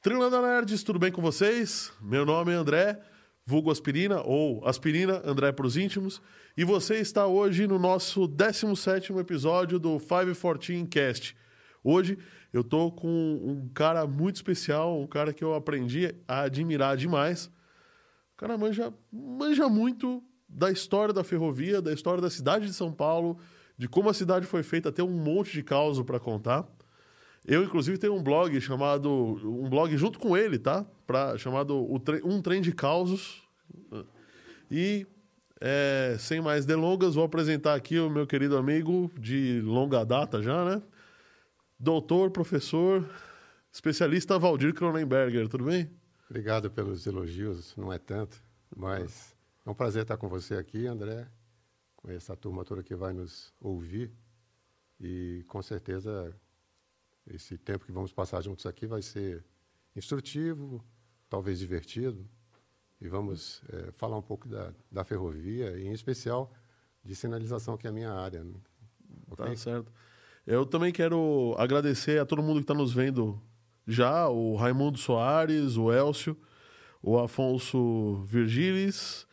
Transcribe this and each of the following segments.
Trilanda Nerds, tudo bem com vocês? Meu nome é André, vulgo Aspirina, ou Aspirina, André para os íntimos, e você está hoje no nosso 17º episódio do 514 Cast. Hoje eu tô com um cara muito especial, um cara que eu aprendi a admirar demais. O cara manja, manja muito da história da ferrovia, da história da cidade de São Paulo, de como a cidade foi feita, tem um monte de causa para contar. Eu, inclusive, tenho um blog chamado. Um blog junto com ele, tá? Pra, chamado Um Trem de Causos. E, é, sem mais delongas, vou apresentar aqui o meu querido amigo de longa data já, né? Doutor, professor, especialista Valdir Cronenberger, tudo bem? Obrigado pelos elogios, não é tanto, mas é um prazer estar com você aqui, André, com essa turma toda que vai nos ouvir. E com certeza esse tempo que vamos passar juntos aqui vai ser instrutivo, talvez divertido, e vamos é, falar um pouco da, da ferrovia, e em especial de sinalização, que é a minha área. Né? Okay? Tá certo. Eu também quero agradecer a todo mundo que está nos vendo já, o Raimundo Soares, o Elcio, o Afonso Virgilis,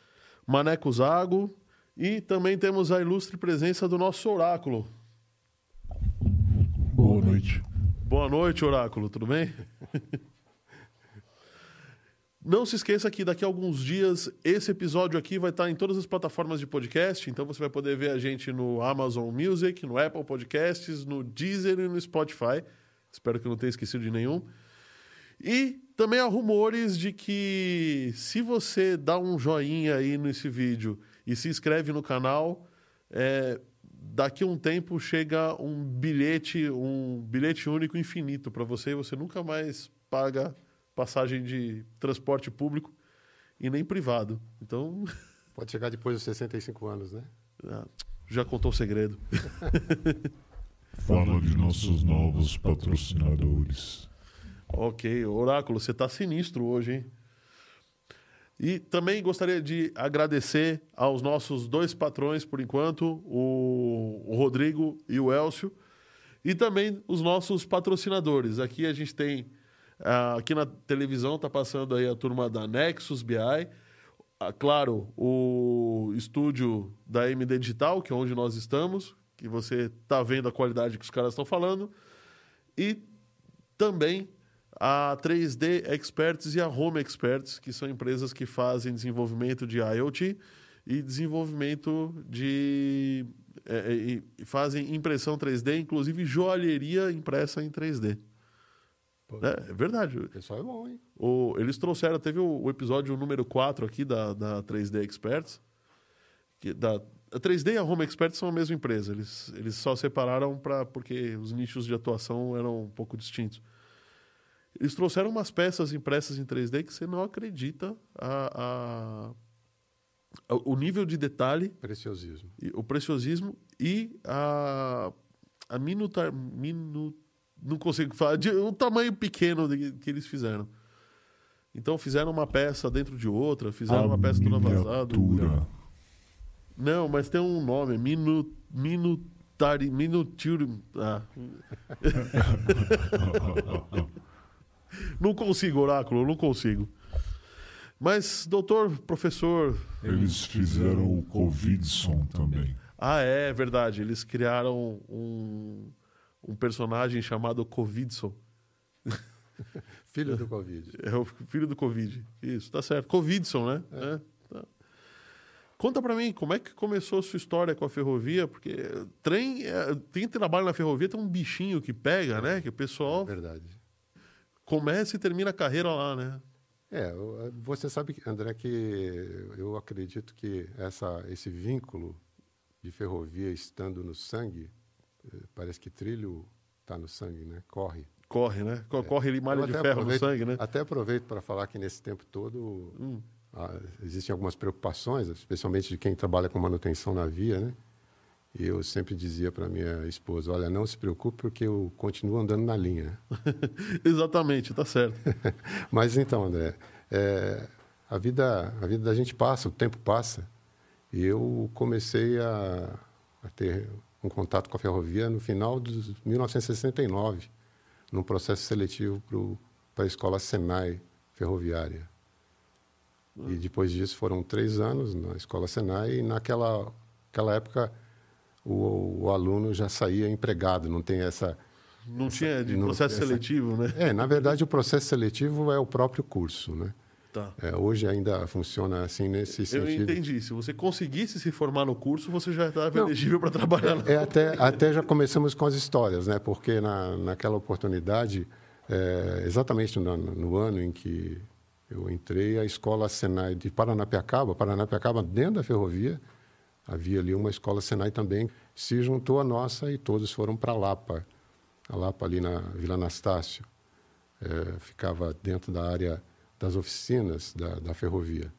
Maneco Zago, e também temos a ilustre presença do nosso oráculo. Boa noite. Boa noite, Oráculo, tudo bem? Não se esqueça que daqui a alguns dias esse episódio aqui vai estar em todas as plataformas de podcast, então você vai poder ver a gente no Amazon Music, no Apple Podcasts, no Deezer e no Spotify. Espero que não tenha esquecido de nenhum. E também há rumores de que se você dá um joinha aí nesse vídeo e se inscreve no canal, é, daqui a um tempo chega um bilhete, um bilhete único infinito para você e você nunca mais paga passagem de transporte público e nem privado. Então. Pode chegar depois dos 65 anos, né? Ah, já contou o segredo. Fala de nossos novos patrocinadores. Ok, Oráculo, você está sinistro hoje, hein? E também gostaria de agradecer aos nossos dois patrões, por enquanto, o, Rodrigo e o Elcio, e também os nossos patrocinadores. Aqui a gente tem, uh, aqui na televisão está passando aí a turma da Nexus BI, uh, claro, o estúdio da MD Digital, que é onde nós estamos, que você está vendo a qualidade que os caras estão falando, e também a 3D Experts e a Home Experts, que são empresas que fazem desenvolvimento de IoT e desenvolvimento de. É, é e fazem impressão 3D, inclusive joalheria impressa em 3D. É, é, verdade. O pessoal é bom, hein? O, eles trouxeram, teve o, o, episódio número 4 aqui da, da 3D Experts. Que, da, a 3D e a Home Experts são a mesma empresa. Eles, eles só separaram pra, porque os nichos de atuação eram um pouco distintos. Eles trouxeram umas peças impressas em 3D que você não acredita a, a, a o nível de detalhe. Preciosismo. E, o preciosismo e a, a minutar, minu, não consigo falar, de, o tamanho pequeno de, que eles fizeram. Então fizeram uma peça dentro de outra, fizeram a uma peça toda vazada. Não, mas tem um nome, minu, minutari, minuturi, ah. não consigo, oráculo, não consigo. Mas, doutor, professor. Eles fizeram o Covidson também. Ah, é, é verdade. Eles criaram um, um personagem chamado Covidson. Filho do Covid. É o filho do Covid. Isso, tá certo. Covidson, né? É. É, tá. Conta para mim, como é que começou a sua história com a ferrovia? Porque trem, é, tem trabalho na ferrovia, tem um bichinho que pega, né? Que o pessoal. É verdade começa e termina a carreira lá, né? É, você sabe, André, que eu acredito que essa, esse vínculo de ferrovia estando no sangue, eh, parece que trilho está no sangue, né? Corre. Corre, né? É. Corre ele malha de ferro no sangue, né? Até aproveito para falar que nesse tempo todo hum. ah, existem algumas preocupações, especialmente de quem trabalha com manutenção na via, né? E eu sempre dizia para minha esposa: olha, não se preocupe, porque eu continuo andando na linha. Exatamente, tá certo. Mas então, André, é, a, vida, a vida da gente passa, o tempo passa. E eu comecei a, a ter um contato com a ferrovia no final de 1969, num processo seletivo para a escola Senai ferroviária. E depois disso foram três anos na escola Senai e naquela aquela época o, o aluno já saía empregado, não tem essa não tinha de processo essa, seletivo, né? É, na verdade o processo seletivo é o próprio curso, né? Tá. É, hoje ainda funciona assim nesse Eu sentido. Eu entendi. Se você conseguisse se formar no curso, você já estava elegível para trabalhar. É, é, até, até já começamos com as histórias, né? Porque na, naquela oportunidade, é, exatamente no, no, ano em que eu entrei, a escola Senai de Paranapiacaba, Paranapiacaba dentro da ferrovia, havia ali uma escola Senai também, se juntou a nossa e todos foram para Lapa. A Lapa ali na Vila Anastácio. É, ficava dentro da área das oficinas da, da ferrovia.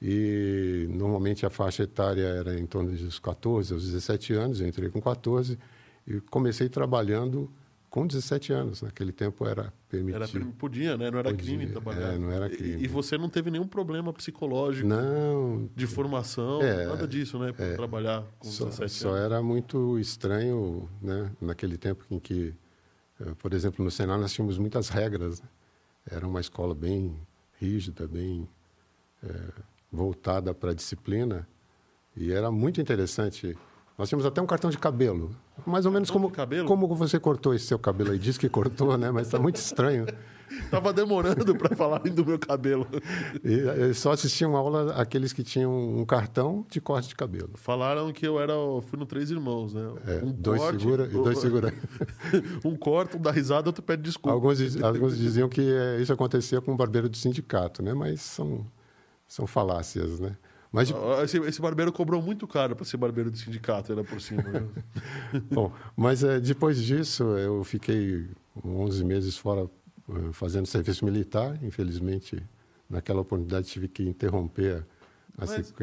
E normalmente a faixa etária era em torno dos 14 aos 17 anos, eu entrei com 14 e comecei trabalhando com 17 anos. Naquele tempo era permitido. Era, podia, né? Não era podia, crime trabalhar. É, não era crime. E, e, você não teve nenhum problema psicológico? Não. De formação? É, nada disso, né? Para é, trabalhar com só, 17 só anos. era muito estranho, né? Naquele tempo em que, eh, por exemplo, no Senado nós tínhamos muitas regras. Né? Era uma escola bem rígida, bem é, voltada para a disciplina. E era muito interessante. Nós tínhamos até um cartão de cabelo. Mais ou menos como, como você cortou esse seu cabelo aí. Diz que cortou, né? Mas está muito estranho. Tava demorando para falarem do meu cabelo. E, só assistiam aula aqueles que tinham um cartão de corte de cabelo. Falaram que eu era, fui no Três Irmãos, né? É, um dois corte, segura e dois segura. um corta, um dá risada, outro pede desculpa. Alguns, alguns diziam que é, isso acontecia com o barbeiro do sindicato, né? Mas são, são falácias, né? Mas, esse, esse, barbeiro cobrou muito caro para ser barbeiro do sindicato, era por cima. Né? Bom, mas é, depois disso eu fiquei 11 meses fora eh, fazendo serviço militar. Infelizmente, naquela oportunidade tive que interromper a mas,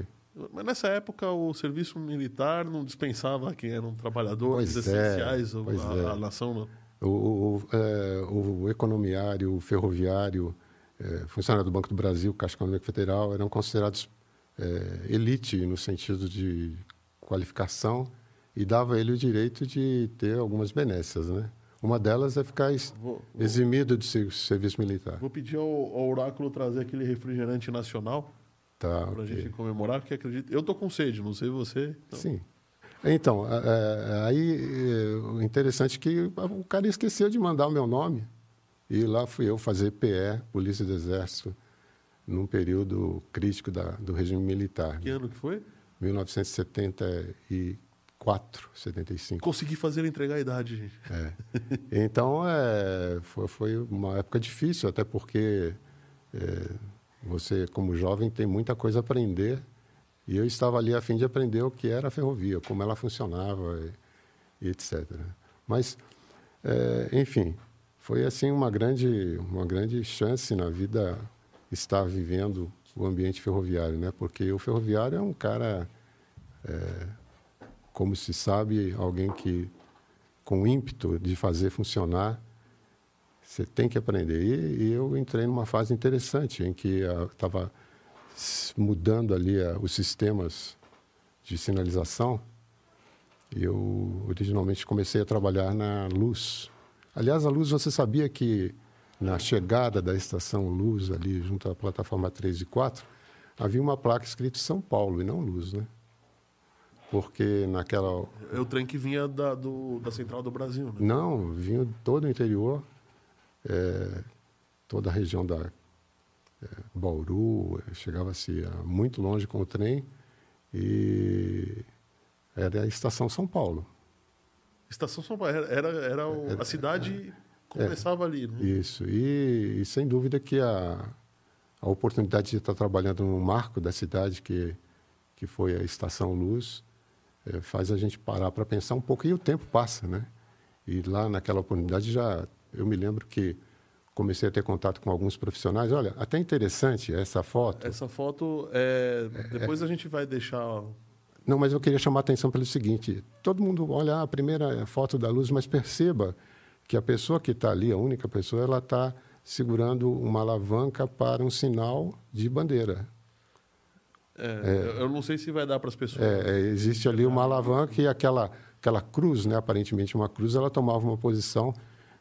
mas nessa época o serviço militar não dispensava quem eram trabalhadores pois essenciais, é, a, é. a, nação, não? O, o, é, o economiário, o ferroviário, é, funcionário do Banco do Brasil, Caixa Econômica Federal, eram considerados é, elite no sentido de qualificação e dava ele o direito de ter algumas benécias, né? Uma delas é ficar vou, eximido de serviço militar. Vou pedir ao, ao Oráculo trazer aquele refrigerante nacional tá, para a okay. gente comemorar, porque acredito. Eu tô com sede, não sei você. Então. Sim. Então, é, é aí o interessante é que o cara esqueceu de mandar o meu nome. E lá fui eu fazer PE, Polícia do Exército, num período crítico da, do regime militar. Que né? ano que foi? 1974. 74, 75. Consegui fazer entregar a idade, gente. É. Então, é, foi, foi, uma época difícil, até porque é, você, como jovem, tem muita coisa a aprender. E eu estava ali a fim de aprender o que era a ferrovia, como ela funcionava e, e etc. Mas, é, enfim, foi assim uma grande, uma grande chance na vida estar vivendo o ambiente ferroviário, né? Porque o ferroviário é um cara é, como se sabe, alguém que com ímpeto de fazer funcionar, você tem que aprender. E, e eu entrei numa fase interessante em que estava mudando ali a, os sistemas de sinalização. Eu originalmente comecei a trabalhar na Luz. Aliás, a Luz, você sabia que na chegada da estação Luz, ali junto à plataforma 3 e 4, havia uma placa escrita São Paulo e não Luz, né? porque naquela... É o trem que vinha da, do, da Central do Brasil, né? Não, vinha todo o interior, é, toda a região da é, Bauru, chegava-se muito longe com o trem e era a Estação São Paulo. Estação São Paulo, era, era, era o, a cidade é, começava ali, né? Isso, e, e, sem dúvida que a, a oportunidade de estar trabalhando no marco da cidade, que, que foi a Estação Luz, é, faz a gente parar para pensar um pouco e o tempo passa, né? E lá naquela oportunidade já eu me lembro que comecei a ter contato com alguns profissionais. Olha, até interessante essa foto. Essa foto é, depois é, a gente vai deixar. Não, mas eu queria chamar a atenção pelo seguinte: todo mundo olha a primeira foto da luz, mas perceba que a pessoa que está ali, a única pessoa, ela está segurando uma alavanca para um sinal de bandeira. É, Eu não sei se vai dar para as pessoas. É, é, existe ali uma alavanca e aquela, aquela cruz, né, aparentemente uma cruz, ela tomava uma posição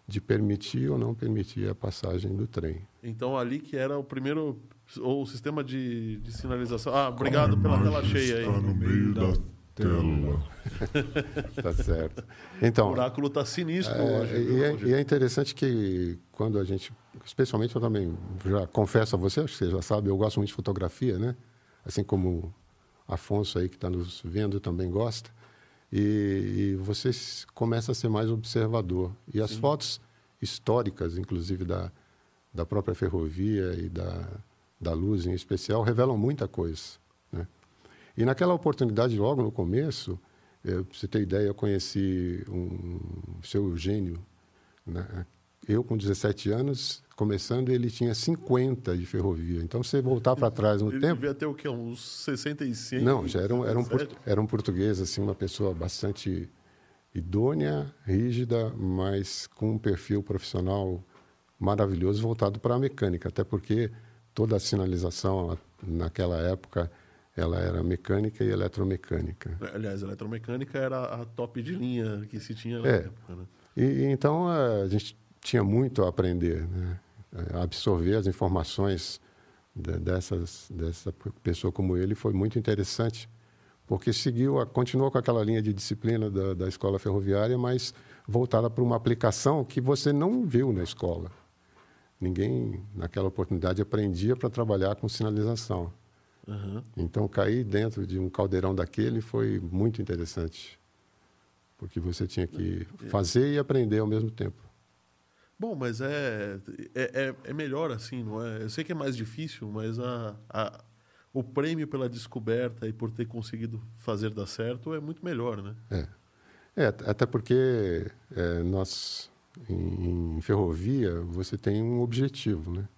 de permitir ou não permitir a passagem do trem. Então ali que era o primeiro ou o sistema de, de sinalização. Ah, obrigado pela tela cheia aí. Está no meio da tela. Tá certo. Então, O oráculo tá sinistro É, hoje. e, é, e é interessante que quando a gente, especialmente eu também já confesso a você, acho que você já sabe, eu gosto muito de fotografia, né? Assim como Afonso aí que está nos vendo também gosta. E, e você começa a ser mais observador. E as fotos históricas, inclusive da, da própria ferrovia e da, da luz em especial, revelam muita coisa. E naquela oportunidade, logo no começo, eh, pra você ter ideia, eu conheci um o seu Eugênio. né? Eu, com 17 anos, começando, ele tinha 50 de ferrovia. Então, você voltar para trás no Ele tempo. devia ter o quê? Uns 65? Não, já era um, era, um, 67? portu- era um português, assim, uma pessoa bastante idônea, rígida, mas com um perfil profissional maravilhoso voltado para a mecânica, até porque toda a sinalização naquela época ela era mecânica e eletromecânica. Aliás, a eletromecânica era a top de linha que se tinha na É. época. Né? E, então a gente tinha muito a aprender, né? Eh, absorver as informações de- dessas dessa pessoa como ele foi muito interessante, porque seguiu, a, continuou com aquela linha de disciplina da, da escola ferroviária, mas voltada para uma aplicação que você não viu na escola. Ninguém naquela oportunidade aprendia para trabalhar com sinalização. Aham. Então, cair dentro de um caldeirão daquele foi muito interessante, porque você tinha que fazer e aprender ao mesmo tempo. Bom, mas é, é, é, é melhor assim, não é? Eu sei que é mais difícil, mas a, a, o prêmio pela descoberta e por ter conseguido fazer dar certo é muito melhor, né? É, é at- até porque é, nós, em, em ferrovia, você tem um objetivo, né?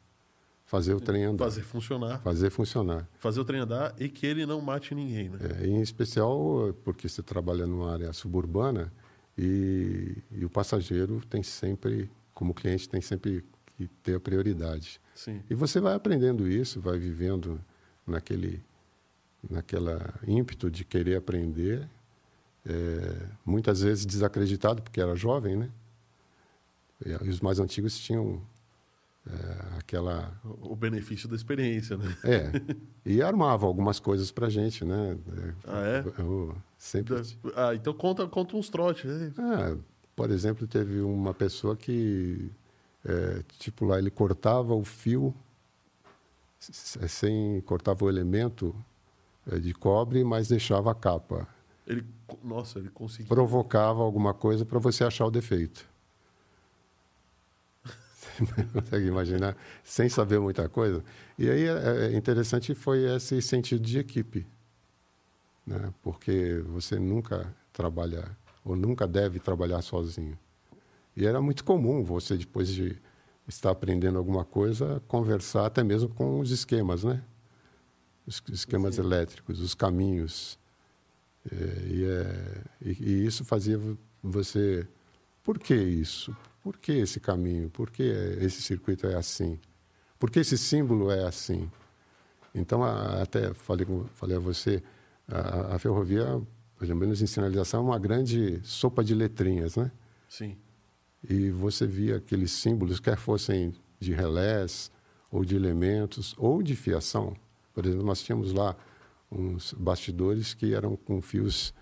Fazer o trem andar, Fazer funcionar, fazer funcionar. fazer o trem andar e que ele não mate ninguém, né? É, em especial porque você trabalha numa área suburbana e, e o passageiro tem sempre, como cliente, tem sempre que ter a prioridade. Sim. E você vai aprendendo isso, vai vivendo naquele, naquela ímpeto de querer aprender, é, muitas vezes desacreditado porque era jovem, né? E os mais antigos tinham é, aquela O benefício da experiência, né? é e armava algumas coisas para gente, né? Ah, é? Eu sempre Ah, então conta, conta uns trotes. né? Ah, por exemplo, teve uma pessoa que, é, tipo lá, ele cortava o fio s- sem cortava o elemento é, de cobre, mas deixava a capa. Ele, nossa, ele conseguiu. Provocava alguma coisa para você achar o defeito. Consegue imaginar? Sem saber muita coisa. E aí é é interessante foi esse sentido de equipe, né? Porque você nunca trabalha ou nunca deve trabalhar sozinho. E era muito comum você depois de estar aprendendo alguma coisa conversar até mesmo com os esquemas, né? Os esquemas elétricos, os caminhos. É, e, é, e, e isso fazia vo- você. Por que isso? Por que esse caminho? Por que esse circuito é assim? Por que esse símbolo é assim? Então, a- até falei, com- falei a você, a, a ferrovia, pelo menos em sinalização, é uma grande sopa de letrinhas, né? Sim. e você via aqueles símbolos, quer fossem de relés, ou de elementos, ou de fiação. Por exemplo, nós tínhamos lá uns bastidores que eram com fios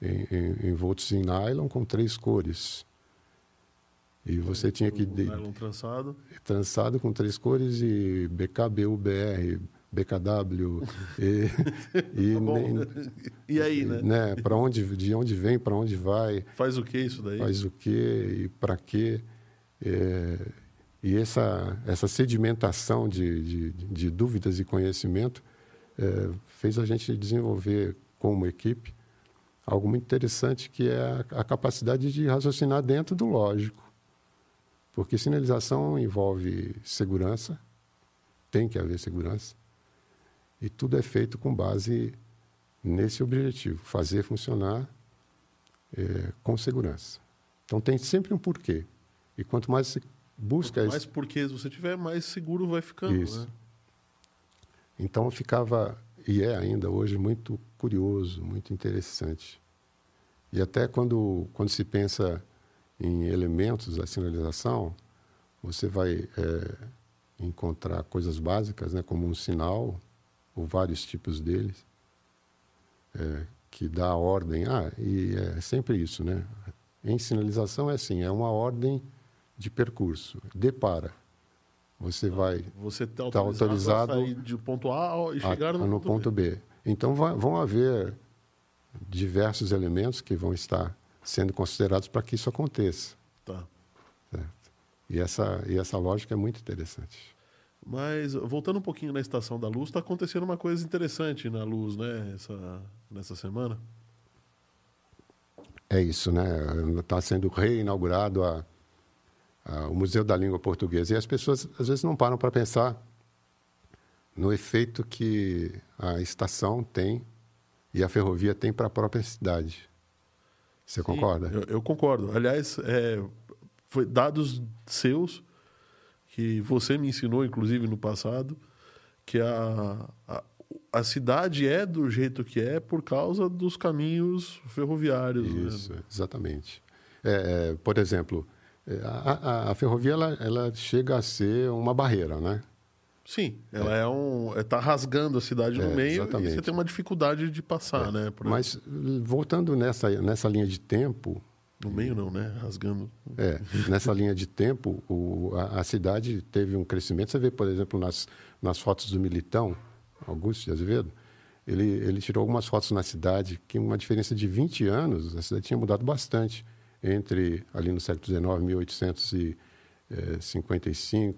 em- em- envoltos em nylon com três cores. E você tinha que de, trançado. trançado com três cores e BKBUBR, BKW e, e Tá nem- E aí, né? né, para onde de onde vem, para onde vai Faz o que isso daí? faz o quê e para quê. É, e essa, essa sedimentação de, de, de dúvidas e conhecimento é, fez a gente desenvolver, como equipe, algo muito interessante, que é a, a capacidade de raciocinar dentro do lógico. Porque sinalização envolve segurança, tem que haver segurança, e tudo é feito com base nesse objetivo, fazer funcionar é, com segurança. Então tem sempre um porquê. E quanto mais se busca Mais esse, porque se você tiver, mais seguro vai ficando, Isso. né? então ficava e é ainda hoje muito curioso, muito interessante. E até quando, quando se pensa em elementos da sinalização, você vai é, encontrar coisas básicas, né, como um sinal, ou vários tipos deles, é, que dá a ordem. Ah, e é sempre isso, né? Em sinalização é assim, é uma ordem de percurso. Depara. Você vai Você está tá autorizado, autorizado a sair de ponto A e chegar a- no, no ponto, B. B. Então vai- vão haver diversos elementos que vão estar sendo considerados para que isso aconteça. Tá. certo? E essa e essa lógica é muito interessante. Mas, voltando um pouquinho na Estação da Luz, está acontecendo uma coisa interessante na Luz, né? Essa, nessa semana. É isso, né? Está sendo reinaugurado a, a- o Museu da Língua Portuguesa. E as pessoas, às vezes, não param para pensar no efeito que a estação tem e a ferrovia tem para a própria cidade. Você concorda? Eu, eu concordo. Aliás, é, foi dados seus que você me ensinou, inclusive no passado, que a, a, a cidade é do jeito que é por causa dos caminhos ferroviários. né? Isso, exatamente. É, é, por exemplo, é, a, a- a ferrovia ela, ela chega a ser uma barreira, né? Sim, ela é, um. Está rasgando a cidade no É, meio e exatamente. você tem uma dificuldade de passar, né? Por- Mas voltando nessa, nessa linha de tempo, No meio não, né? Rasgando. É, nessa linha de tempo, o, a, a cidade teve um crescimento. Você vê, por exemplo, nas, nas fotos do Militão, Augusto de Azevedo, ele, ele tirou algumas fotos na cidade que, uma diferença de 20 anos, a cidade tinha mudado bastante entre ali no século XIX, 1855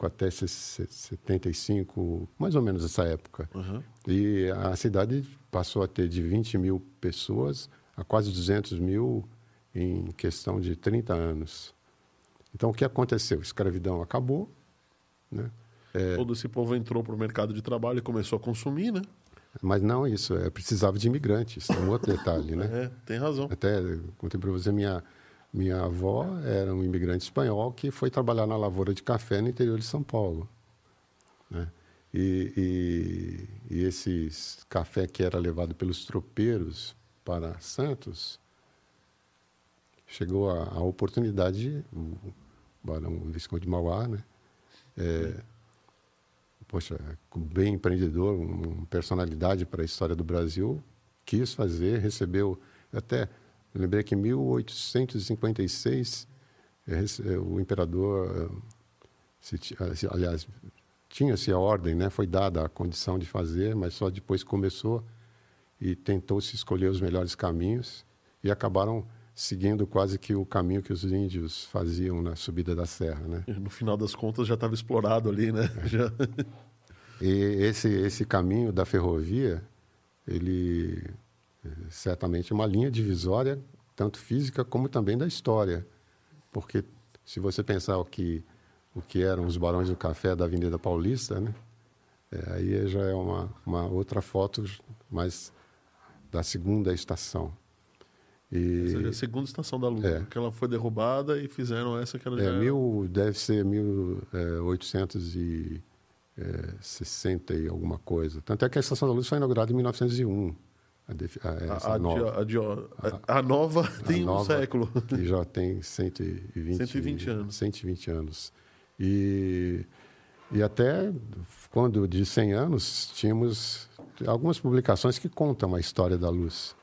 até se- se- 75, mais ou menos essa época. Aham. E a cidade passou a ter de 20 mil pessoas a quase 200 mil em questão de 30 anos. Então, o que aconteceu? A escravidão acabou, né? Todo esse povo entrou para o mercado de trabalho e começou a consumir, né? mas não isso, é, precisava de imigrantes, é um outro detalhe, né? É, tem razão. Até contei para você, minha, minha avó era um imigrante espanhol que foi trabalhar na lavoura de café no interior de São Paulo. Né? E, e, e esse café que era levado pelos tropeiros para Santos, chegou a, a oportunidade, o Barão Visconde de Mauá, né? É, poxa, bem empreendedor, uma personalidade para a história do Brasil, quis fazer, recebeu até, eu lembrei que em 1856 eh, eh, o imperador, eh, aliás, tinha-se a ordem, né? foi dada a condição de fazer, mas só depois começou e tentou-se escolher os melhores caminhos e acabaram seguindo quase que o caminho que os índios faziam na subida da serra, né? No final das contas já estava explorado ali, né? Já... E esse, esse caminho da ferrovia, ele certamente é uma linha divisória, tanto física como também da história. Porque se você pensar o que, o que eram os barões do café da Avenida Paulista, né? Eh, aí já é uma, uma outra foto, mas da segunda estação. E, Essa é a segunda estação da Lua, É. que ela foi derrubada e fizeram essa que ela É, já... mil, deve ser 1860 e alguma coisa. Tanto é que a Estação da Luz foi inaugurada em 1901. A, a, essa A, a, nova, a a- a nova tem um nova, século. que já tem 120, 120 anos. 120 anos. E, e até quando de 100 anos, tínhamos algumas publicações que contam a história da luz.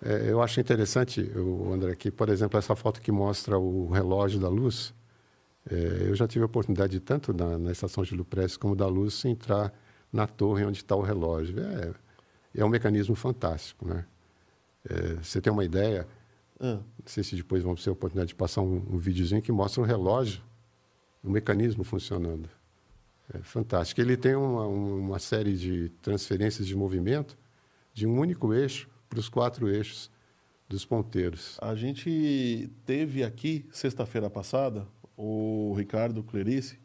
É, eu acho interessante, o André, que, por exemplo, essa foto que mostra o relógio da luz, é, eu já tive a oportunidade, de, tanto na, na estação de Lupreste como da luz, entrar na torre onde está o relógio. É, é um mecanismo fantástico, né? É, você tem uma ideia, Ah, não sei se depois vamos ter a oportunidade de passar um, um videozinho que mostra o relógio, o mecanismo funcionando. É fantástico. Ele tem uma, uma série de transferências de movimento de um único eixo para os quatro eixos dos ponteiros. a gente teve aqui, sexta-feira passada, o Ricardo Clerice,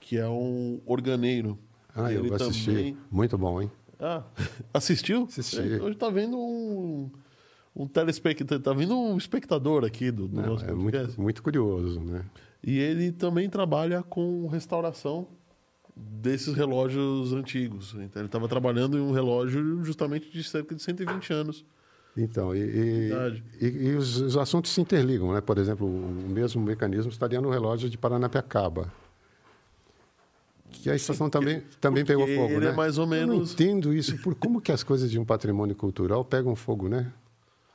que é um organeiro. Ah, eu assisti. também- Muito bom, hein? Ah, assistiu? Assisti. É, Hoje tá vendo um, um telespectador, tá um espectador aqui do, do Não, nosso é podcast. muito, muito curioso, né? E ele também trabalha com restauração desses relógios antigos. Então, ele estava trabalhando em um relógio justamente de cerca de 120 anos. Então, e, e, e, e os, os, assuntos se interligam, né? Por exemplo, o mesmo mecanismo estaria no relógio de Paranapiacaba, que a estação também, porque, também pegou fogo, é né? é mais ou menos... Eu não entendo isso, por como que as coisas de um patrimônio cultural pegam fogo, né?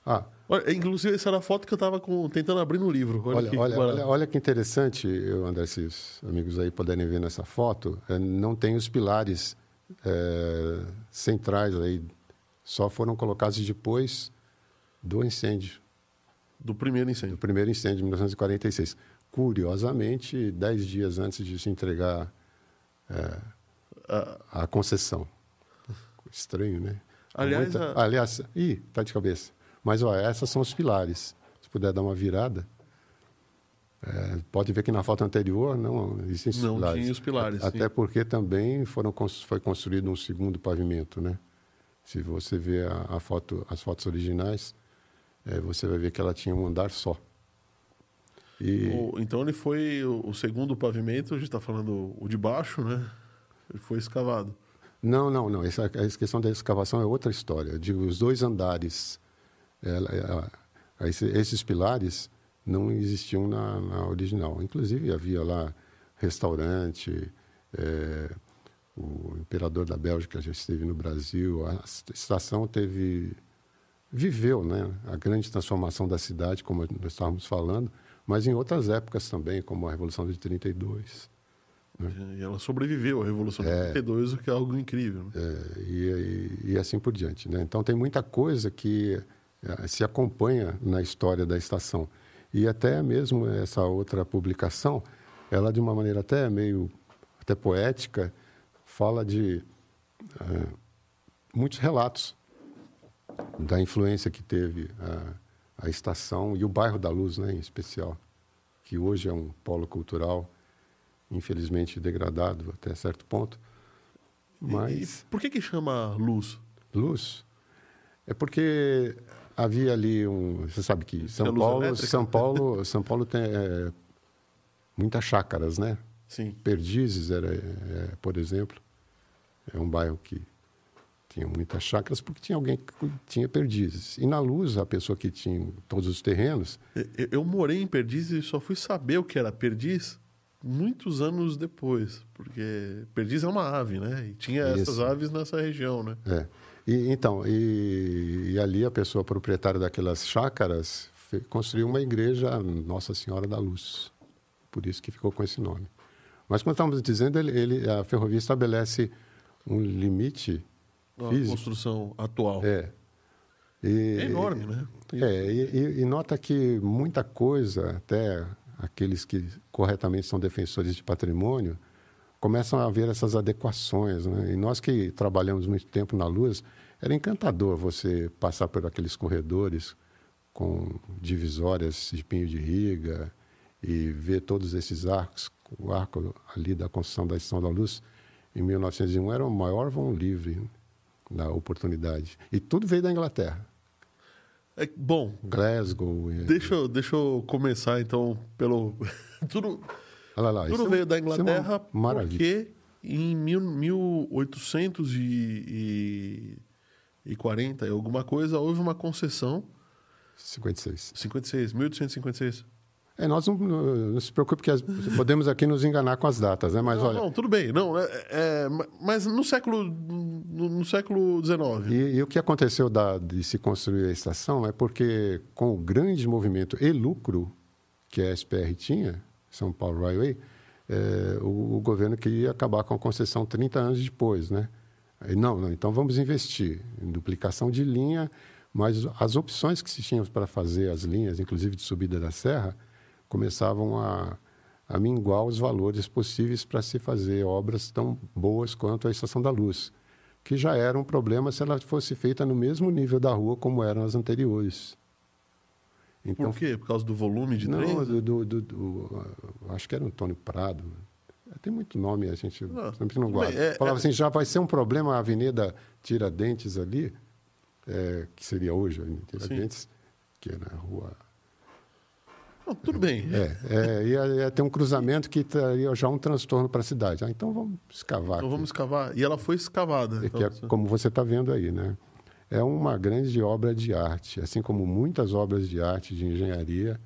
Ah, olha, inclusive essa era a foto que eu estava tentando abrir no livro. Olha, olha, que, olha, olha, olha, que interessante, André, se os amigos aí puderem ver nessa foto, é, não tem os pilares é, centrais aí só foram colocados depois do incêndio. Do primeiro incêndio. Do primeiro incêndio, de 1946. Curiosamente, dez dias antes de se entregar é, a, a, concessão. Estranho, né? Aliás, Muita... a... aliás, ih, tá de cabeça. Mas ó, essas são os pilares. Se puder dar uma virada, é, pode ver que na foto anterior não existem não pilares. Tinha os pilares. Até sim. porque também foram foi construído um segundo pavimento, né? Se você ver a, a foto, as fotos originais, é, você vai ver que ela tinha um andar só. E... O, então ele foi o, o, segundo pavimento, a gente está falando o de baixo, né? Ele foi escavado. Não, não, não. Essa, essa questão da escavação é outra história. Digo, os dois andares, ela, ela, esses pilares não existiam na, na, original. Inclusive havia lá restaurante, é, o imperador da Bélgica já esteve no Brasil, a estação teve viveu, né, a grande transformação da cidade, como nós estávamos falando, mas em outras épocas também, como a Revolução de 32. Né? E ela sobreviveu à Revolução de é, 32, o que é algo incrível. Né? É, e, e, e, assim por diante. Né? Então tem muita coisa que é, se acompanha na história da estação. E até mesmo essa outra publicação, ela de uma maneira até meio até poética, fala de uh, muitos relatos da influência que teve a, a, estação e o bairro da Luz, né, em especial, que hoje é um polo cultural infelizmente degradado até certo ponto. Mas e, por que que chama Luz? Luz é porque havia ali um, você sabe que São Paulo, São Paulo, São Paulo tem é, muitas chácaras, né? Sim. Perdizes era, é, por exemplo, é um bairro que tinha muitas chácaras porque tinha alguém que tinha perdizes. E na luz, a pessoa que tinha todos os terrenos. Eu, eu morei em Perdizes e só fui saber o que era perdiz muitos anos depois, porque perdiz é uma ave, né? E tinha Isso. essas aves nessa região, né? É. E, então, e, e, ali a pessoa proprietária daquelas chácaras construiu uma igreja Nossa Senhora da Luz. Por isso que ficou com esse nome. Mas, como estávamos dizendo, ele, ele, a ferrovia estabelece um limite a físico. construção atual. É. E, é enorme, né? É, e, e, nota que muita coisa, até aqueles que corretamente são defensores de patrimônio, começam a ver essas adequações. Né? E nós que trabalhamos muito tempo na luz, era encantador você passar por aqueles corredores com divisórias de pinho de riga e ver todos esses arcos, o arco ali da construção da Estação da Luz, em 1901 era o maior vão livre da oportunidade. E tudo veio da Inglaterra. É, bom, Glasgow. Deixa, eu, deixa eu começar então pelo. tudo lá, lá, tudo veio é, da Inglaterra é porque em mil, 1840 alguma coisa houve uma concessão. 56. 56, 1856. É, nós não, não, se preocupe que as, podemos aqui nos enganar com as datas, né? Mas não, olha. Não, tudo bem, não. É, é, mas no século no, no século XIX. E, e, o que aconteceu da, de se construir a estação é porque com o grande movimento e lucro que a SPR tinha, São Paulo Railway, é, o, o, governo queria acabar com a concessão 30 anos depois, né? Não, não, então vamos investir em duplicação de linha, mas as opções que se tinham para fazer as linhas, inclusive de subida da serra começavam a, a minguar os valores possíveis para se fazer obras tão boas quanto a Estação da Luz, que já era um problema se ela fosse feita no mesmo nível da rua como eram as anteriores. Então, Por quê? Por causa do volume de não, trens? Do, do, do, do, acho que era Antônio Prado. Tem muito nome, a gente não, sempre não guarda. É, Falava é... assim, já vai ser um problema a Avenida Tiradentes ali, é, que seria hoje a Avenida Tiradentes, Sim. que era a rua Não, tudo bem. É, é, ia, ia ter um cruzamento que traria já um transtorno para a cidade. Ah, então vamos escavar. Então aqui. vamos escavar. E ela foi escavada. É então, que é como você está vendo aí, né? É uma grande obra de arte, assim como muitas obras de arte de engenharia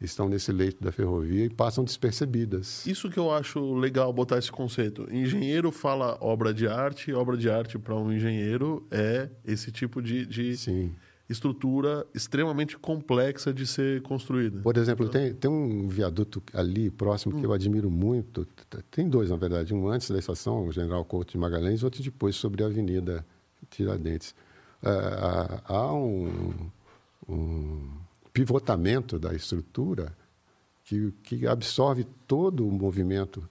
estão nesse leito da ferrovia e passam despercebidas. Isso que eu acho legal botar esse conceito. Engenheiro fala obra de arte, obra de arte para um engenheiro é esse tipo de, de Sim. Estrutura extremamente complexa de ser construída. Por exemplo, tem, tem um viaduto ali próximo que eu admiro muito. Tem dois, na verdade. Um antes da estação, o General Couto de Magalhães, outro depois sobre a Avenida Tiradentes. Ah, há há um, um pivotamento da estrutura que, que absorve todo o movimento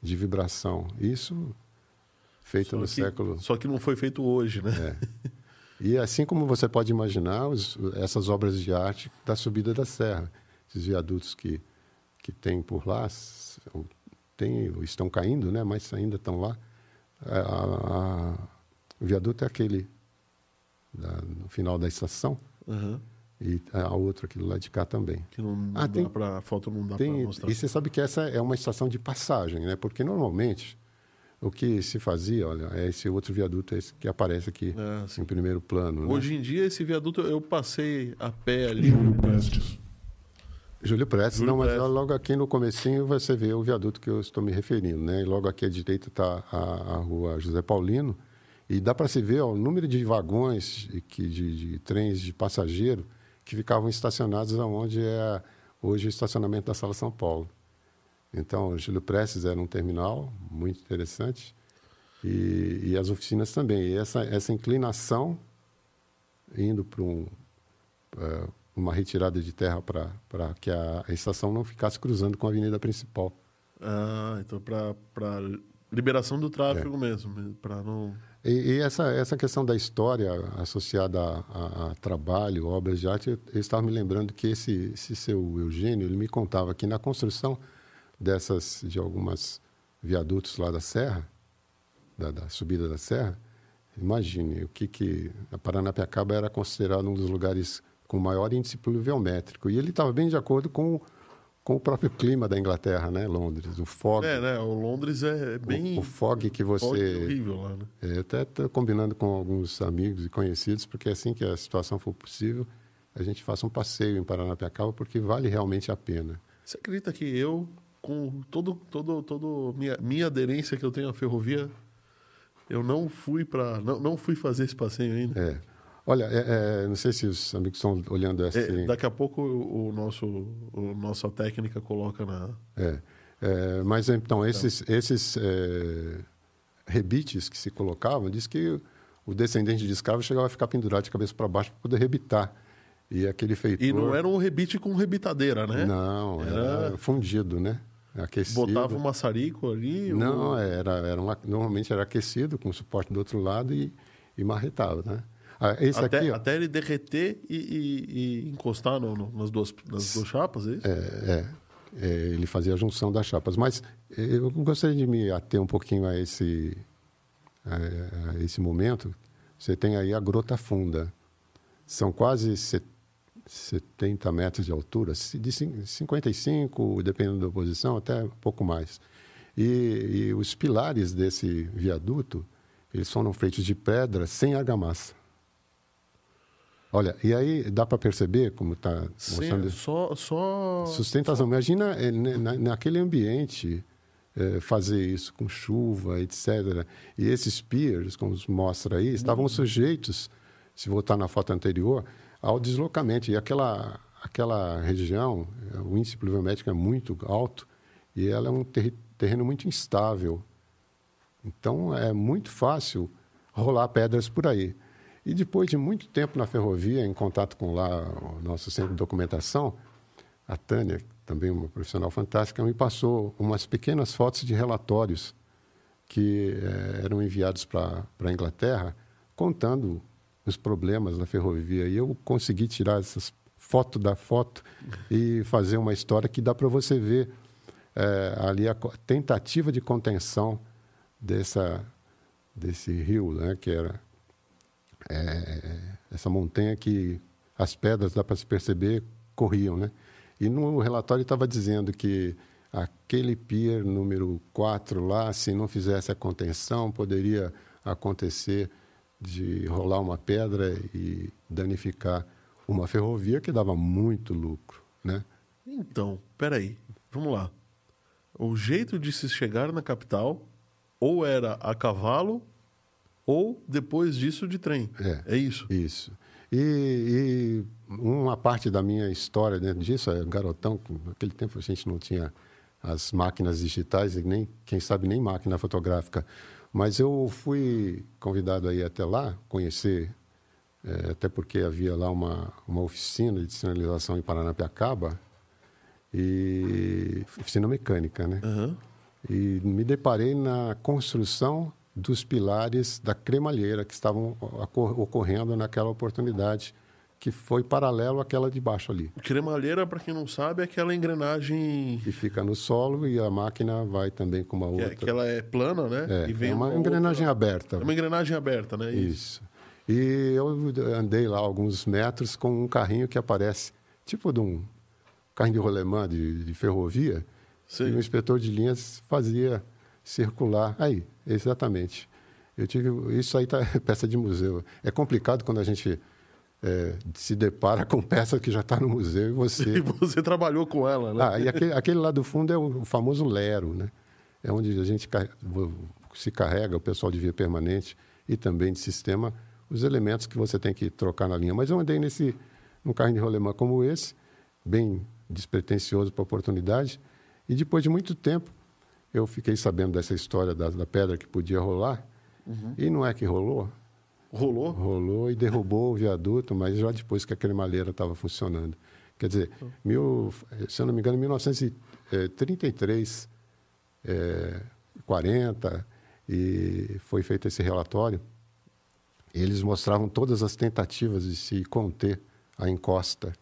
de vibração. Isso feito Só no que, século só que não foi feito hoje, né? é. E assim como você pode imaginar, os- essas obras de arte da subida da serra, esses viadutos que, que tem por lá, tem, estão caindo, né? mas ainda estão lá. A- a- a- o viaduto é aquele da- no final da estação Aham. e a outra aquele lá de cá também. Que não, não Ah, dá tem- pra. A foto não dá para mostrar. e você sabe que essa é uma estação de passagem, né? porque normalmente o que se fazia, olha, é esse outro viaduto esse que aparece aqui É, sim. em primeiro plano. né? Hoje em dia, esse viaduto eu passei a pé ali. Júlio Prestes. Júlio Prestes, Júlio não, mas Prestes. logo aqui no comecinho você vê o viaduto que eu estou me referindo, né? E logo aqui à direita está a, a rua José Paulino e dá para se ver ó, o número de vagões e que, de, de trens de passageiro que ficavam estacionados onde é hoje o estacionamento da Sala São Paulo. Então, o Júlio Prestes era um terminal muito interessante e, e as oficinas também. E essa, essa inclinação indo para um, eh, uma retirada de terra para que a, a estação não ficasse cruzando com a avenida principal. Ah, então para liberação do tráfego É. mesmo. Para não. E, e essa, essa questão da história associada a, a- a trabalho, obras de arte, eu, eu estava me lembrando que esse, esse seu Eugênio, ele me contava que na construção dessas, de algumas viadutos lá da Serra, da, da subida da Serra, imagine o que que a Paranapiacaba era considerado um dos lugares com maior índice pluviométrico. E ele estava bem de acordo com, com o próprio clima da Inglaterra, né? Londres, o fog. É, né? O Londres é bem. O, o fog que você fog horrível lá, né? é, até estou combinando com alguns amigos e conhecidos, porque assim que a situação for possível, a gente faça um passeio em Paranapiacaba, porque vale realmente a pena. Você acredita que eu, com todo, todo, todo minha, minha aderência que eu tenho à ferrovia, eu não fui para, não, não fui fazer esse passeio ainda. É. Olha, é, é, não sei se os amigos estão olhando essa. É, daqui a pouco o, o nosso, o nossa técnica coloca na. É, é, mas então, esses, esses é, rebites que se colocavam, diz que o descendente de escravo chegava a ficar pendurado de cabeça para baixo para poder rebitar. E aquele feitor... E não era um rebite com rebitadeira, né? Não, era, Era- fundido, né? Aquecido. Botava um maçarico ali. Não, um- era, era uma, normalmente era aquecido com suporte do outro lado e, e marretava, né? Ah, esse até, aqui, ó, até ele derreter e, e- e encostar no- no- nas, duas, nas duas chapas, é isso? é, é, é, ele fazia a junção das chapas. Mas eh, eu gostaria de me ater um pouquinho a esse, a, a esse momento. Você tem aí a Grota Funda. São quase se- 70 metros de altura, de cin- 55, dependendo da posição, até um pouco mais. E, e os pilares desse viaduto, eles foram feitos de pedra sem argamassa. Olha, e aí dá para perceber como está mostrando Sim, só, só... sustentação. Imagina eh, na, naquele ambiente eh, fazer isso com chuva, etc. E esses piers, como mostra aí, estavam sujeitos, se voltar na foto anterior, ao deslocamento. E aquela, aquela região, o índice pluviométrico é muito alto e ela é um terri- terreno muito instável. Então é muito fácil rolar pedras por aí. E depois de muito tempo na ferrovia, em contato com lá o nosso centro de documentação, a Tânia, também uma profissional fantástica, me passou umas pequenas fotos de relatórios que eh, eram enviados para a Inglaterra, contando os problemas da ferrovia. E eu consegui tirar essas fotos da foto e fazer uma história que dá para você ver eh, ali a tentativa de contenção dessa, desse rio, né, que era é, essa montanha que as pedras, dá para se perceber, corriam, né? E no relatório estava dizendo que aquele pier número 4 lá, se não fizesse a contenção, poderia acontecer de rolar uma pedra e danificar uma ferrovia que dava muito lucro, né? Então, peraí, vamos lá. O jeito de se chegar na capital ou era a cavalo ou depois disso de trem. É. É isso. Isso. E, e uma parte da minha história dentro disso, é garotão, naquele tempo a gente não tinha as máquinas digitais e nem, quem sabe, nem máquina fotográfica. Mas eu fui convidado aí até lá, conhecer, é, até porque havia lá uma, uma oficina de sinalização em Paranapiacaba, e oficina mecânica, né? Aham. E me deparei na construção dos pilares da cremalheira que estavam ocor- ocorrendo naquela oportunidade, que foi paralelo àquela de baixo ali. Cremalheira, para quem não sabe, é aquela engrenagem Que fica no solo e a máquina vai também com uma é- outra. que ela é plana, né? É, e vem é uma outra- engrenagem aberta. É uma engrenagem aberta, né? Isso. E eu andei lá alguns metros com um carrinho que aparece, tipo de um carrinho de rolemã de, de ferrovia, Sim. e o inspetor de linhas fazia circular. Aí, exatamente. Eu tive isso aí tá peça de museu. É complicado quando a gente é, se depara com peça que já está no museu e E você você trabalhou com ela, né? ah, e aquele, aquele lá do fundo é o famoso lero, né? É onde a gente se carrega, o pessoal de via permanente e também de sistema, os elementos que você tem que trocar na linha. Mas eu andei nesse, num carrinho de rolemã como esse, bem despretensioso para a oportunidade, e depois de muito tempo, eu fiquei sabendo dessa história da, da pedra que podia rolar, e não é que rolou, Rolou? rolou e derrubou o viaduto, mas já depois que a cremalheira estava funcionando. Quer dizer, mil, se eu não me engano, em 1933, é, 40, e foi feito esse relatório. Eles mostravam todas as tentativas de se conter a encosta.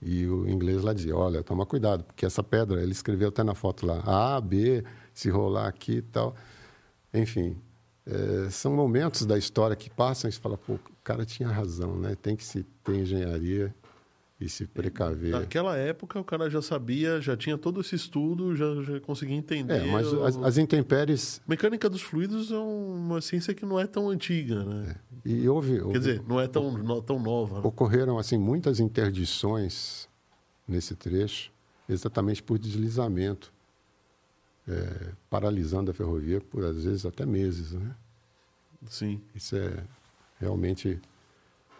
E o inglês lá dizia, olha, toma cuidado, porque essa pedra, ele escreveu até na foto lá, A, B, se rolar aqui e tal. Enfim, é, são momentos da história que passam e você fala, pô, o cara tinha razão, né? Tem que se ter engenharia e se precaver. Naquela época o cara já sabia, já tinha todo esse estudo, já, já conseguia entender. É, mas o- as, as intempéries... Mecânica dos fluidos é uma ciência que não é tão antiga, né? E houve, Quer houve- dizer, não é tão, não- tão nova. né? ocorreram assim muitas interdições nesse trecho, exatamente por deslizamento, é, paralisando a ferrovia por às vezes até meses, né? Sim. Isso é realmente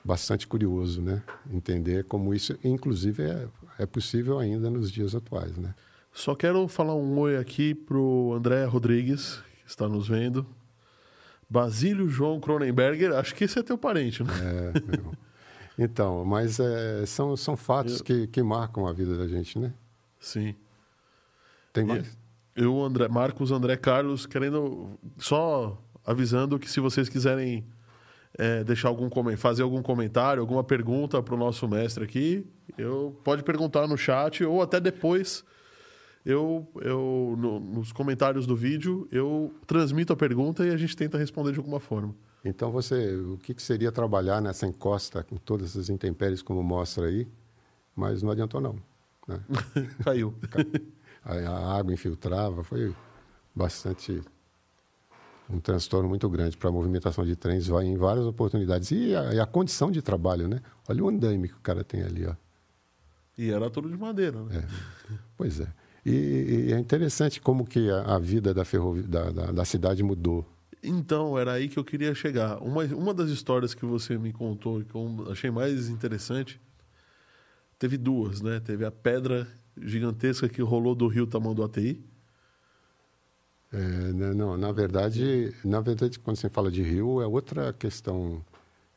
bastante curioso, né? Entender como isso, inclusive, é, é possível ainda nos dias atuais, né? Só quero falar um oi aqui pro André Rodrigues, que está nos vendo. Basílio João Cronenberger, acho que esse é teu parente, né? É, meu. então, mas é, são, são fatos que, que marcam a vida da gente, né? Sim. Tem mais? Eu, André, Marcos André Carlos, querendo só avisando que se vocês quiserem é, deixar algum fazer algum comentário, alguma pergunta para o nosso mestre aqui, eu pode perguntar no chat ou até depois eu, eu no- nos comentários do vídeo eu transmito a pergunta e a gente tenta responder de alguma forma. Então, você, o que, que seria trabalhar nessa encosta com todas essas intempéries como mostra aí? Mas não adiantou não. né? Caiu. A, a água infiltrava, foi bastante um transtorno muito grande para a movimentação de trens vai em várias oportunidades e a, e a condição de trabalho, né? Olha o andaime que o cara tem ali, ó. E era tudo de madeira, né? Pois é. E, e é interessante como que a, a vida da, ferrovi- da, da, da cidade mudou. Então, era aí que eu queria chegar. Uma, uma das histórias que você me contou que eu achei mais interessante, teve duas, né? Teve a pedra gigantesca que rolou do rio Tamanduateí. É, né, não, na verdade, na verdade, quando você fala de rio, é outra questão.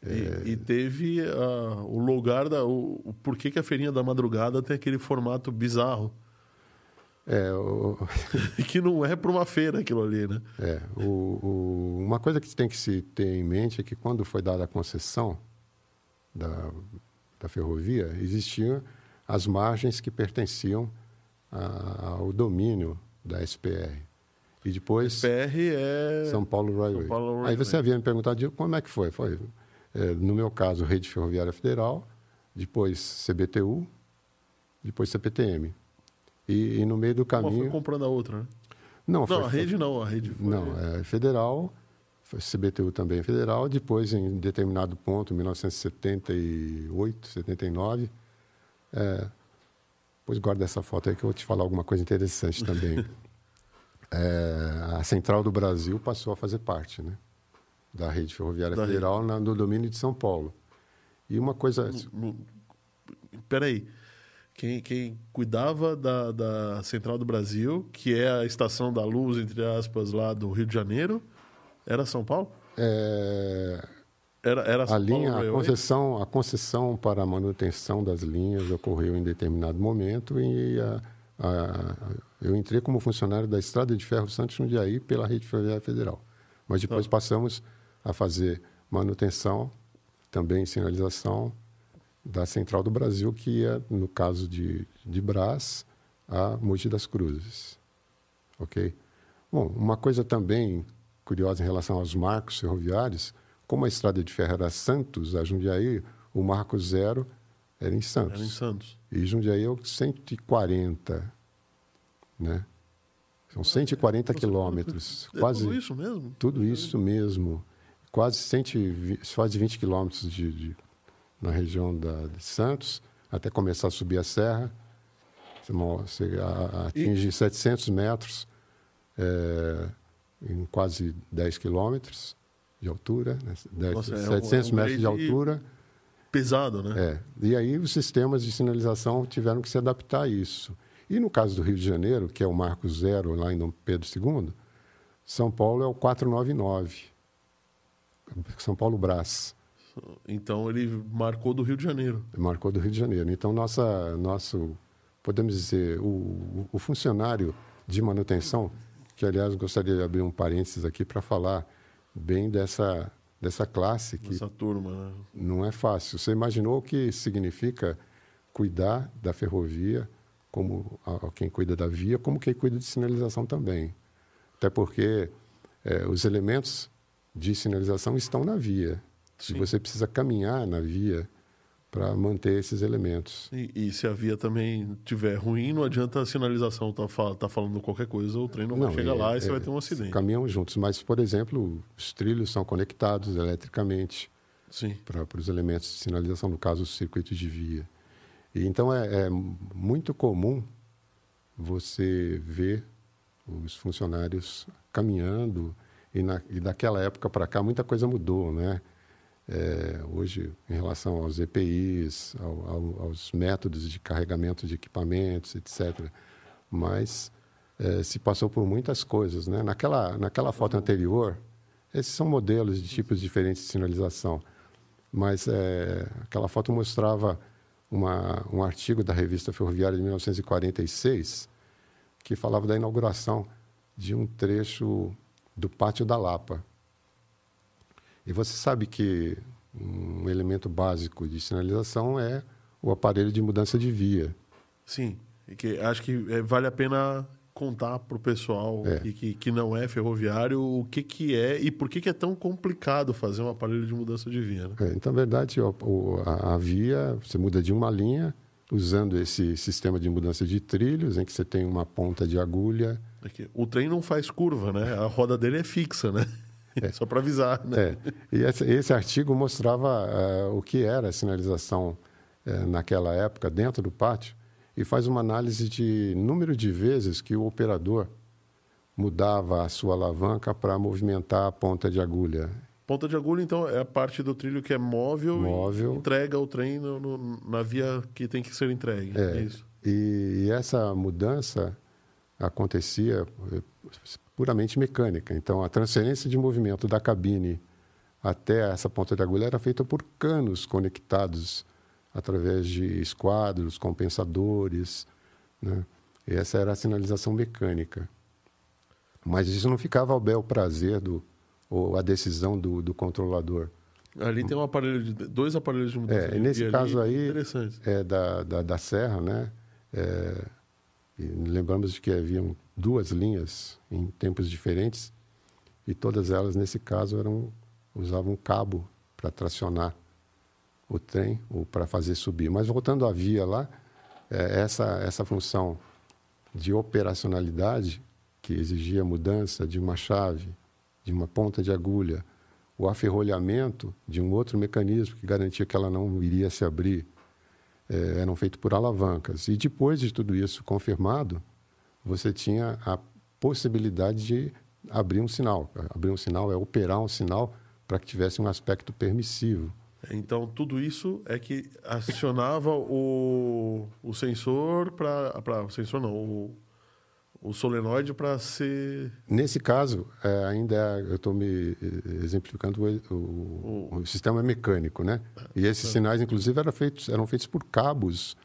E, e teve ah, o lugar da. O, o porquê que a feirinha da madrugada tem aquele formato bizarro. É, o, que não é para uma feira aquilo ali, né? É, o, uma coisa que tem que se ter em mente é que quando foi dada a concessão da, da ferrovia, existiam as margens que pertenciam a- ao domínio da SPR. E depois PR é. São Paulo Railway. São Paulo Aí Railway. você havia me perguntado como é que foi? Foi, é, no meu caso, Rede Ferroviária Federal, depois CBTU, depois CPTM. E, e no meio do Uma caminho. foi comprando a outra, né? Não, Não, foi, a rede não, a rede foi... Não, é federal, foi CBTU também é federal. Depois, em determinado ponto, 1978, 79, é, depois guarda essa foto aí que eu vou te falar alguma coisa interessante também. É, a Central do Brasil passou a fazer parte, né, da rede ferroviária Da federal na, no domínio de São Paulo. E uma coisa, No- Peraí. Quem, quem cuidava da, da Central do Brasil, que é a estação da luz, entre aspas, lá do Rio de Janeiro, era São Paulo? é, Era, era a linha, a concessão, a concessão para a manutenção das linhas ocorreu em determinado momento e a- a- eu entrei como funcionário da Estrada de Ferro Santos Jundiaí pela Rede Ferroviária Federal. Mas depois Tá. passamos a fazer manutenção, também sinalização da Central do Brasil, que ia, no caso de, de Brás, a Mogi das Cruzes. Ok? Bom, uma coisa também curiosa em relação aos marcos ferroviários, como a estrada de ferro era Santos, a Jundiaí, o marco zero era em Santos. Era em Santos. E Jundiaí é o 140, né? São 140 quilômetros, É quase tudo isso mesmo? tudo isso mesmo, quase 120, quase 20 quilômetros de, de- na região da, de Santos, até começar a subir a serra, você, a- a- atinge 700 metros é, em quase 10 quilômetros de altura, né? 10, Nossa, é um- 700 é um metros de altura. Pesado, né? É. E aí os sistemas de sinalização tiveram que se adaptar a isso. E no caso do Rio de Janeiro, que é o marco zero lá em Dom Pedro II, São Paulo é o 499. São Paulo Brás. Então ele marcou do Rio de Janeiro. Marcou do Rio de Janeiro. Então, nossa, nosso, podemos dizer, o- o funcionário de manutenção, que aliás gostaria de abrir um parênteses aqui para falar bem dessa, dessa classe que Essa turma, né? não é fácil. Você imaginou o que significa cuidar da ferrovia, como a, a quem cuida da via, como quem cuida de sinalização também. Até porque eh, os elementos de sinalização estão na via. Sim. E você precisa caminhar na via para manter esses elementos. E, e se a via também tiver ruim, não adianta a sinalização tá, tá falando qualquer coisa, o trem não, vai chegar é- lá e você é- vai ter um acidente. Caminham juntos, mas, por exemplo, os trilhos são conectados eletricamente. Para os elementos de sinalização, no caso, os circuitos de via. E, então, é, é muito comum você ver os funcionários caminhando, e, na, e daquela época para cá muita coisa mudou, né? É, hoje, em relação aos EPIs, ao- ao- aos métodos de carregamento de equipamentos, etc. Mas é, se passou por muitas coisas, né? Naquela, naquela foto anterior, esses são modelos de tipos diferentes de sinalização mas é, aquela foto mostrava uma, um artigo da revista Ferroviária de 1946 que falava da inauguração de um trecho do Pátio da Lapa. E você sabe que um elemento básico de sinalização é o aparelho de mudança de via. Sim. E que acho que é, vale a pena contar para o pessoal É. que, que, não é ferroviário o que, que é e por que, que é tão complicado fazer um aparelho de mudança de via. Né? É, então, na verdade, o- o- a, a via, você muda de uma linha usando esse sistema de mudança de trilhos, em que você tem uma ponta de agulha É o trem não faz curva, né? A roda dele é fixa, né? Só para avisar, né? É, e esse, esse artigo mostrava eh, o que era a sinalização eh, naquela época dentro do pátio e faz uma análise de número de vezes que o operador mudava a sua alavanca para movimentar a ponta de agulha. Ponta de agulha, então, é a parte do trilho que é móvel, Móvel. e entrega o trem no- no- na via que tem que ser entregue. É, isso. E, e essa mudança acontecia eh, puramente mecânica. Então, a transferência de movimento da cabine até essa ponta de agulha era feita por canos conectados através de esquadros, compensadores. Né? E essa era a sinalização mecânica. Mas isso não ficava ao bel prazer do, ou a decisão do, do controlador. Ali tem um aparelho de, dois aparelhos de mudança É, nesse caso aí, é da, da, da Serra, né? É, e lembramos de que haviam duas linhas em tempos diferentes e todas elas, nesse caso, eram, usavam um cabo para tracionar o trem ou para fazer subir. Mas voltando à via lá, é, essa, essa função de operacionalidade, que exigia mudança de uma chave, de uma ponta de agulha, o aferrolhamento de um outro mecanismo que garantia que ela não iria se abrir, é, eram feitos por alavancas. E depois de tudo isso confirmado, você tinha a possibilidade de abrir um sinal. Abrir um sinal é operar um sinal para que tivesse um aspecto permissivo. Então, tudo isso é que acionava o, o sensor para. O sensor não, o, o solenoide para ser. Nesse caso, é, ainda é, eu estou me exemplificando o, o, o, sistema mecânico, né? E esses sinais, inclusive, eram feitos, eram feitos por cabos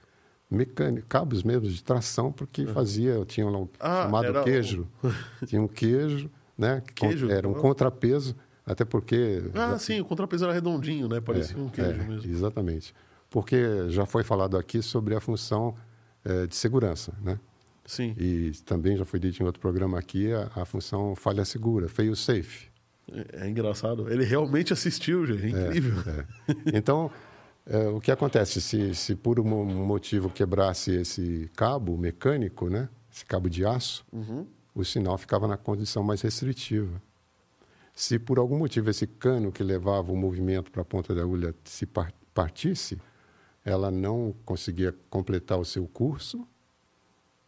mecânicos, cabos mesmo de tração, porque fazia, tinha lá um ah, chamado queijo. tinha um queijo, né? Queijo? Era um contrapeso até porque. Ah, já... sim, o contrapeso era redondinho, né? Parecia é, um queijo é, mesmo. Exatamente. Porque já foi falado aqui sobre a função é, de segurança, né? Sim. E também já foi dito em outro programa aqui a, a função falha segura, fail safe. É, é, engraçado. Ele realmente assistiu, gente. É, é incrível. Então, é, o que acontece? Se, se por um motivo quebrasse esse cabo mecânico, né? Esse cabo de aço, uhum. o sinal ficava na condição mais restritiva. Se por algum motivo esse cano que levava o movimento para a ponta da agulha se partisse, ela não conseguia completar o seu curso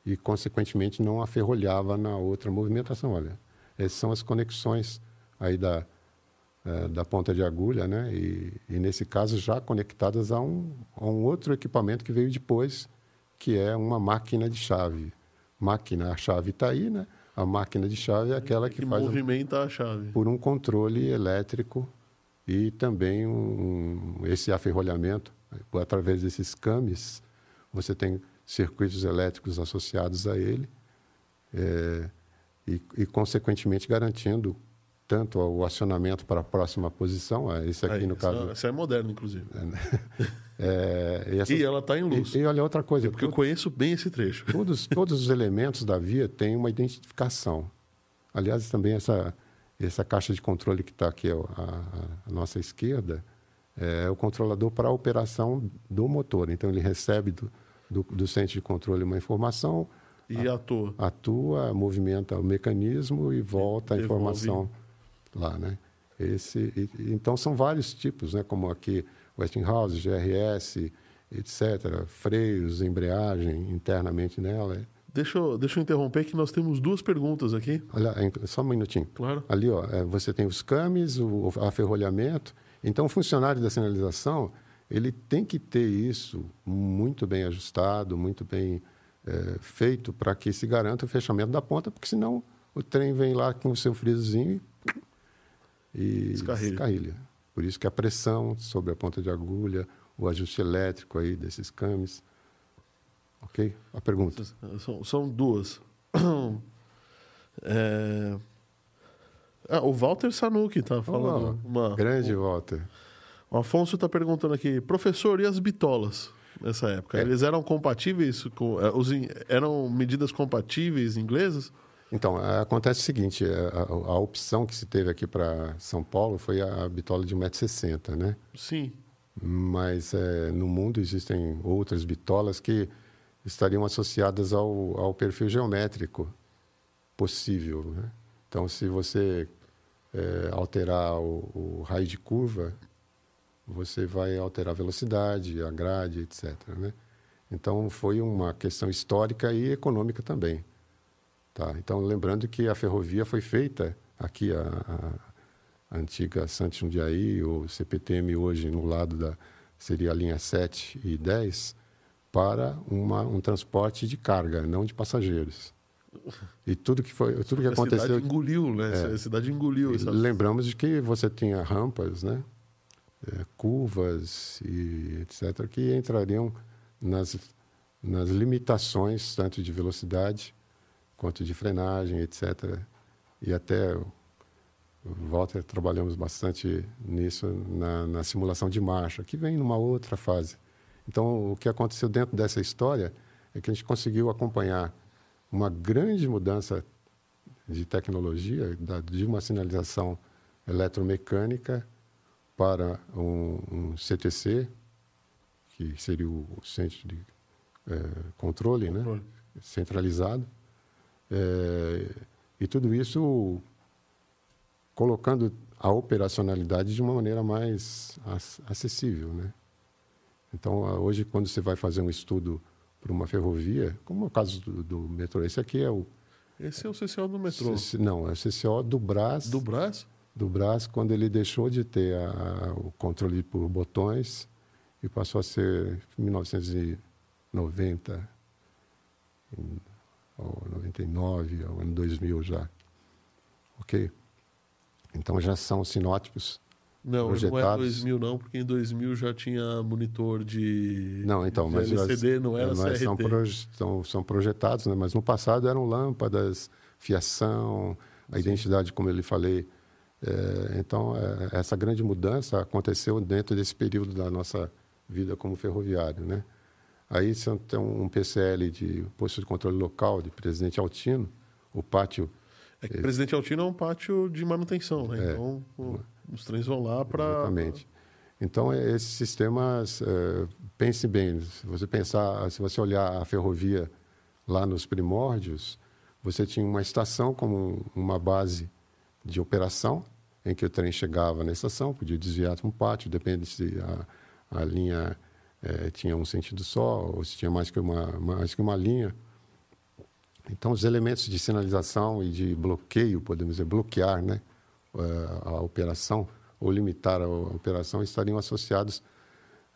e, consequentemente, não aferrolhava na outra movimentação. Olha, essas são as conexões aí da, é, da ponta de agulha, né? E, e, nesse caso já conectadas a um, a um outro equipamento que veio depois, que é uma máquina de chave. Máquina, a chave está aí, né? A máquina de chave é aquela que, que faz movimenta um, a chave por um controle elétrico e também um, esse aferrolhamento através desses cames. Você tem circuitos elétricos associados a ele é, e, e, consequentemente, garantindo tanto o acionamento para a próxima posição, é, esse aqui Aí, no caso... Isso é moderno, inclusive. É, né? é, e, essas, e, ela está em luz. E, e, olha outra coisa... Porque eu conheço bem esse trecho. Todos, todos os elementos da via têm uma identificação. Aliás, também essa, essa caixa de controle que está aqui à, à, nossa esquerda é o controlador para a operação do motor. Então, ele recebe do, do, do centro de controle uma informação... E atua. Atua, movimenta o mecanismo e volta a informação lá, né? Esse, e, então são vários tipos, né? Como aqui Westinghouse, GRS, etc. Freios, embreagem internamente nela. Deixa eu, deixa eu interromper que nós temos duas perguntas aqui. Olha, só um minutinho. Claro. Ali, ó, é, você tem os cames, o aferrolhamento. Então, o funcionário da sinalização, ele tem que ter isso muito bem ajustado, muito bem é, feito para que se garanta o fechamento da ponta, porque senão o trem vem lá com o seu frisozinho e descarrilha. descarrilha. Por isso que a pressão sobre a ponta de agulha, o ajuste elétrico aí desses cames. Ok? A pergunta. São, são duas. É... Ah, o Walter Sanuki está falando. Oh, uma... Grande o... Walter. O Afonso está perguntando aqui, professor, e as bitolas nessa época? É. Eles eram compatíveis com. Os, eram medidas compatíveis inglesas? Então, acontece o seguinte, a, a, opção que se teve aqui para São Paulo foi a bitola de 1,60m, né? Sim. Mas é, no mundo existem outras bitolas que estariam associadas ao, ao perfil geométrico possível, né? Então, se você é, alterar o, o raio de curva, você vai alterar a velocidade, a grade, etc. Né? Então, foi uma questão histórica e econômica também. Tá? Então, lembrando que a ferrovia foi feita aqui, a, a, a antiga Santos Jundiaí, ou CPTM hoje no lado da, seria a linha 7 e 10, para uma, um transporte de carga, não de passageiros. E tudo que foi, tudo que a aconteceu. A cidade engoliu, né? É, a cidade engoliu. Lembramos de que você tinha rampas, né? É, curvas e etc., que entrariam nas, nas limitações tanto de velocidade quanto de frenagem, etc. E até o Walter trabalhamos bastante nisso na, na simulação de marcha, que vem numa outra fase. Então, o que aconteceu dentro dessa história é que a gente conseguiu acompanhar uma grande mudança de tecnologia, de uma sinalização eletromecânica para um, um CTC, que seria o centro de é, controle, né? Controle. centralizado. É, e tudo isso colocando a operacionalidade de uma maneira mais ac- acessível. Né? Então, hoje, quando você vai fazer um estudo para uma ferrovia, como é o caso do, do metrô, esse aqui é o. Esse é o CCO do metrô. CC não, é o CCO do Brás. Do Brás? Do Brás quando ele deixou de ter a- o controle por botões e passou a ser em 1990, em- ou 99, ou ano 2000 já. Ok? Então já são sinótipos. Não, não é Projetados. 2000 não, porque em 2000 já tinha monitor de, Não, então, de mas, LCD, não era mas CRT. são, proje- são, são projetados, né? mas no passado eram lâmpadas, fiação, a identidade, como eu lhe falei. É, então, é, essa grande mudança aconteceu dentro desse período da nossa vida como ferroviário. Né? Aí são- tem um PCL de posto de controle local de Presidente Altino, o pátio É que Presidente Altino é um pátio de manutenção, né? É. Então, o- os trens vão lá para... Exatamente. Então, é, esses sistemas, é, pense bem, se você pensar, se você olhar a ferrovia lá nos primórdios, você tinha uma estação como uma base de operação, em que o trem chegava na estação, podia desviar para um pátio, depende se a, a linha eh, tinha um sentido só, ou se tinha mais que uma, mais que uma linha. Então, os elementos de sinalização e de bloqueio, podemos dizer, bloquear né, eh, a operação ou limitar a operação estariam associados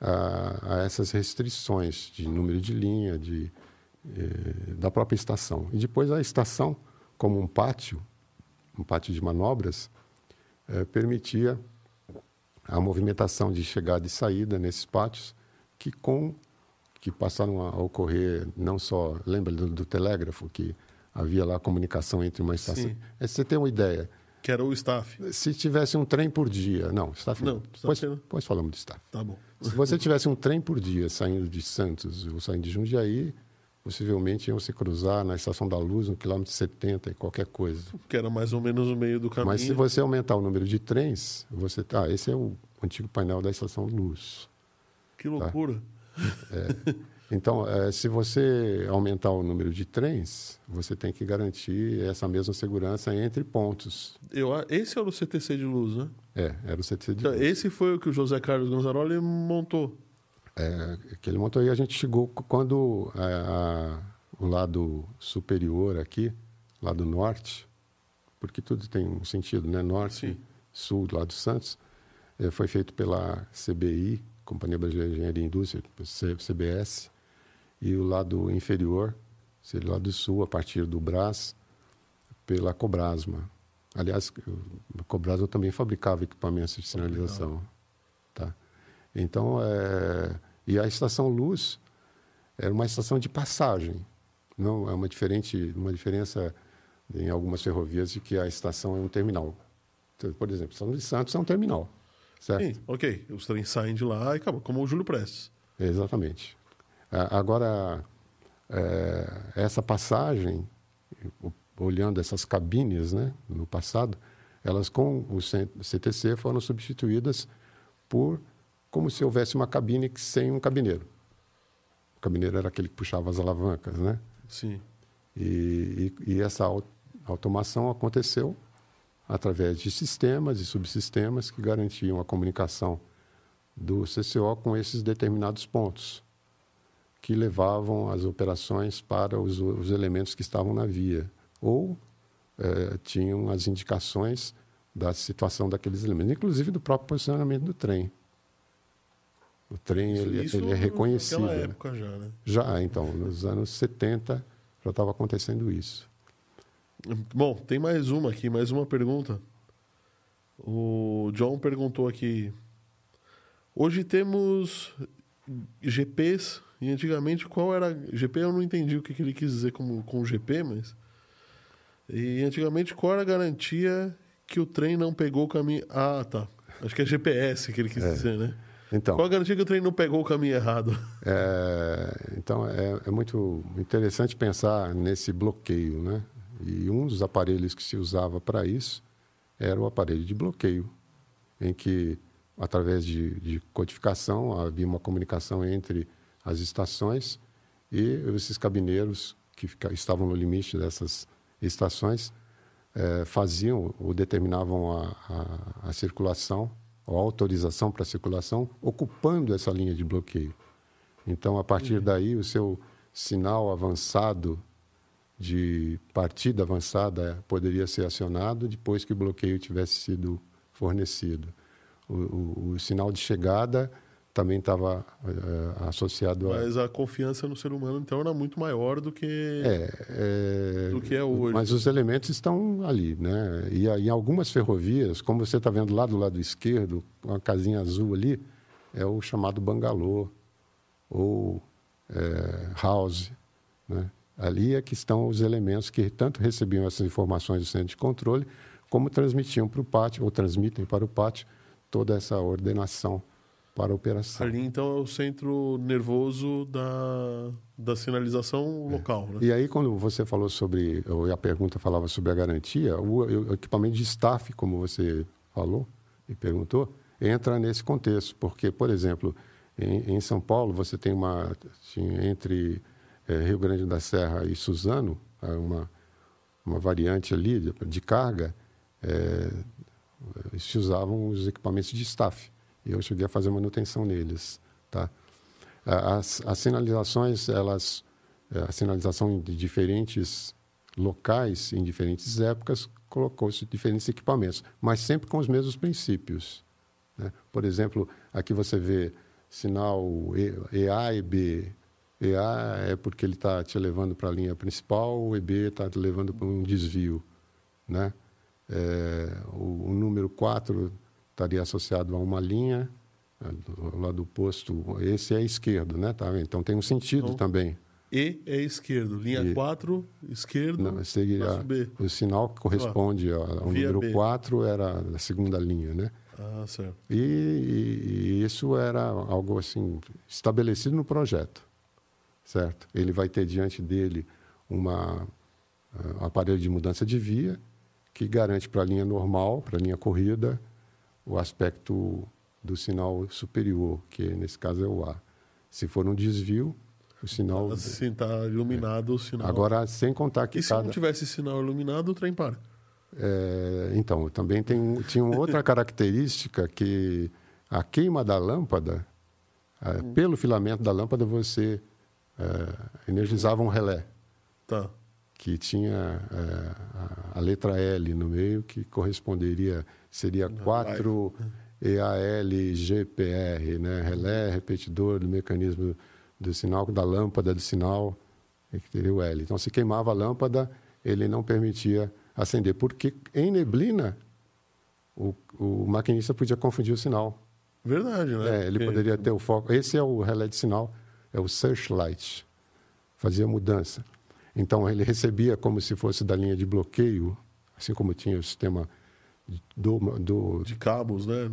a, a essas restrições de número de linha, de, eh, da própria estação. E depois a estação, como um pátio, um pátio de manobras, eh, permitia a movimentação de chegada e saída nesses pátios, que com que passaram a ocorrer não só lembra do, do telégrafo que havia lá comunicação entre uma estação. Sim. É, você tem uma ideia? Que era o staff. Se tivesse um trem por dia, não, staff Não, não. staff depois falamos de staff. Tá bom. Se você tivesse um trem por dia saindo de Santos ou saindo de Jundiaí, possivelmente iam se cruzar na Estação da Luz, no quilômetro 70 e qualquer coisa. Que era mais ou menos o meio do caminho. Mas se você aumentar o número de trens, você tá, esse é o antigo painel da Estação Luz. Que loucura. Então, eh, se você aumentar o número de trens, você tem que garantir essa mesma segurança entre pontos. Eu, esse era o CTC de luz, né? É, era o CTC de Então, esse foi o que o José Carlos Gonzaroli montou. É, que ele montou e a gente chegou quando é, a- o lado superior aqui, lado norte, porque tudo tem um sentido, né? Norte, Sim. sul, lado Santos, eh, foi feito pela CBI, Companhia Brasileira de Engenharia e Indústria, CBS, e o lado inferior, seria o lado sul, a partir do Brás, pela Cobrasma. Aliás, a Cobrasma também fabricava equipamentos de sinalização. Tá? Então, é, e a estação Luz era uma estação de passagem. Não é uma diferente, uma diferença em algumas ferrovias de que a estação é um terminal. Então, por exemplo, a estação de Santos é um terminal, certo? Sim, ok. Os trens saem de lá e acabou. Como o Júlio Prestes. Exatamente. Agora, é, essa passagem, olhando essas cabines né, no passado, elas com o CTC foram substituídas por como se houvesse uma cabine sem um cabineiro. O cabineiro era aquele que puxava as alavancas, né? Sim. E, e- e essa au- automação aconteceu através de sistemas e subsistemas que garantiam a comunicação do CCO com esses determinados pontos, que levavam as operações para os, os elementos que estavam na via, ou eh, tinham as indicações da situação daqueles elementos, inclusive do próprio posicionamento do trem. O trem ele, Isso ele é reconhecido. Naquela né? época já, né? Já, então, nos anos 70 já estava acontecendo isso. Bom, tem mais uma aqui, mais uma pergunta. O John perguntou aqui. Hoje temos GPs e antigamente qual era GP? Eu não entendi o que, que ele quis dizer como com GP, mas e antigamente qual era a garantia que o trem não pegou o caminho? Ah, tá. Acho que é GPS que ele quis dizer, né? Então, Qual a garantia que o trem não pegou o caminho errado? é, então é, é muito interessante pensar nesse bloqueio, né? E um dos aparelhos que se usava para isso era o aparelho de bloqueio, em que, através de, de codificação, havia uma comunicação entre as estações E esses cabineiros que fica, estavam no limite dessas estações eh, faziam ou determinavam a, a, a circulação, ou autorização para circulação, ocupando essa linha de bloqueio. Então, a partir daí, o seu sinal avançado de partida avançada poderia ser acionado depois que o bloqueio tivesse sido fornecido. O, o, o sinal de chegada também estava é, associado a... Mas a confiança no ser humano, então, era muito maior do que é, é, do que é hoje. Mas os elementos estão ali, né? E em algumas ferrovias, como você está vendo lá do lado esquerdo, uma casinha azul ali, é o chamado bangalô ou é, house, né? Ali é que estão os elementos que tanto recebiam essas informações do centro de controle, como transmitiam para o pátio, ou transmitem para o pátio, toda essa ordenação para a operação. Ali, então, é o centro nervoso da, da sinalização local. Né? E aí, quando você falou sobre, ou a pergunta falava sobre a garantia, o, o equipamento de staff, como você falou e perguntou, entra nesse contexto. Porque, por exemplo, em, em São Paulo, você tem uma. entre é, Rio Grande da Serra e Suzano, uma, uma variante ali de, de carga, é, se usavam os equipamentos de staff. E eu cheguei a fazer manutenção neles. Tá? As, as sinalizações, elas, é, a sinalização de diferentes locais, em diferentes épocas, colocou-se diferentes equipamentos, mas sempre com os mesmos princípios. Né? Por exemplo, aqui você vê sinal EA e B, EA é porque ele está te levando para a linha principal, o EB está te levando para um desvio. Né? É, o, o, número 4 estaria associado a uma linha, é, lá do posto, esse é esquerdo, né? Tá? Então tem um sentido então, também. E é esquerdo, linha e, 4, esquerdo, não, seria B. O sinal que corresponde ah, ao número B. 4 era a segunda linha, né? Ah, certo. E, e, e isso era algo assim estabelecido no projeto certo? Ele vai ter diante dele uma, um aparelho de mudança de via que garante para a linha normal, para a linha corrida, o aspecto do sinal superior, que nesse caso é o A. Se for um desvio, o sinal... Sim, está iluminado é. o sinal. Agora, sem contar que E cada... se não tivesse sinal iluminado, o trem para? É, então, também tem, tinha outra característica que a queima da lâmpada, hum. pelo filamento da lâmpada, você é, energizava um relé. Tá. Que tinha é, a, a, letra L no meio, que corresponderia, seria 4 EALGPR, né? relé, repetidor do mecanismo do sinal, da lâmpada do sinal, que teria o L. Então, se queimava a lâmpada, ele não permitia acender, porque em neblina, o, o maquinista podia confundir o sinal. Verdade, né? É, ele poderia ter o foco. Esse é o relé de sinal é o searchlight, fazia mudança. Então ele recebia como se fosse da linha de bloqueio, assim como tinha o sistema do, do de cabos, né?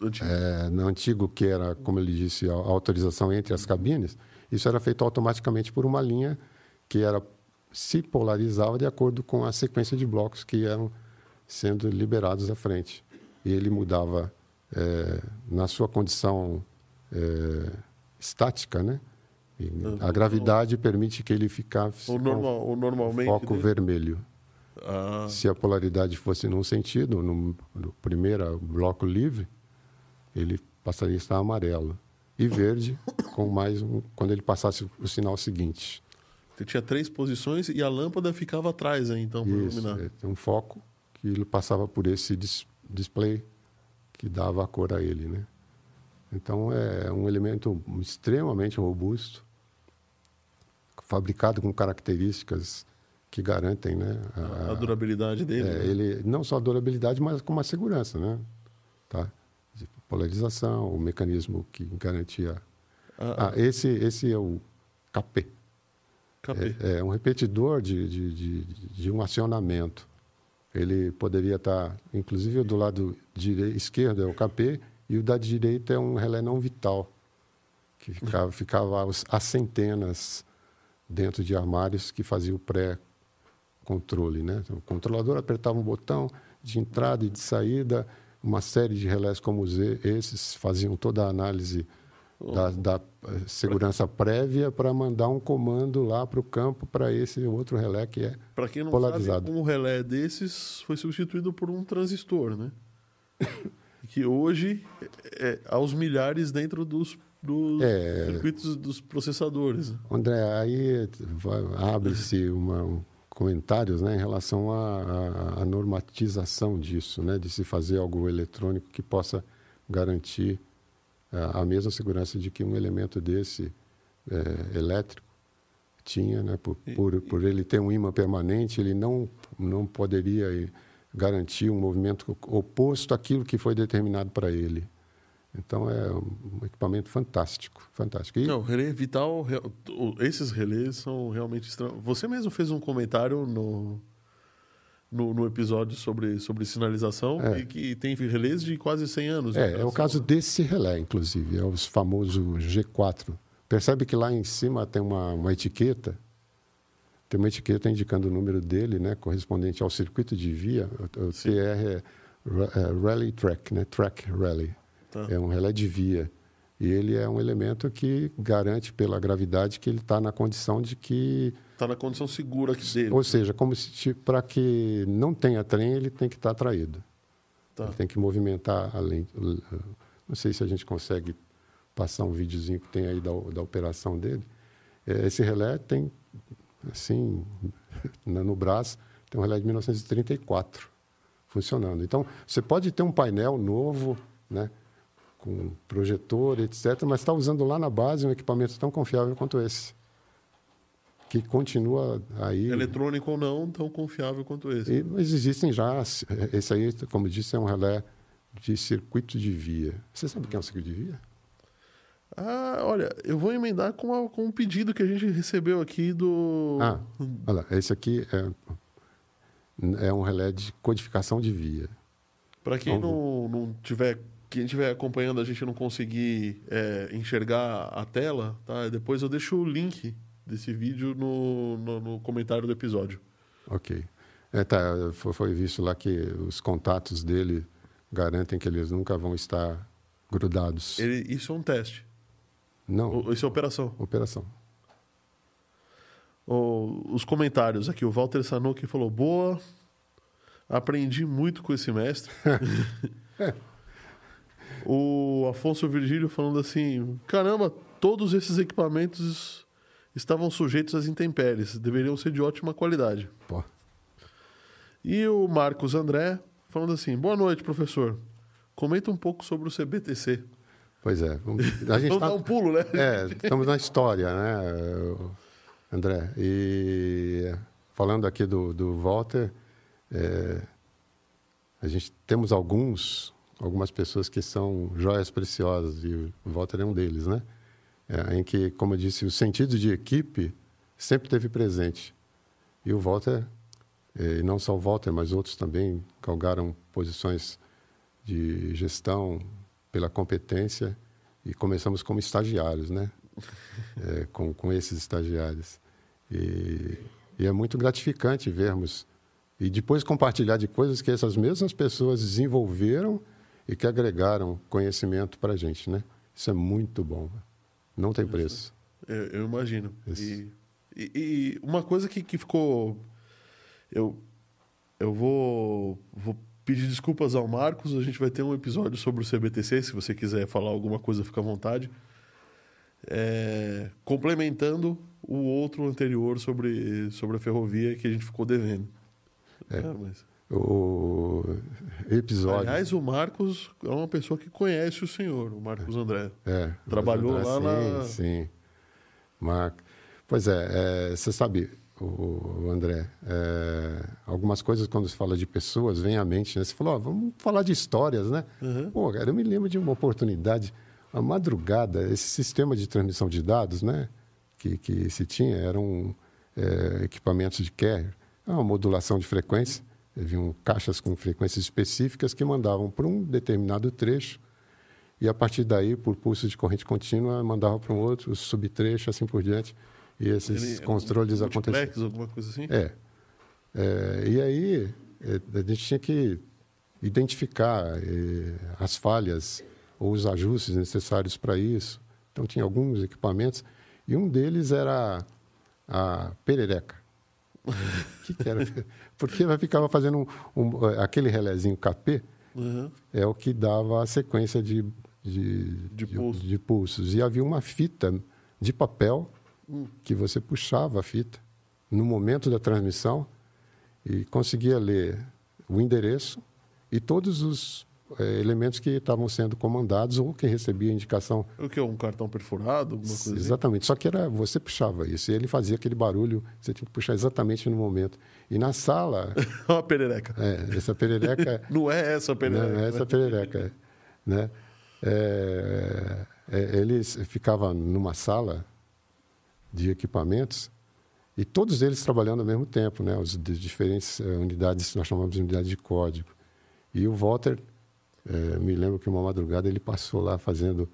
Antigo. É, no antigo que era, como ele disse, a autorização entre as cabines, isso era feito automaticamente por uma linha que era se polarizava de acordo com a sequência de blocos que eram sendo liberados à frente. E ele mudava é, na sua condição é, estática, né? E a gravidade permite que ele ficasse o normal, o normalmente foco dele? vermelho. Ah. Se a polaridade fosse num sentido, no, no primeiro bloco livre, ele passaria a estar amarelo. E verde, com mais um, quando ele passasse o sinal seguinte. Você tinha três posições e a lâmpada ficava atrás, aí, então, para iluminar. É, um foco que ele passava por esse dis display que dava a cor a ele, né? Então é um elemento extremamente robusto, fabricado com características que garantem né, a, a durabilidade dele. É, né? ele, não só a durabilidade, mas com uma segurança. Né? Tá? Polarização, o mecanismo que garantia. Ah, ah, esse, esse é o KP. KP. É, é um repetidor de, de, de, de, um acionamento. Ele poderia estar, inclusive, do lado direito, esquerdo é o KP e o da direita é um relé não vital, que ficava, ficava a centenas dentro de armários que fazia o pré-controle. Né? Então, o controlador apertava um botão de entrada e de saída, uma série de relés como esses faziam toda a análise da, da eh, segurança prévia para mandar um comando lá para o campo para esse outro relé que é Para quem não polarizado. sabe, um relé desses foi substituído por um transistor, né? que hoje é aos milhares dentro dos, dos É. circuitos dos processadores. né? André, aí abre-se uma, um, comentários né, em relação à, à- normatização disso, né, de se fazer algo eletrônico que possa garantir ah, a mesma segurança de que um elemento desse eh, elétrico tinha, né, por, E- por, por ele ter um ímã permanente, ele não, não poderia eh, garantir um movimento oposto àquilo que foi determinado para ele. Então é um equipamento fantástico, fantástico. E, Não, relé vital, esses relés são realmente estranhos. Você mesmo fez um comentário no, no, no episódio sobre, sobre sinalização É. e que tem relés de quase 100 anos. É, né? é o caso desse relé, inclusive, é o famoso G4. Percebe que lá em cima tem uma, uma etiqueta, tem uma etiqueta indicando o número dele, né, correspondente ao circuito de via. O, o. TR é, é Rally Track, né, Track Rally. Tá. É um relé de via. E ele é um elemento que garante pela gravidade que ele está na condição de que Tá na condição segura aqui dele. ou seja, como se para que não tenha trem, ele tem que estar atraído. Tá. Ele tem que movimentar além. Não sei se a gente consegue passar um videozinho que tem aí da, da operação dele. É, Esse relé tem, assim, no braço, tem um relé de 1934 funcionando. Então, você pode ter um painel novo, né, com projetor, etc., mas está usando lá na base um equipamento tão confiável quanto esse, que continua aí. Eletrônico ou não, tão confiável quanto esse. E- mas existem já, esse aí, como disse, é um relé de circuito de via. Você sabe o que é um circuito de via? Ah, olha, eu vou emendar com, a- com um pedido que a gente recebeu aqui do. Ah, olha lá, esse aqui é, é um relé de codificação de via. Para quem não, não tiver. Quem estiver acompanhando a gente não conseguir é, enxergar a tela, tá? Depois eu deixo o link desse vídeo no, no, no comentário do episódio. Ok. É, tá, foi, visto lá que os contatos dele garantem que eles nunca vão estar grudados. Ele, isso é um teste. Não, O- Isso é operação. operação. O- os comentários aqui. O Walter Sanoki falou: boa. Aprendi muito com esse mestre. o Afonso Virgílio falando assim: caramba, todos esses equipamentos estavam sujeitos às intempéries, deveriam ser de ótima qualidade. Pô, E o Marcos André falando assim: boa noite, professor. Comenta um pouco sobre o CBTC. pois é. vamos- A gente tá, dar um pulo, né? É, estamos na história, né, André? E falando aqui do, do Walter, é, a gente temos alguns, algumas pessoas que são joias preciosas e o Walter é um deles, né? É, em que, como eu disse, o sentido de equipe sempre teve presente. E o Walter, eh, e não só o Walter, mas outros também galgaram posições de gestão pela competência e começamos como estagiários, né? É, com, com esses estagiários. E, e é muito gratificante vermos e depois compartilhar de coisas que essas mesmas pessoas desenvolveram e que agregaram conhecimento para a gente, né? Isso é muito bom. Não tem preço. Eu, eu imagino. E, e- e uma coisa que, que ficou. Eu, eu vou, vou pedir desculpas ao Marcos. A gente vai ter um episódio sobre o CBTC. Se você quiser falar alguma coisa, fica à vontade. É, complementando o outro anterior sobre, sobre a ferrovia que a gente ficou devendo. É. É, mas- O episódio. aliás, o Marcos é uma pessoa que conhece o senhor, o Marcos André. É, Trabalhou mas, lá sim, na- Sim, Mar... Pois é, é, você sabe, o, André, é, algumas coisas quando se fala de pessoas vem à mente, né? Você falou, ó, vamos falar de histórias, né? Uhum. Pô, cara, eu me lembro de uma oportunidade, a madrugada, esse sistema de transmissão de dados, né? Que, que se tinha, eram é, equipamentos de carrier, uma modulação de frequência, haviam caixas com frequências específicas que mandavam para um determinado trecho e a partir daí, por pulso de corrente contínua, mandava para um outro subtrecho, assim por diante. E esses Ele- controles um aconteciam. alguma coisa assim? É. É, E aí, é, a gente tinha que identificar é, as falhas ou os ajustes necessários para isso, Então tinha alguns equipamentos e um deles era a perereca. O que, que, era? Porque ela ficava fazendo um, um, aquele relézinho KP, uhum. é o que dava a sequência de, de, de, pulso. de, de pulsos. E havia uma fita de papel hum. que você puxava a fita no momento da transmissão e conseguia ler o endereço e todos os é, elementos que estavam sendo comandados ou que recebia indicação. O que? Um cartão perfurado? Alguma coisa assim? Exatamente. Só que era, você puxava isso e ele fazia aquele barulho, você tinha que puxar exatamente no momento. E na sala. Uma perereca. É, essa perereca. não é essa perereca. Não, é essa perereca. né? É, é, eles ficavam numa sala de equipamentos e todos eles trabalhando ao mesmo tempo, né? Os de diferentes uh, unidades, nós chamamos de unidade de código. E o Walter é, me lembro que uma madrugada ele passou lá fazendo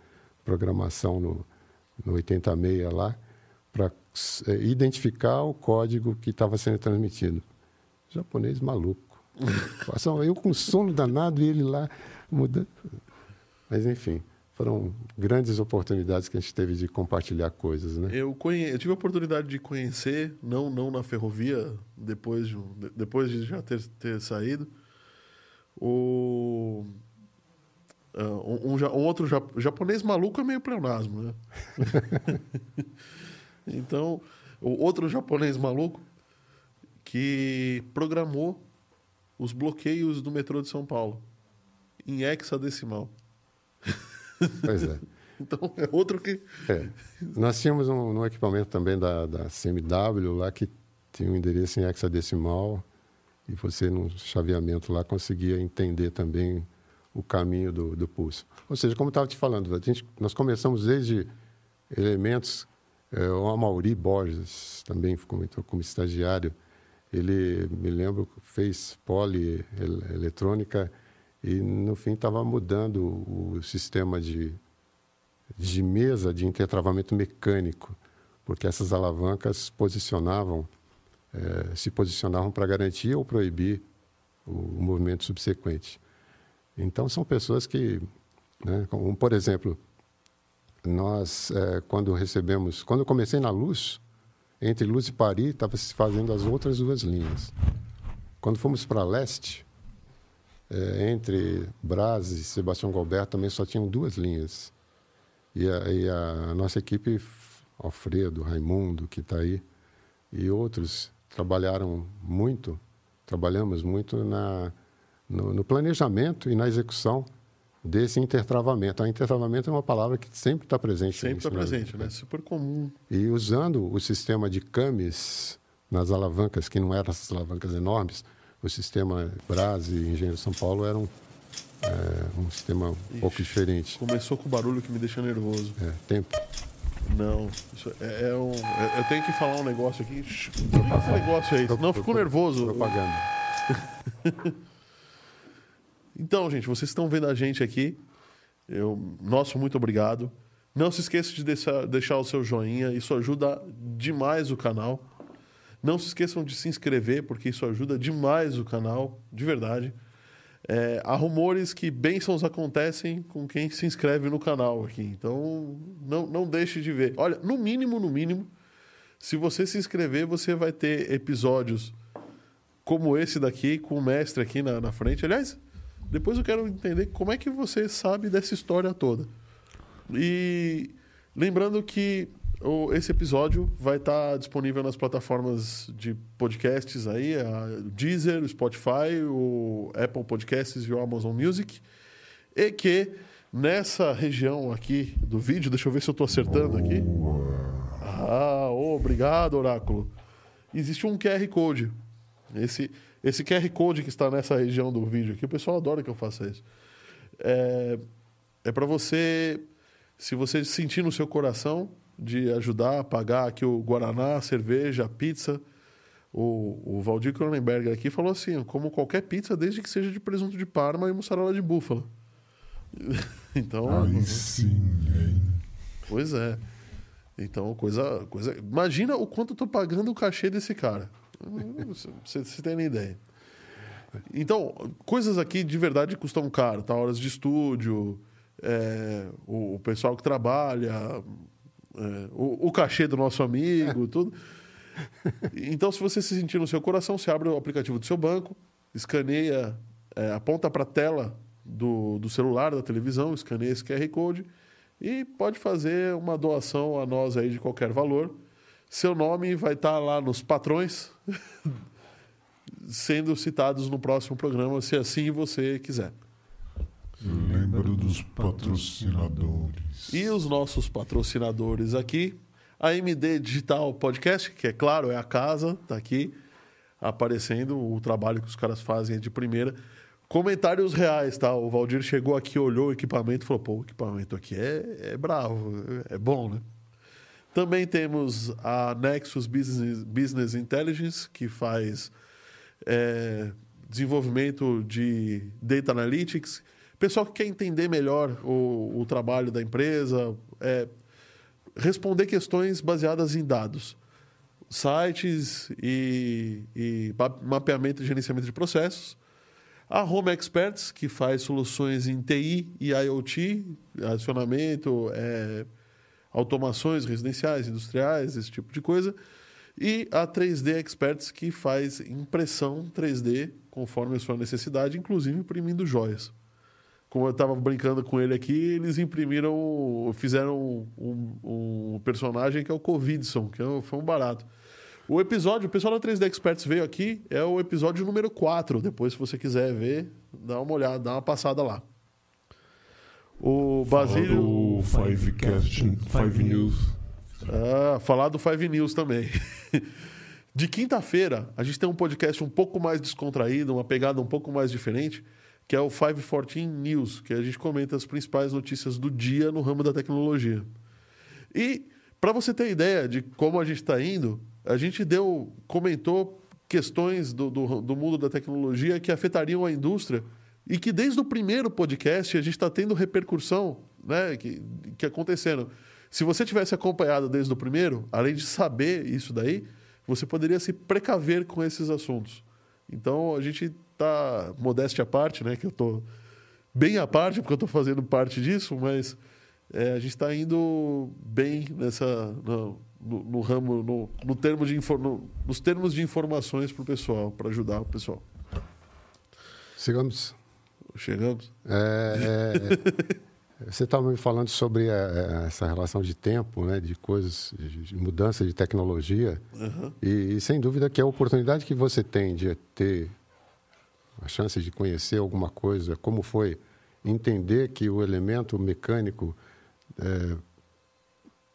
programação no, no 86 lá para é, identificar o código que estava sendo transmitido. Japonês maluco. eu com sono danado e ele lá mudando. Mas enfim, foram grandes oportunidades que a gente teve de compartilhar coisas, né? Eu, conhe... eu tive a oportunidade de conhecer, não não na ferrovia, depois de, depois de já ter, ter saído, o um, um, um, outro japonês maluco é meio pleonasmo, né? então, o outro japonês maluco que programou os bloqueios do metrô de São Paulo em hexadecimal. Pois é. então, é outro que... É. Nós tínhamos um, um, equipamento também da, da CMW lá que tinha um endereço em hexadecimal e você, no chaveamento lá, conseguia entender também o caminho do, do pulso. Ou seja, como eu estava te falando, a gente, nós começamos desde elementos. É, o Amaury Borges também entrou como estagiário. Ele, me lembro, fez polieletrônica e, no fim, estava mudando o sistema de, de mesa de intertravamento mecânico, porque essas alavancas posicionavam, é, se posicionavam para garantir ou proibir o movimento subsequente. Então, são pessoas que, né, como, por exemplo, nós, é, quando recebemos, quando eu comecei na Luz, entre Luz e Paris, estava se fazendo as outras duas linhas. Quando fomos para leste, é, entre Braz e Sebastião Galbert, também só tinham duas linhas. E a, e a nossa equipe, Alfredo, Raimundo, que está aí, e outros, trabalharam muito, trabalhamos muito na no, no, planejamento e na execução desse intertravamento. A intertravamento é uma palavra que sempre está presente. Sempre está presente, né? Super comum. E usando o sistema de cames nas alavancas, que não eram essas alavancas enormes, o sistema Brás e Engenheiro São Paulo era um, é, um sistema um Ixi, pouco diferente. Começou com o barulho que me deixa nervoso. É, tempo. Não, é, é, um. É, eu tenho que falar um negócio aqui. Esse negócio aí, não ficou nervoso. Propaganda. Então, gente, vocês estão vendo a gente aqui. Eu, nosso muito obrigado. Não se esqueça de deixar, deixar o seu joinha, isso ajuda demais o canal. Não se esqueçam de se inscrever, porque isso ajuda demais o canal, de verdade. É, há rumores que bênçãos acontecem com quem se inscreve no canal aqui. Então, não, não deixe de ver. Olha, no mínimo, no mínimo, se você se inscrever, você vai ter episódios como esse daqui, com o mestre aqui na, na frente. Aliás, depois eu quero entender como é que você sabe dessa história toda. E lembrando que o, esse episódio vai estar tá disponível nas plataformas de podcasts aí, a Deezer, o Spotify, o Apple Podcasts e o Amazon Music. E que nessa região aqui do vídeo, deixa eu ver se eu estou acertando aqui. Ah, obrigado, Oráculo. Existe um QR Code. Esse esse QR Code que está nessa região do vídeo aqui, o pessoal adora que eu faça isso. É, é para você, se você sentir no seu coração de ajudar a pagar aqui o Guaraná, a cerveja, a pizza. O, o Valdir Cronenberger aqui falou assim: como qualquer pizza, desde que seja de presunto de parma e mussarela de búfala. então. Aí sim, hein? Pois é. Então, coisa, coisa. Imagina o quanto eu tô pagando o cachê desse cara. Você, você tem nem ideia. Então, coisas aqui de verdade custam caro, tá? Horas de estúdio, é, o, o pessoal que trabalha, é, o, o cachê do nosso amigo, tudo. Então, se você se sentir no seu coração, você abre o aplicativo do seu banco, escaneia, é, aponta para a tela do, do celular, da televisão, escaneia esse QR Code e pode fazer uma doação a nós aí de qualquer valor. Seu nome vai estar lá nos patrões, sendo citados no próximo programa, se assim você quiser. Lembro dos patrocinadores. E os nossos patrocinadores aqui, a MD Digital Podcast, que é claro, é a casa, tá aqui aparecendo o trabalho que os caras fazem é de primeira. Comentários reais, tá? O Valdir chegou aqui, olhou o equipamento e falou: pô, o equipamento aqui é, é bravo, é bom, né? Também temos a Nexus Business, Business Intelligence, que faz é, desenvolvimento de data analytics. Pessoal que quer entender melhor o, o trabalho da empresa, é, responder questões baseadas em dados. Sites e, e mapeamento e gerenciamento de processos. A Home Experts, que faz soluções em TI e IoT, acionamento, é, automações residenciais, industriais, esse tipo de coisa. E a 3D Experts, que faz impressão 3D conforme a sua necessidade, inclusive imprimindo joias. Como eu estava brincando com ele aqui, eles imprimiram, fizeram um, um personagem que é o Covidson, que é foi um barato. O episódio, o pessoal da 3D Experts veio aqui, é o episódio número 4. Depois, se você quiser ver, dá uma olhada, dá uma passada lá. O Basílio. O Fivecast, Five News. Ah, falar do Five News também. De quinta-feira, a gente tem um podcast um pouco mais descontraído, uma pegada um pouco mais diferente, que é o 514 News, que a gente comenta as principais notícias do dia no ramo da tecnologia. E, para você ter ideia de como a gente está indo, a gente deu, comentou questões do, do, do mundo da tecnologia que afetariam a indústria e que desde o primeiro podcast a gente está tendo repercussão né, que, que acontecendo. Se você tivesse acompanhado desde o primeiro, além de saber isso daí, você poderia se precaver com esses assuntos. Então a gente está, modéstia à parte, né, que eu estou bem à parte, porque eu estou fazendo parte disso, mas é, a gente está indo bem nessa. No, no, no ramo, no, no, termo de no, nos termos de informações para o pessoal, para ajudar o pessoal. Sigamos. Chegamos? É, é, você estava me falando sobre a, a, essa relação de tempo, né, de coisas, de, de mudança de tecnologia. Uhum. E, e, sem dúvida que a oportunidade que você tem de ter a chance de conhecer alguma coisa, como foi entender que o elemento mecânico é,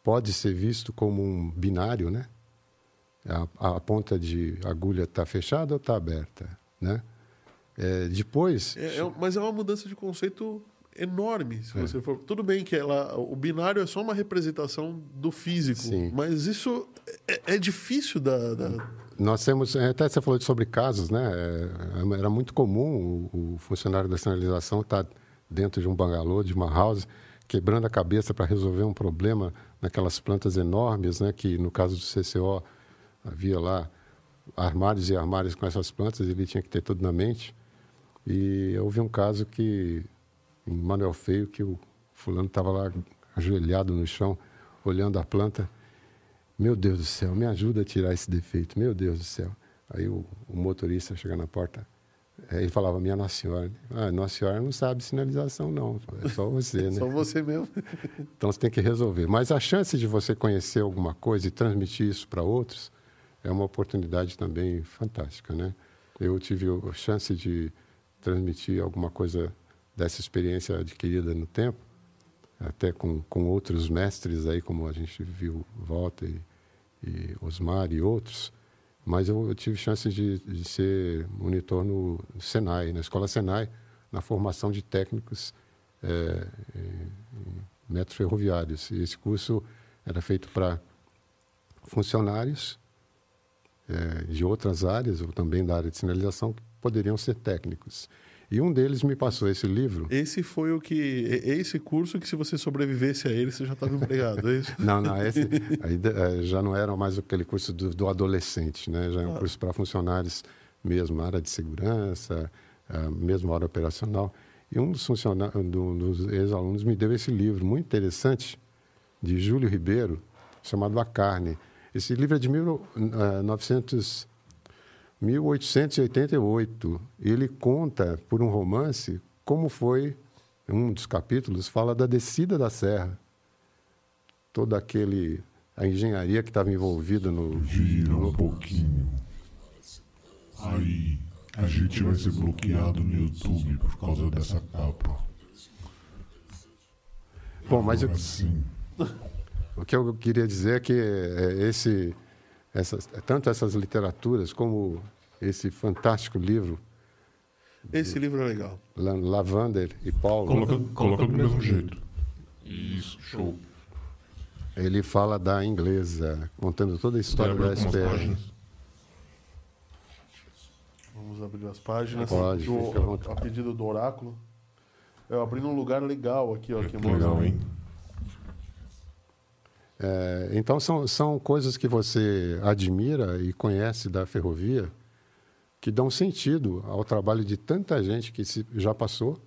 pode ser visto como um binário, né? A, a ponta de agulha está fechada ou está aberta, né? É, depois. É, é, mas é uma mudança de conceito enorme, se é. você for. Tudo bem que ela, o binário é só uma representação do físico, Sim. mas isso é, é difícil da, da, Nós temos, é, até você falou sobre casos, né? É, era muito comum o, o funcionário da sinalização estar tá dentro de um bangalô, de uma house, quebrando a cabeça para resolver um problema naquelas plantas enormes, né? Que no caso do CCO havia lá armários e armários com essas plantas, ele tinha que ter tudo na mente. E houve um caso que, em Manuel Feio, que o fulano estava lá ajoelhado no chão, olhando a planta. Meu Deus do céu, me ajuda a tirar esse defeito, meu Deus do céu. Aí o, o motorista chega na porta, é, ele falava, minha Nossa Senhora. Ah, Nossa Senhora não sabe sinalização, não. É só você, né? só você mesmo. então você tem que resolver. Mas a chance de você conhecer alguma coisa e transmitir isso para outros é uma oportunidade também fantástica, né? Eu tive a chance de transmitir alguma coisa dessa experiência adquirida no tempo, até com, com outros mestres aí, como a gente viu Volta e, e Osmar e outros, mas eu, eu tive chance de, de, ser monitor no Senai, na Escola Senai, na formação de técnicos é, em metros ferroviários. E esse curso era feito para funcionários é, de outras áreas, ou também da área de sinalização, poderiam ser técnicos. E um deles me passou esse livro. Esse foi o que. Esse curso que, se você sobrevivesse a ele, você já estava empregado, é isso? não, não, esse aí, é, já não era mais aquele curso do, do adolescente, né? Já é um ah. curso para funcionários mesmo, área de segurança, mesmo área operacional. E um dos funcionários, um dos ex-alunos me deu esse livro muito interessante de Júlio Ribeiro, chamado A Carne. Esse livro é de 1900, 1888. Ele conta, por um romance, como foi, um dos capítulos, fala da descida da serra. Toda aquele a engenharia que estava envolvida no. Vira um pouquinho. Aí a gente vai ser bloqueado no YouTube por causa dessa capa. Bom, mas eu, Assim, o que eu queria dizer é que é, esse, essas, tanto essas literaturas como esse fantástico livro, Esse livro é legal. La- Lavander e Paulo, coloca, coloca do mesmo jeito. Isso, show. ele fala da inglesa, contando toda a história da SPR. páginas? Vamos abrir as páginas. Pode, do, fica à vontade. a pedido do oráculo. Eu abri num lugar legal aqui, ó. Que Que legal, hein? É, então são, são coisas que você admira e conhece da ferrovia que dão sentido ao trabalho de tanta gente que se, já passou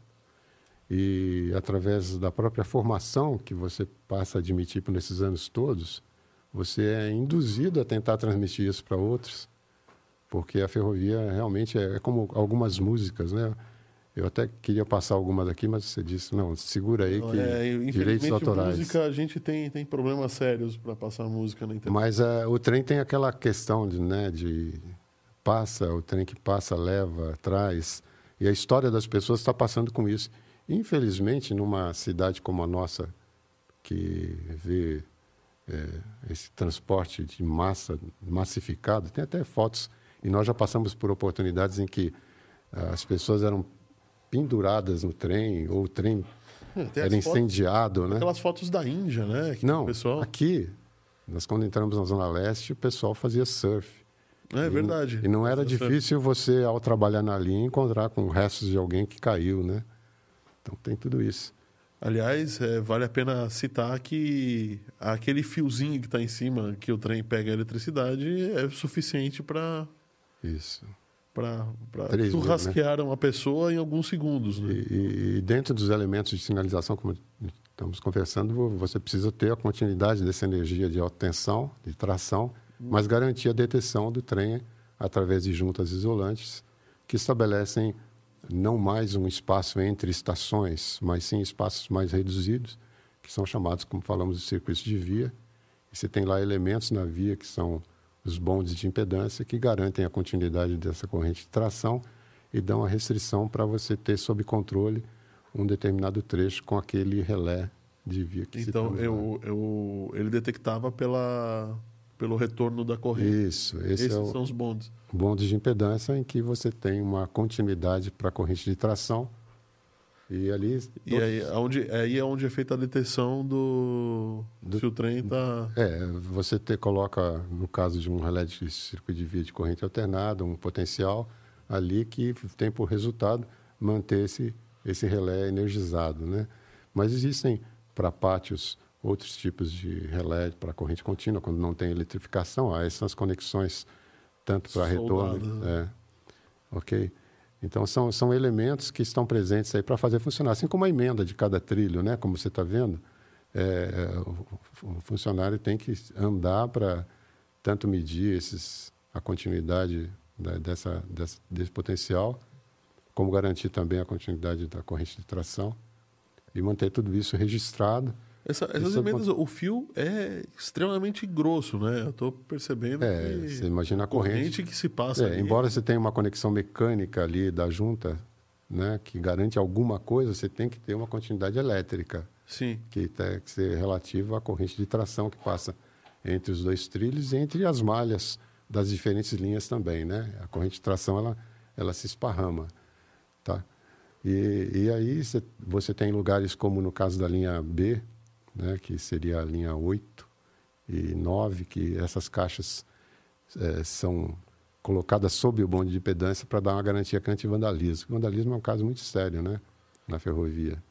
e através da própria formação que você passa a admitir por nesses anos todos, você é induzido a tentar transmitir isso para outros, porque a ferrovia realmente é, é como algumas músicas, né? Eu até queria passar alguma daqui, mas você disse não, segura aí que É, direitos autorais. música, a gente tem, tem problemas sérios para passar música na internet. Mas eh, o trem tem aquela questão de, né, de passa, o trem que passa, leva, traz. E a história das pessoas está passando com isso. Infelizmente, numa cidade como a nossa, que vê eh, esse transporte de massa massificado, tem até fotos, e nós já passamos por oportunidades em que ah, as pessoas eram penduradas no trem, ou o trem É, tem era as fotos- incendiado, né? Aquelas fotos da Índia, né? Que Não, pessoal... aqui, nós quando entramos na Zona Leste, o pessoal fazia surf. É verdade. E não era difícil você, ao trabalhar na linha, encontrar com restos de alguém que caiu, né? Então tem tudo isso. Aliás, é, vale a pena citar que aquele fiozinho que está em cima, que o trem pega a eletricidade, é suficiente para Isso. tu Três mil, rasquear uma pessoa em alguns segundos. E, Né? e- e dentro dos elementos de sinalização, como estamos conversando, vo- você precisa ter a continuidade dessa energia de alta tensão, de tração, mas garantir a detecção do trem através de juntas isolantes que estabelecem não mais um espaço entre estações, mas sim espaços mais reduzidos, que são chamados, como falamos, de circuitos de via. E você tem lá elementos na via que são os bondes de impedância que garantem a continuidade dessa corrente de tração e dão a restrição para você ter sob controle um determinado trecho com aquele relé de via que Então, eu, eu, ele detectava pela, pelo retorno da corrente. Isso, esse Esses é o são os bondes. bonde de impedância em que você tem uma continuidade para a corrente de tração e ali E aí, aonde, aí é onde é feita a detecção do, Do- se o trem está... É, você te, coloca, no caso de um relé de circuito de via de corrente alternada, um potencial ali que tem por resultado manter esse, esse relé energizado. Né? Mas existem para pátios outros tipos de relé para corrente contínua, quando não tem eletrificação. Há essas conexões tanto para retorno. Soldadas, É, ok? Então, são, são elementos que estão presentes aí para fazer funcionar. Assim como a emenda de cada trilho, né? como você está vendo, é, o, o funcionário tem que andar para tanto medir esses, a continuidade da, dessa, dessa, desse potencial, como garantir também a continuidade da corrente de tração e manter tudo isso registrado. Essa, essas Isso é emendas, o fio é extremamente grosso, né? Eu estou percebendo É, que você imagina a corrente corrente. que se passa É, embora você tenha uma conexão mecânica ali da junta, né, que garante alguma coisa, você tem que ter uma continuidade elétrica. Sim. que tem que ser relativo à corrente de tração que passa entre os dois trilhos e entre as malhas das diferentes linhas também, né? A corrente de tração ela ela se esparrama, tá? E, e aí cê- você tem lugares como no caso da linha B, né, que seria a linha 8 e 9, que essas caixas eh, são colocadas sob o bonde de pedância para dar uma garantia anti-vandalismo. O vandalismo é um caso muito sério, né, na ferrovia.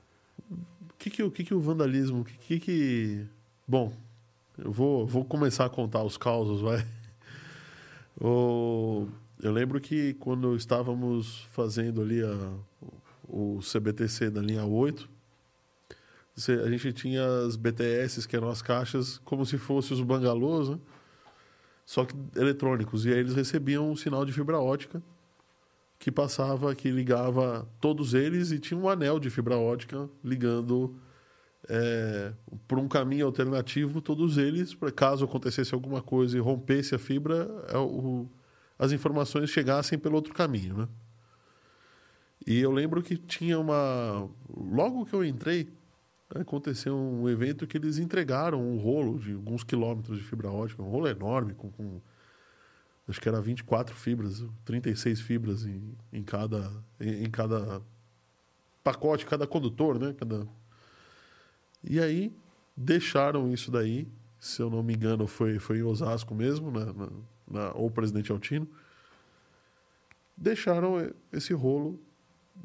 O que que, que que o vandalismo... Que, que que... Bom, eu vou, vou começar a contar os causos, vai. O, eu lembro que quando estávamos fazendo ali a, o CBTC da linha 8, você- a gente tinha as BTS, que eram as caixas, como se fossem os bangalôs, né? só que eletrônicos. E aí eles recebiam um sinal de fibra ótica que passava, que ligava todos eles e tinha um anel de fibra ótica ligando é, por um caminho alternativo todos eles, para caso acontecesse alguma coisa e rompesse a fibra, é o- as informações chegassem pelo outro caminho, né? E eu lembro que tinha uma. Logo que eu entrei, aconteceu um evento que eles entregaram um rolo de alguns quilômetros de fibra ótica, um rolo enorme, com, com- acho que era 24 fibras, 36 fibras em, em, cada, em, em cada pacote, cada condutor, né? Cada... E aí deixaram isso daí, se eu não me engano, foi, foi em Osasco mesmo, na, na, na- ou Presidente Altino. Deixaram esse rolo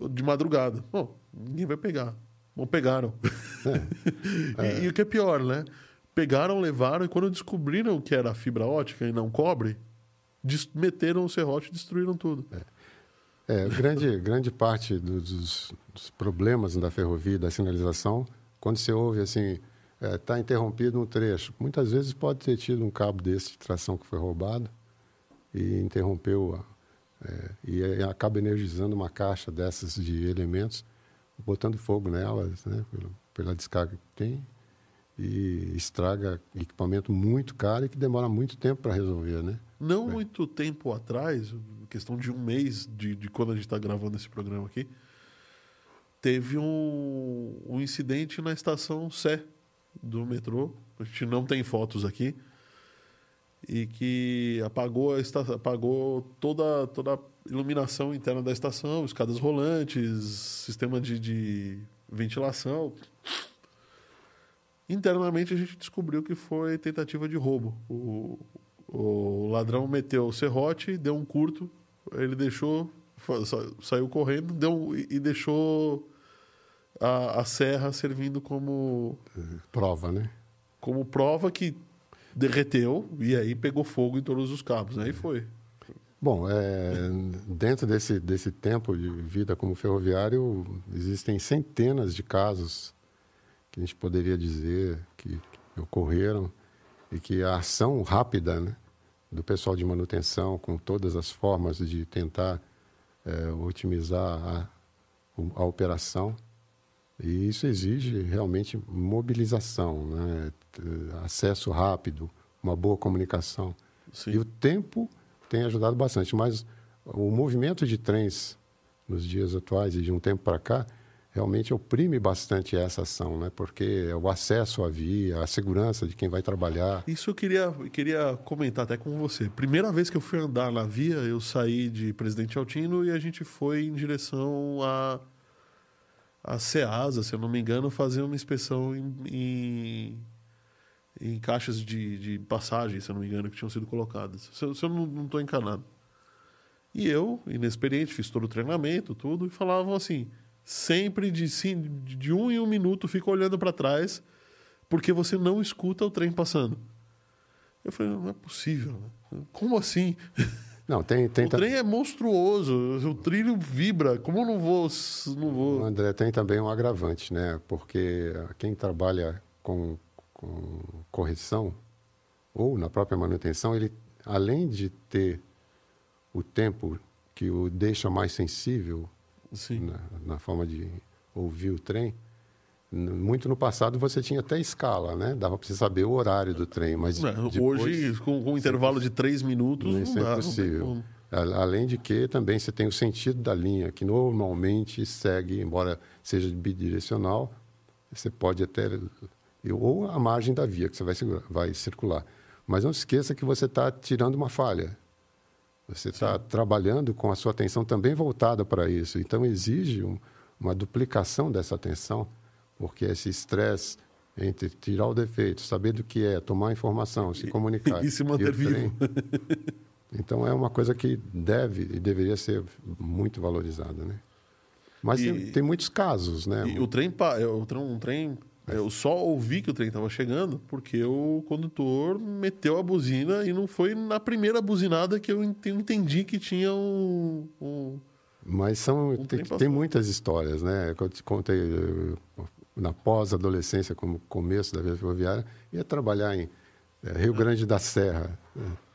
de madrugada. Bom, ninguém vai pegar. Bom, pegaram. e, e o que é pior, né? Pegaram, levaram, e quando descobriram que era fibra ótica e não cobre, meteram o serrote e destruíram tudo. É, grande, grande parte do- dos, dos problemas da ferrovia, da sinalização, quando você ouve assim, está interrompido um trecho, muitas vezes pode ter tido um cabo desse de tração que foi roubado e interrompeu, a, é, e acaba energizando uma caixa dessas de elementos, botando fogo nelas, né, pela, pela descarga que tem, e estraga equipamento muito caro e que demora muito tempo para resolver, né? Não muito tempo atrás, questão de um mês de, de quando a gente está gravando esse programa aqui, teve um, um incidente na estação Sé do metrô. A gente não tem fotos aqui. E que apagou, a esta, apagou toda, toda a iluminação interna da estação, escadas rolantes, sistema de, de ventilação. Internamente a gente descobriu que foi tentativa de roubo. O, o ladrão meteu o serrote, deu um curto, ele deixou, saiu correndo deu, e deixou a, a serra servindo como, Prova, né? como prova que derreteu e aí pegou fogo em todos os cabos. Aí foi. Bom, é, dentro desse, desse tempo de vida como ferroviário, existem centenas de casos que a gente poderia dizer que, que ocorreram e que a ação rápida né, do pessoal de manutenção, com todas as formas de tentar é, otimizar a, a operação, e isso exige realmente mobilização, né, acesso rápido, uma boa comunicação. Sim. E o tempo tem ajudado bastante, mas o movimento de trens nos dias atuais e de um tempo para cá realmente oprime bastante essa ação, né? Porque é o acesso à via, a segurança de quem vai trabalhar. Isso eu queria, queria comentar até com você. Primeira vez que eu fui andar na via, eu saí de Presidente Altino e a gente foi em direção a, a Ceasa, se eu não me engano, fazer uma inspeção em, em caixas de, de passagem, se eu não me engano, que tinham sido colocadas. Se eu, se eu não estou encanado. E eu, inexperiente, fiz todo o treinamento, tudo, e falavam assim, sempre de, de um em um minuto, fica olhando para trás, porque você não escuta o trem passando. Eu falei, não é possível. né? Como assim? Não, tem, tem o ta- trem é monstruoso, o trilho vibra. Como eu não vou. Não vou... André tem também um agravante, né? Porque quem trabalha com, com correção ou na própria manutenção, ele além de ter o tempo que o deixa mais sensível na, na forma de ouvir o trem, muito no passado você tinha até escala, né? Dava para você saber o horário do trem, mas É, depois- Hoje, com, com um intervalo de três minutos, isso não é dá. não como. A- Além de que também você tem o sentido da linha, que normalmente segue, embora seja bidirecional, você pode até. Ou a margem da via que você vai, vai circular. Mas não se esqueça que você está tirando uma falha. Você está trabalhando com a sua atenção também voltada para isso. Então, exige um- uma duplicação dessa atenção, porque esse estresse entre tirar o defeito, saber do que é, tomar informação, se comunicar. e se manter trem- vivo. então é uma coisa que deve e deveria ser muito valorizada, né? Mas E- tem, tem muitos casos, né? E o trem, é, o trem, um trem, eu só ouvi que o trem estava chegando porque o condutor meteu a buzina e não foi na primeira buzinada que eu ent- entendi que tinha um, um, Mas são, Um tem, tem muitas histórias, né? Eu te contei eh, na pós-adolescência, como começo da vida ferroviária, ia trabalhar em eh, Rio Grande da Serra.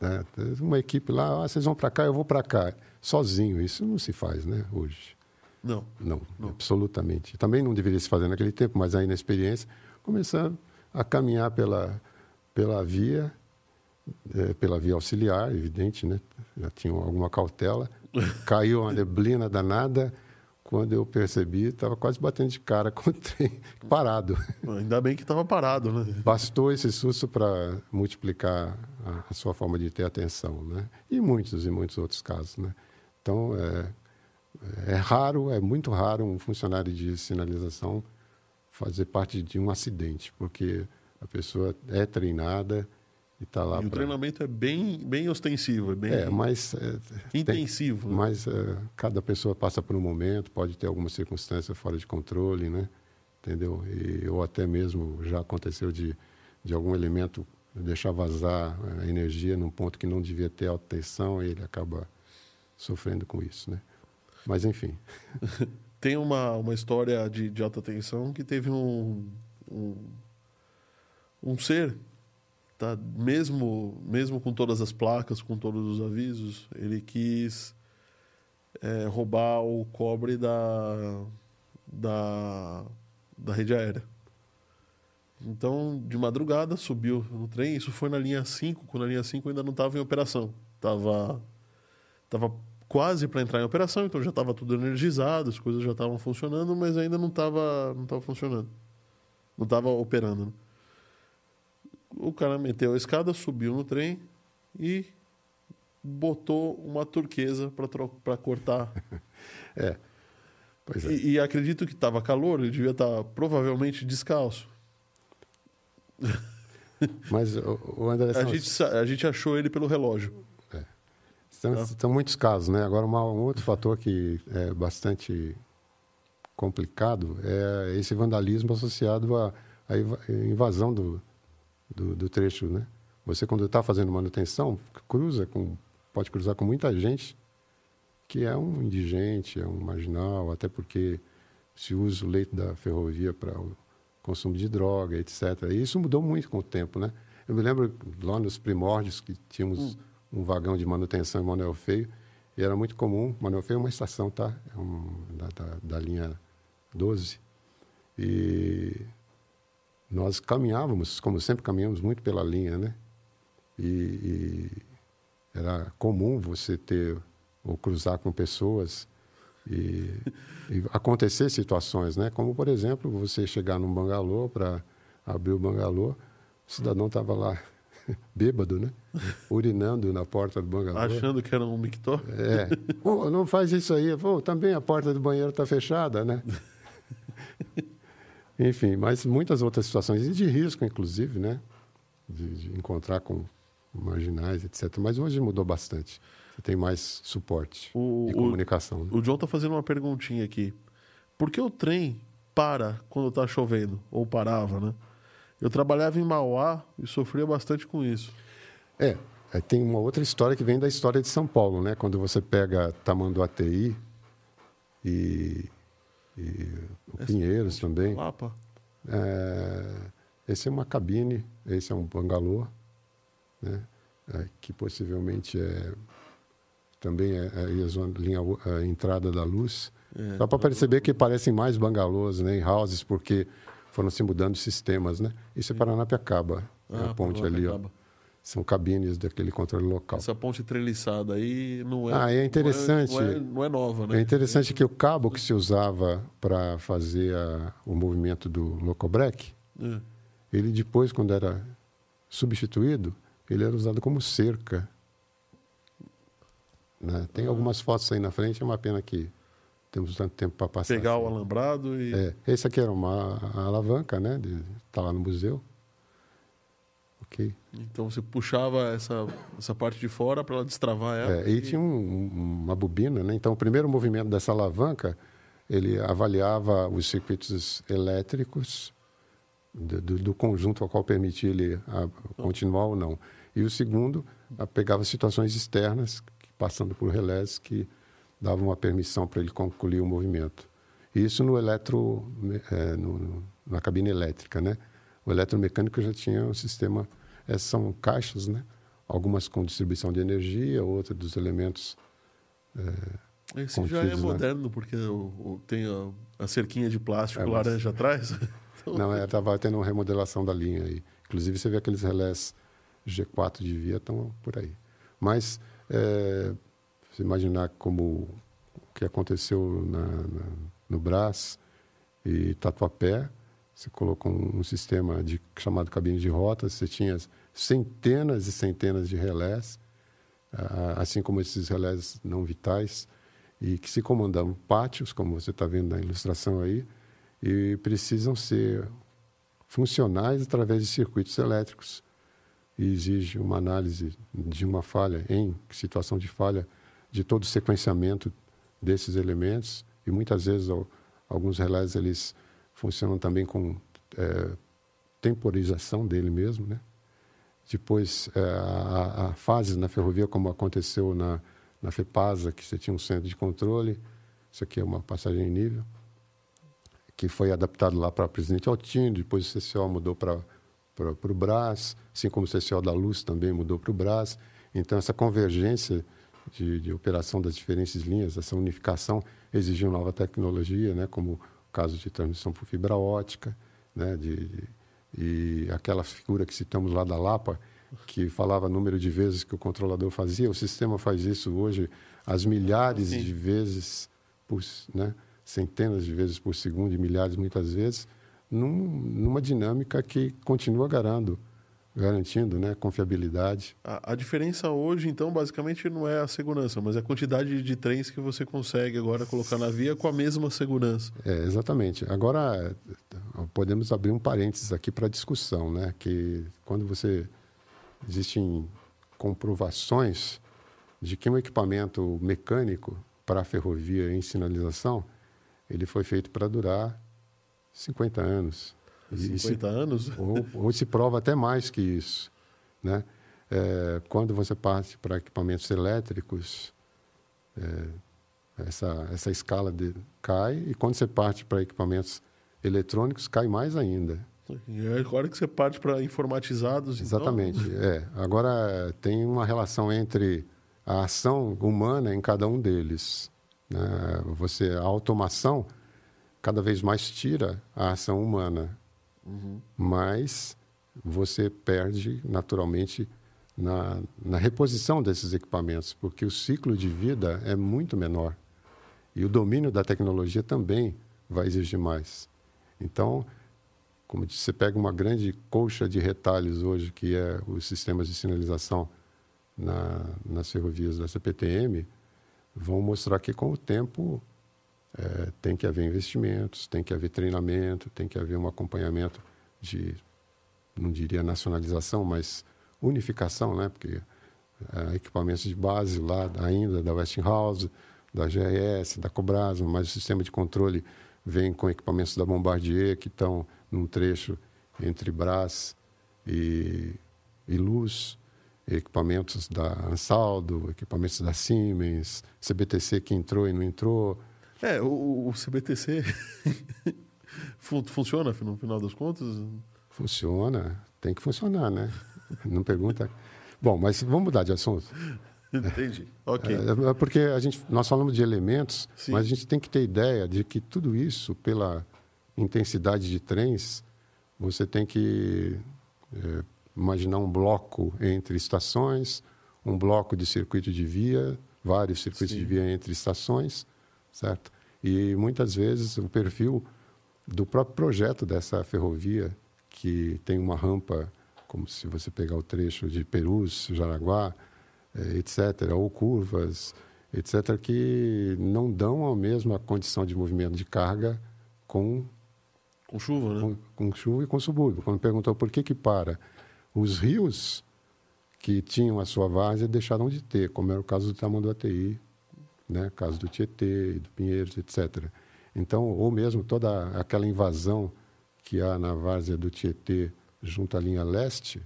Né? Uma equipe lá, ah, vocês vão para cá, eu vou para cá. Sozinho, isso não se faz, né? Hoje. Não. Não, absolutamente. Também não deveria se fazer naquele tempo, mas aí na experiência, começando a caminhar pela, pela via, eh, pela via auxiliar, evidente, né? Já tinha alguma cautela. Caiu uma neblina danada. Quando eu percebi, estava quase batendo de cara com o trem parado. Ainda bem que estava parado, né? Bastou esse susto para multiplicar a, a sua forma de ter atenção, né? E muitos e muitos outros casos, né? Então, é, é raro, é muito raro um funcionário de sinalização fazer parte de um acidente, porque a pessoa é treinada e está lá E o treinamento é bem, bem ostensivo, é bem É, mas... é, tem- intensivo. né? mas é, cada pessoa passa por um momento, pode ter alguma circunstância fora de controle, né? Entendeu? E, ou até mesmo já aconteceu de, de algum elemento deixar vazar a energia num ponto que não devia ter alta tensão e ele acaba sofrendo com isso, né? Mas, enfim, Tem uma, uma história de, de alta tensão que teve um, um, um ser, tá? mesmo, mesmo com todas as placas, com todos os avisos, ele quis é, roubar o cobre da, da, da rede aérea. Então, de madrugada, subiu no trem. Isso foi na linha 5, quando a linha 5 ainda não estava em operação. Estava tava quase para entrar em operação, então já estava tudo energizado, as coisas já estavam funcionando, mas ainda não estava não tava funcionando. Não estava operando. né? O cara meteu a escada, subiu no trem e botou uma turquesa para cortar. pois é. E, e acredito que estava calor, ele devia estar provavelmente descalço. Mas, o, o André, A gente, a gente achou ele pelo relógio. São, são muitos casos, né? Agora, uma- um outro fator que é bastante complicado é esse vandalismo associado à, à inva- invasão do, do, do trecho, né? Você, quando está fazendo manutenção, cruza com, pode cruzar com muita gente que é um indigente, é um marginal, até porque se usa o leito da ferrovia para o consumo de droga, etc. E isso mudou muito com o tempo, né? Eu me lembro lá nos primórdios que tínhamos um vagão de manutenção em Manuel Feio e era muito comum. Manuel Feio é uma estação, tá? É um, da, da, da linha 12. E nós caminhávamos, como sempre caminhamos muito pela linha, né? E, e era comum você ter ou cruzar com pessoas e, e acontecer situações, né? Como por exemplo você chegar num bangalô para abrir o bangalô, o cidadão estava lá bêbado, né? Urinando na porta do bangalô. Achando que era um mictor. É. Não faz isso aí. Pô, também a porta do banheiro está fechada, né? Enfim, mas muitas outras situações, e de risco, inclusive, né? De, de encontrar com marginais, etc. Mas hoje mudou bastante. Você tem mais suporte O- e o- comunicação. né? O John tá fazendo uma perguntinha aqui. Por que o trem para quando tá chovendo? Ou parava, né? Eu trabalhava em Mauá e sofria bastante com isso. É, aí tem uma outra história que vem da história de São Paulo, né? Quando você pega Tamanduateí e, e o Pinheiros também. Lapa. É, esse é uma cabine, esse é um bangalô, né? É, que possivelmente é também é, é a, zona, linha, a entrada da luz. É. Dá para perceber que parecem mais bangalôs, né, em houses, porque foram se mudando sistemas, né? Isso é Paranapiacaba, é a Ah, ponte ali, ó. São cabines daquele controle local. Essa ponte treliçada aí não é. Ah, é interessante. Não é, não é- não é nova, né? É interessante que o cabo que se usava para fazer a- o movimento do locobrec, É. ele depois, quando era substituído, ele era usado como cerca. Né? Tem algumas fotos aí na frente, é uma pena que temos tanto tempo para passar. Pegar o assim. alambrado e. É, esse aqui era uma alavanca, né? Está lá no museu. Ok. Então você puxava essa, essa parte de fora para ela destravar ela. É, e tinha um- um- uma bobina, né? Então, o primeiro movimento dessa alavanca, ele avaliava os circuitos elétricos do, do- do conjunto ao qual permitia ele a, continuar ou não. E o segundo, pegava situações externas, passando por relés que dava uma permissão para ele concluir o movimento. Isso no eletro, é, no, na cabine elétrica, né? O eletromecânico já tinha um sistema, essas são caixas, né? Algumas com distribuição de energia, outras dos elementos. É, Esse já é né? moderno, porque o, o, tem a, a, cerquinha de plástico é, laranja atrás. então... Não, estava é, tendo uma remodelação da linha aí. Inclusive, você vê aqueles relés G4 de via estão por aí. Mas, é, se imaginar como o que aconteceu na, na, no Brás e Tatuapé, você colocou um, sistema de, chamado cabine de rotas, você tinha centenas e centenas de relés, assim como esses relés não vitais, e que se comandavam pátios, como você está vendo na ilustração aí, e precisam ser funcionais através de circuitos elétricos. E exige uma análise de uma falha, em situação de falha, de todo o sequenciamento desses elementos. E muitas vezes alguns relés eles funcionam também com é, temporização dele mesmo, né? Depois, é, a, a, fase na ferrovia, como aconteceu na, na FEPASA, que você tinha um centro de controle, isso aqui é uma passagem em nível, que foi adaptado lá para Presidente Altino, depois o CCO mudou para o Brás, assim como o CCO da Luz também mudou para o Brás. Então, essa convergência de, de, operação das diferentes linhas, essa unificação, exigiu nova tecnologia, né, como o caso de transmissão por fibra ótica, né, de, de, e aquela figura que citamos lá da Lapa, que falava número de vezes que o controlador fazia, o sistema faz isso hoje as milhares Sim. de vezes por, né, centenas de vezes por segundo e milhares muitas vezes, num, numa dinâmica que continua garando, garantindo né, confiabilidade. A, a, diferença hoje, então, basicamente não é a segurança, mas é a quantidade de trens que você consegue agora colocar na via com a mesma segurança. É, exatamente. Agora, podemos abrir um parênteses aqui para discussão, né? que quando você... Existem comprovações de que um equipamento mecânico para a ferrovia em sinalização ele foi feito para durar 50 anos. 50 se, anos? Ou, ou, se prova até mais que isso. Né? É, quando você parte para equipamentos elétricos, é, essa, essa escala de, cai, e quando você parte para equipamentos eletrônicos, cai mais ainda. É agora que você parte para informatizados. Então? Exatamente. Então... É. Agora, tem uma relação entre a ação humana em cada um deles. Né? Você, a automação cada vez mais tira a ação humana, mas você perde naturalmente na, na reposição desses equipamentos, porque o ciclo de vida é muito menor e o domínio da tecnologia também vai exigir mais. Então, como você pega uma grande colcha de retalhos hoje, que é os sistemas de sinalização na, nas ferrovias da CPTM, vão mostrar que com o tempo é, tem que haver investimentos, tem que haver treinamento, tem que haver um acompanhamento de, não diria nacionalização, mas unificação, né? Porque é, equipamentos de base lá ainda da Westinghouse, da GRS, da Cobrasma, mas o sistema de controle vem com equipamentos da Bombardier que estão num trecho entre Brás e, e Luz equipamentos da Ansaldo, equipamentos da Siemens, CBTC que entrou e não entrou. É, o, o CBTC funciona no final das contas? Funciona, tem que funcionar, né? Não pergunta. Bom, mas vamos mudar de assunto. Entendi. Ok. É, é porque a gente, nós falamos de elementos, Sim. mas a gente tem que ter ideia de que tudo isso, pela intensidade de trens, você tem que é, imaginar um bloco entre estações, um bloco de circuito de via, vários circuitos Sim. de via entre estações, certo? E muitas vezes o perfil do próprio projeto dessa ferrovia, que tem uma rampa, como se você pegar o trecho de Perus, Jaraguá, eh, etc., ou curvas, etc., que não dão a mesma condição de movimento de carga com com chuva, né? Com, com chuva e com subúrbio. Quando perguntou por que que para, os rios que tinham a sua várzea deixaram de ter, como era o caso do Tamanduateí, né, caso do Tietê, do Pinheiros, etc. Então, ou mesmo toda aquela invasão que há na várzea do Tietê junto à linha leste,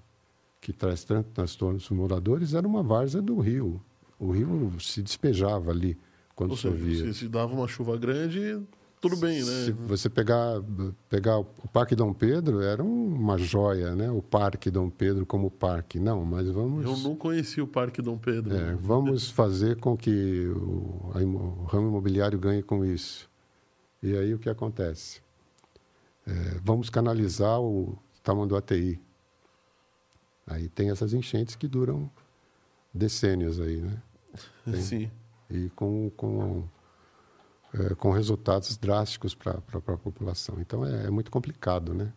que traz tanto transtornos para os moradores, era uma várzea do rio. O rio se despejava ali quando Ou seja, chovia. se, se dava uma chuva grande, tudo bem, Se né? você pegar, pegar o Parque Dom Pedro, era um- uma joia, né? O Parque Dom Pedro como parque. Não, mas vamos... Eu não conheci o Parque Dom Pedro. É, vamos fazer com que o, o ramo imobiliário ganhe com isso. E aí o que acontece? É, vamos canalizar o tamanho do ATI. Aí tem essas enchentes que duram decênios aí, né? Tem. Sim. E com, com, é, com resultados drásticos para a população. Então é, é muito complicado, né?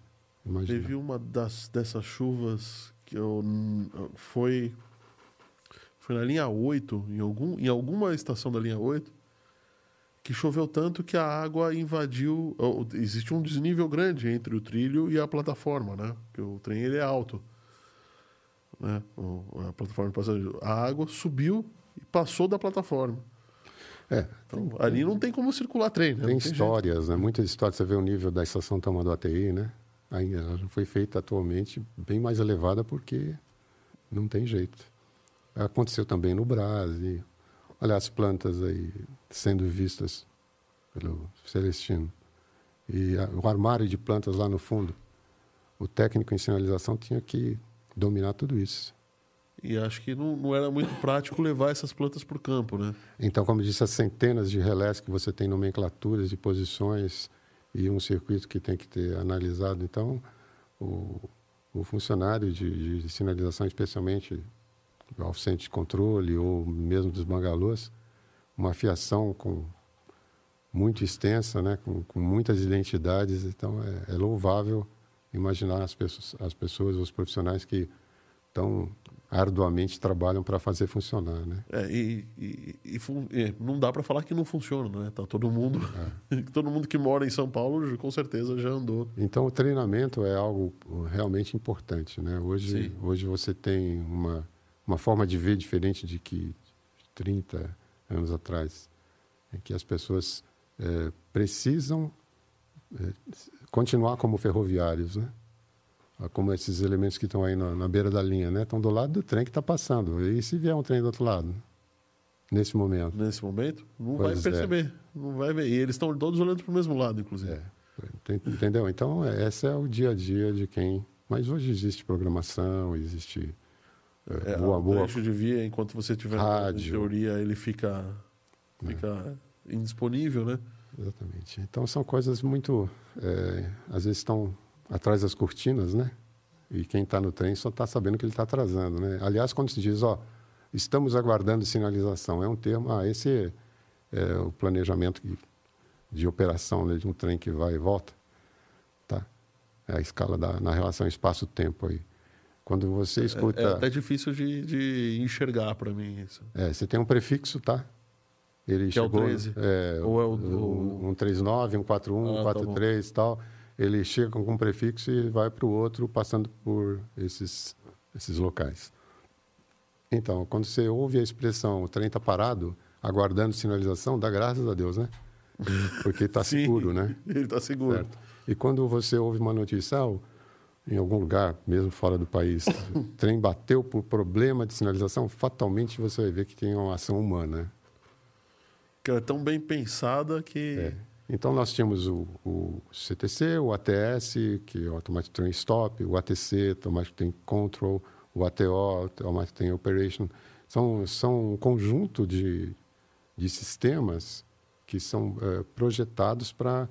Imagina. Teve uma das, dessas chuvas que eu. Foi. Foi na linha 8, em, algum, em alguma estação da linha 8, que choveu tanto que a água invadiu. Existe um desnível grande entre o trilho e a plataforma, né? Porque o trem ele é alto. Né? A plataforma de passageiro. A água subiu e passou da plataforma. É, Então, ali não tem como circular trem, né? Tem histórias, né? Muitas histórias. Você vê o nível da estação Tama do ATI, né? Aí ela foi feita atualmente bem mais elevada porque não tem jeito. Aconteceu também no Brasil. Olha as plantas aí sendo vistas pelo Celestino. E a- o armário de plantas lá no fundo. O técnico em sinalização tinha que dominar tudo isso. E acho que não, não era muito prático levar essas plantas para o campo, né? Então, como disse, as centenas de relés que você tem nomenclaturas de posições e um circuito que tem que ter analisado. Então, o, o funcionário de, de sinalização, especialmente ao centro de controle ou mesmo dos bangalôs, uma fiação com muito extensa, né, com, com muitas identidades. Então, é, é louvável imaginar as pessoas, as pessoas, os profissionais que tão arduamente trabalham para fazer funcionar, né? É, e, e- e fun- é, não dá para falar que não funciona, né? Tá todo mundo, todo mundo que mora em São Paulo, com certeza já andou. Então, o treinamento é algo realmente importante, né? Hoje, Sim. hoje você tem uma, uma forma de ver diferente de que 30 anos atrás, em que as pessoas eh, precisam eh, continuar como ferroviários, né? Como esses elementos que estão aí na, na beira da linha, né? Estão do lado do trem que está passando. E se vier um trem do outro lado? Nesse momento. Nesse momento, não Pois vai é. perceber, não vai ver. E eles estão todos olhando para o mesmo lado, inclusive. É, ent- entendeu? Então, é- esse é o dia a dia de quem. Mas hoje existe programação, existe é, É, boa, o boa. trecho de via, enquanto você tiver Rádio. teoria, ele fica, fica indisponível, né? Exatamente. Então, são coisas muito. é, às vezes estão atrás das cortinas, né? E quem está no trem só está sabendo que ele está atrasando, né? Aliás, quando se diz, ó, estamos aguardando sinalização, é um termo. Ah, esse é o planejamento de operação né, de um trem que vai e volta, tá? É a escala da, na relação espaço-tempo aí. Quando você escuta. É até difícil de, de enxergar para mim isso. É, você tem um prefixo, tá? Ele Que é o chegou, 13? É, Ou é o- o, um 39, um 41, Ah, um tá 43 e tal. Ele chega com um prefixo e vai para o outro, passando por esses, esses locais. Então, quando você ouve a expressão o trem está parado, aguardando sinalização, dá graças a Deus, né? Porque está seguro, né? Ele está seguro. Certo. E quando você ouve uma notícia, ah, em algum lugar, mesmo fora do país, o trem bateu por problema de sinalização, fatalmente você vai ver que tem uma ação humana. Que é tão bem pensada que. É. Então, nós tínhamos o, o CTC, o ATS, que é o Automatic Train Stop, o ATC, Automatic Train Control, o ATO, Automatic Train Operation. São, são um conjunto de, de sistemas que são eh, projetados para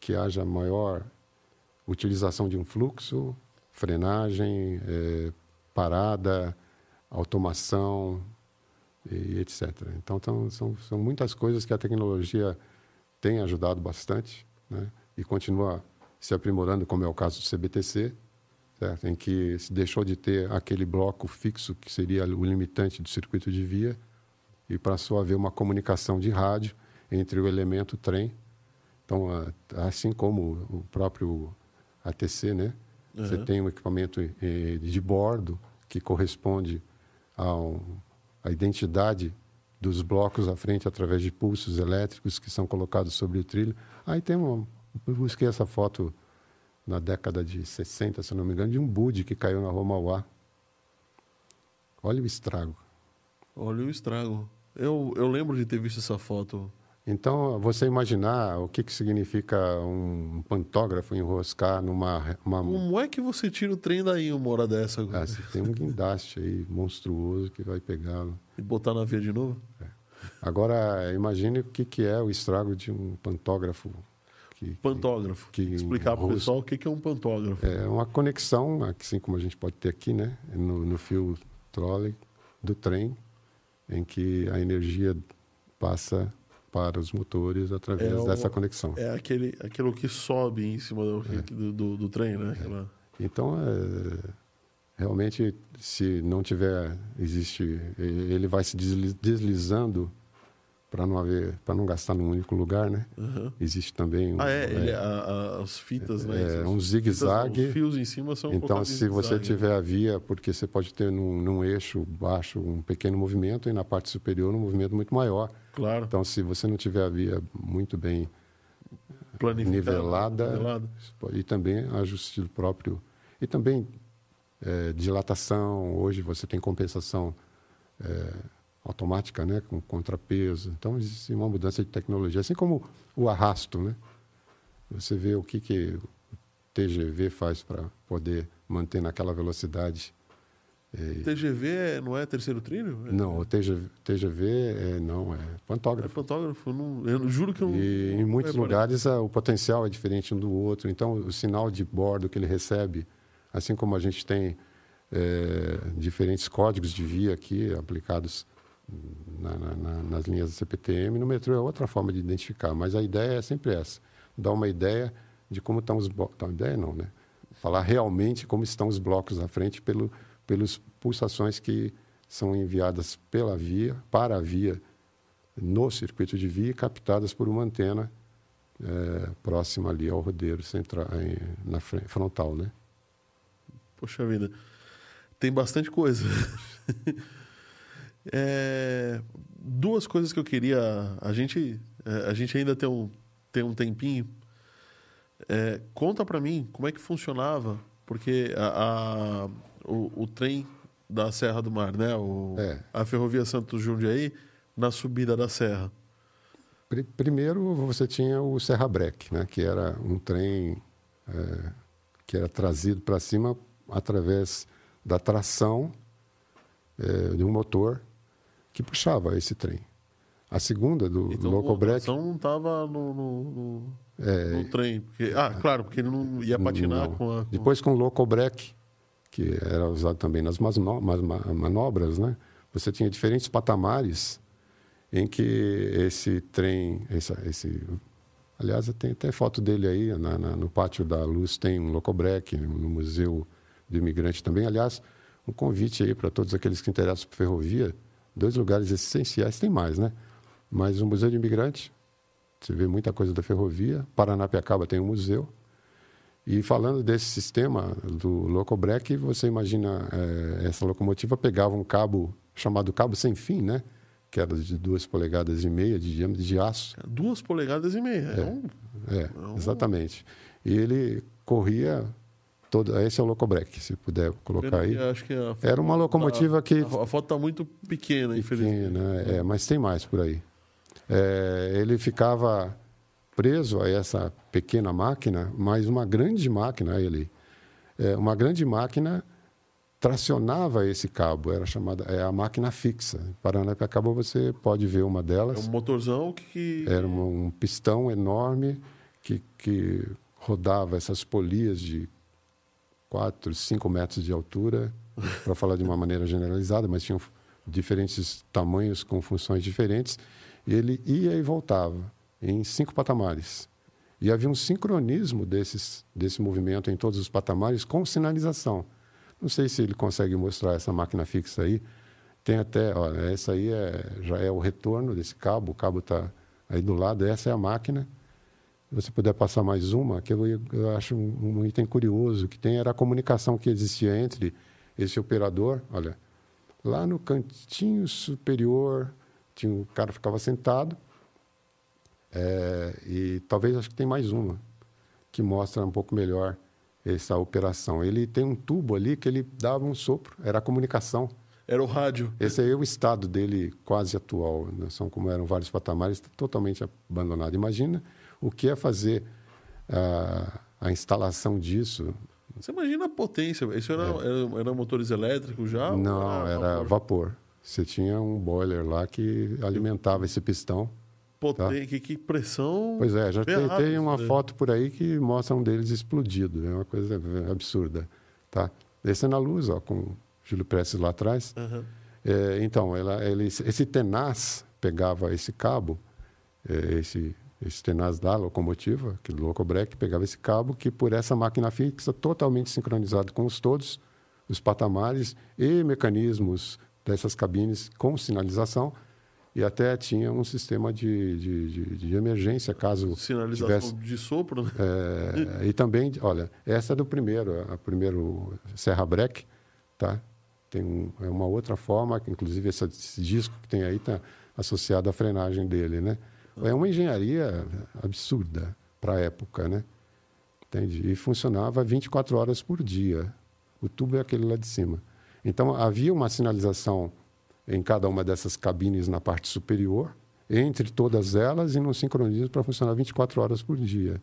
que haja maior utilização de um fluxo, frenagem, eh, parada, automação e etc. Então, tão- são, são muitas coisas que a tecnologia tem ajudado bastante né? e continua se aprimorando, como é o caso do CBTC, certo? em que se deixou de ter aquele bloco fixo que seria o limitante do circuito de via e passou a haver uma comunicação de rádio entre o elemento trem. Então, assim como o próprio ATC, né? Você Uhum. tem um equipamento eh, de bordo que corresponde à identidade dos blocos à frente através de pulsos elétricos que são colocados sobre o trilho. Aí tem uma... Eu busquei essa foto na década de 60, se não me engano, de um Bud que caiu na rua Mauá. Olha o estrago. Olha o estrago. Eu, eu lembro de ter visto essa foto. Então, você imaginar o que, que significa um pantógrafo enroscar numa. Uma... Como é que você tira o trem daí uma hora dessa? Ah, você tem um guindaste aí monstruoso que vai pegá-lo. E botar na via de novo? Agora, imagine o que, que é o estrago de um pantógrafo. Que, Pantógrafo. que Explicar para o pessoal o que que é um pantógrafo. É uma conexão, assim como a gente pode ter aqui, né? No, no fio trolley do trem, em que a energia passa para os motores através É o- dessa conexão. É aquele, aquilo que sobe em cima do, É. do, do- do trem, né? Aquela- Então, é, realmente, se não tiver, existe, ele vai se desli- deslizando para não haver, para não gastar num único lugar, né? Aham. Existe também um, Ah, é, ele- é, a- a- as fitas, né? é, um zigue-zague. Os fios em cima são Então, em se você zigue-zague. tiver a via, porque você pode ter num, num eixo baixo um pequeno movimento e na parte superior um movimento muito maior. Claro, Então, se você não tiver a via muito bem nivelada, nivelado. e também ajuste do próprio e também é, dilatação. Hoje você tem compensação é, automática, né, com contrapeso. Então existe uma mudança de tecnologia, assim como o arrasto, né? Você vê o que que o TGV faz para poder manter naquela velocidade. TGV é- não é terceiro trilho? É, Não, o TGV, TGV é, não é é pantógrafo. pantógrafo. Eu, não, eu juro que eu não. E não em muitos lugares ah, o potencial é diferente um do outro. Então, o sinal de bordo que ele recebe, assim como a gente tem eh, diferentes códigos de via aqui aplicados na- na- na- nas linhas do CPTM, no metrô é outra forma de identificar. Mas a ideia é sempre essa: dar uma ideia de como estão os blocos. Ideia não, né? Falar realmente como estão os blocos à frente pelo, pelas pulsações que são enviadas pela via, para a via no circuito de via, captadas por uma antena eh, próxima ali ao rodeiro central, na fren- frontal, né? Poxa vida. Tem bastante coisa. É, duas coisas que eu queria. A gente, é, a gente ainda tem um, tem um tempinho. É, conta pra mim como é que funcionava, porque a, a- o, o trem da Serra do Mar, né? O, É. A ferrovia Santos Jundiaí, na subida da serra. Pri- Primeiro você tinha o Serra Breck, né? Que era um trem eh, que era trazido para cima através da tração eh, de um motor que puxava esse trem. A segunda do Então, Local a Breck tração não estava no, no, no- É, no trem. Porque, ah, claro, porque ele não ia patinar Não. com a. com- Depois com o local break, que era usado também nas manobras, né? Você tinha diferentes patamares em que esse trem, esse, esse aliás, tem até foto dele aí na- na- no pátio da Luz tem um local break no museu do imigrante também. Aliás, um convite aí para todos aqueles que interessam por ferrovia, dois lugares essenciais, tem mais, né? Mas o museu do imigrante você vê muita coisa da ferrovia. Paranapiacaba tem um museu. E falando desse sistema do Locobreak, você imagina eh, essa locomotiva pegava um cabo chamado cabo sem fim, né? Que era de duas polegadas e meia de diâmetro de aço. Duas polegadas e meia. É. um- É, exatamente. E ele corria todo. Esse é o Locobreak, se puder colocar aí. Acho que a, Era uma locomotiva que a, a foto está muito pequena, infelizmente. Pequena, é, mas tem mais por aí. É, ele ficava preso a essa pequena máquina, mas uma grande máquina, ele, é, uma grande máquina tracionava esse cabo, era chamada é a máquina fixa. Paranapiacaba você pode ver uma É delas. um motorzão que. que- Era um, um pistão enorme que, que rodava essas polias de 4, 5 metros de altura, para falar de uma maneira generalizada, mas tinham diferentes tamanhos com funções diferentes. E ele ia e voltava em cinco patamares. E havia um sincronismo desses, desse movimento em todos os patamares com sinalização. Não sei se ele consegue mostrar essa máquina fixa aí. Tem até, olha, essa aí é, já é o retorno desse cabo, o cabo está aí do lado, essa é a máquina. Se você puder passar mais uma, que eu, acho um, um item curioso que tem, era a comunicação que existia entre esse operador, olha, lá no cantinho superior, tinha um cara ficava sentado, é, e talvez acho que tem mais uma que mostra um pouco melhor essa operação. Ele tem um tubo ali que ele dava um sopro, era a comunicação. Era o rádio. Esse aí é o estado dele quase atual. Né? São como eram vários patamares, totalmente abandonado. Imagina o que é fazer a, a instalação disso. Você imagina a potência. Isso era, era, era motores elétricos já? Não, era vapor? vapor. Você tinha um boiler lá que alimentava esse pistão. Poten- que, que pressão. Pois é, já tem, tem uma daí. foto por aí que mostra um deles explodido. É uma coisa absurda. Tá? Esse é na luz, ó, com o Júlio Prestes lá atrás. Aham. É, então, ela, ele, esse tenaz pegava esse cabo, é, esse, esse tenaz da locomotiva, aquele locobreque, pegava esse cabo que por essa máquina fixa, totalmente sincronizado com os todos, os patamares e mecanismos dessas cabines com sinalização, e até tinha um sistema de, de, de, de emergência, caso Sinalização tivesse... de sopro, né? É, e também, olha, essa é do primeiro, a primeiro Serra Break, tá? Tem um, é uma outra forma, que inclusive esse, esse disco que tem aí está associado à frenagem dele, né? É uma engenharia absurda para a época, né? Entende? E funcionava 24 horas por dia. O tubo é aquele lá de cima. Então havia uma sinalização em cada uma dessas cabines na parte superior, entre todas elas e num sincronismo para funcionar 24 horas por dia.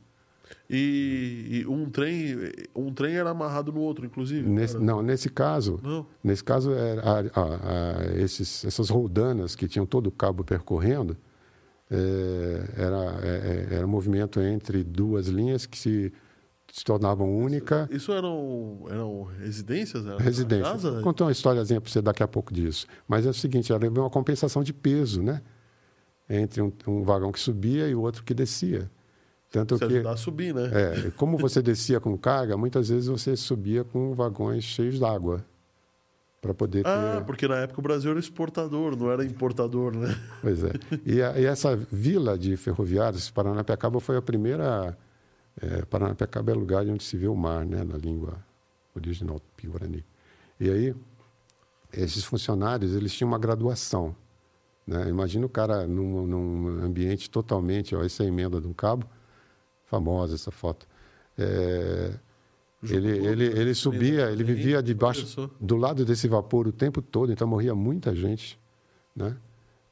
E, e um trem um trem era amarrado no outro, inclusive. Nesse, não, nesse caso, Não. nesse caso era a- a- a- esses, essas roldanas que tinham todo o cabo percorrendo, era, é, é, era um movimento entre duas linhas que se, se tornavam única. Isso eram, eram residências? Era Residência. Casa? Contar uma historiazinha para você daqui a pouco disso. Mas é o seguinte, era uma compensação de peso, né? Entre um, um vagão que subia e o outro que descia. Tanto que, ajudar a subir, né? é, como você descia com carga, muitas vezes você subia com vagões cheios d'água para poder ter... Ah, porque na época o Brasil era exportador, não era importador, né? Pois é. E, a- e essa vila de ferroviários, Paranapiacaba, foi a primeira. É, Paranapiacaba é lugar onde se vê o mar, né, na língua original tupi-guarani. E aí, esses funcionários, eles tinham uma graduação. Né? Imagina o cara num, num ambiente totalmente. Ó, essa é a emenda de um cabo, famosa essa foto. É, ele, ele, ele subia, ele vivia debaixo, do lado desse vapor o tempo todo, então morria muita gente, né?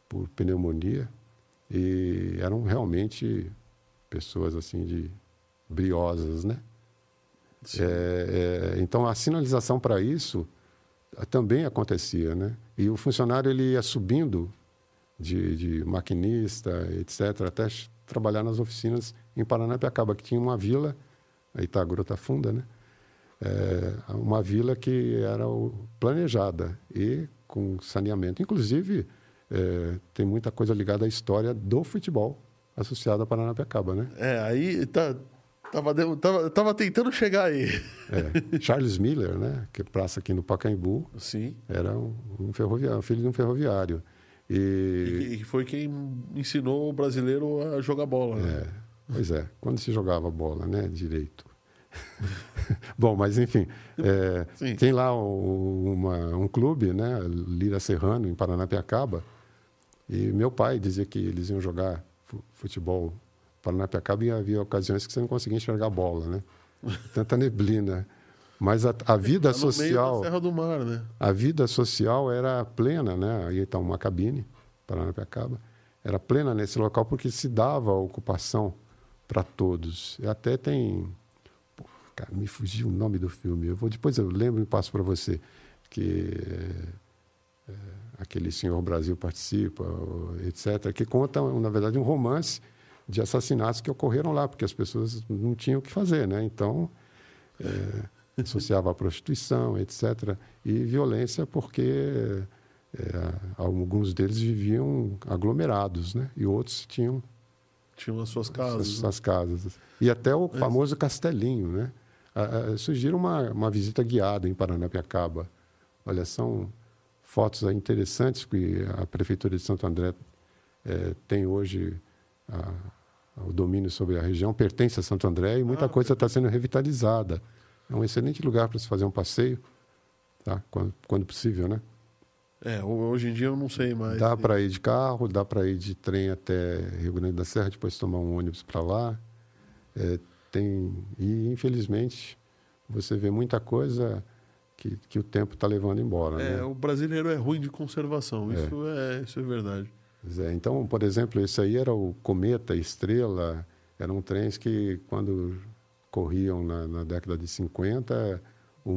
Por pneumonia. E eram realmente pessoas assim de briosas, né? É, é, então a sinalização para isso ah, também acontecia, né? E o funcionário ele ia subindo de, de maquinista, etc., até trabalhar nas oficinas em Paranapiacaba, que tinha uma vila, a Grota Funda, né? É, uma vila que era planejada e com saneamento. Inclusive, é, tem muita coisa ligada à história do futebol associada a Paranapiacaba, né? É, aí tá, tava, tava, tava tentando chegar aí. É. Charles Miller, né? Que praça aqui no Pacaembu, Sim. era um, um ferroviário, filho de um ferroviário. E, E, e foi quem ensinou o brasileiro a jogar bola. né? É, pois é, quando se jogava bola, né, direito. Bom, mas enfim, é, tem lá o- uma, um clube, né, Lira Serrano, em Paranapiacaba, e meu pai dizia que eles iam jogar fu- futebol Paranapiacaba e havia ocasiões que você não conseguia enxergar a bola, né? Tanta neblina. Mas a, a vida Tá social... Serra do Mar, né? A vida social era plena, né? Aí está uma cabine, Paranapiacaba, era plena nesse local porque se dava ocupação para todos. E até tem, cara, me fugiu o nome do filme. Eu vou depois eu lembro e passo para você que é, é, aquele Senhor Brasil participa, etc. Que conta na verdade um romance de assassinatos que ocorreram lá porque as pessoas não tinham o que fazer, né? Então é, associava a prostituição, etc. E violência porque é, alguns deles viviam aglomerados, né? E outros tinham Tinham as suas casas. as, né? as casas. E até o famoso castelinho, né? Ah, ah, Sugiro uma, uma visita guiada em Paranapiacaba. Olha, são fotos interessantes que a Prefeitura de Santo André eh, tem hoje a- o domínio sobre a região, pertence a Santo André e muita Ah, coisa está sendo revitalizada. É um excelente lugar para se fazer um passeio, tá? quando, quando possível, né? É, ho- hoje em dia eu não sei mais. Dá para ir de carro, dá para ir de trem até Rio Grande da Serra, depois tomar um ônibus para lá. É, tem e infelizmente você vê muita coisa que, que o tempo está levando embora. É, né? o brasileiro é ruim de conservação, É. isso é, isso é verdade. É, então, por exemplo, esse aí era o Cometa Estrela, eram trens que, quando corriam na, na década de 50, o,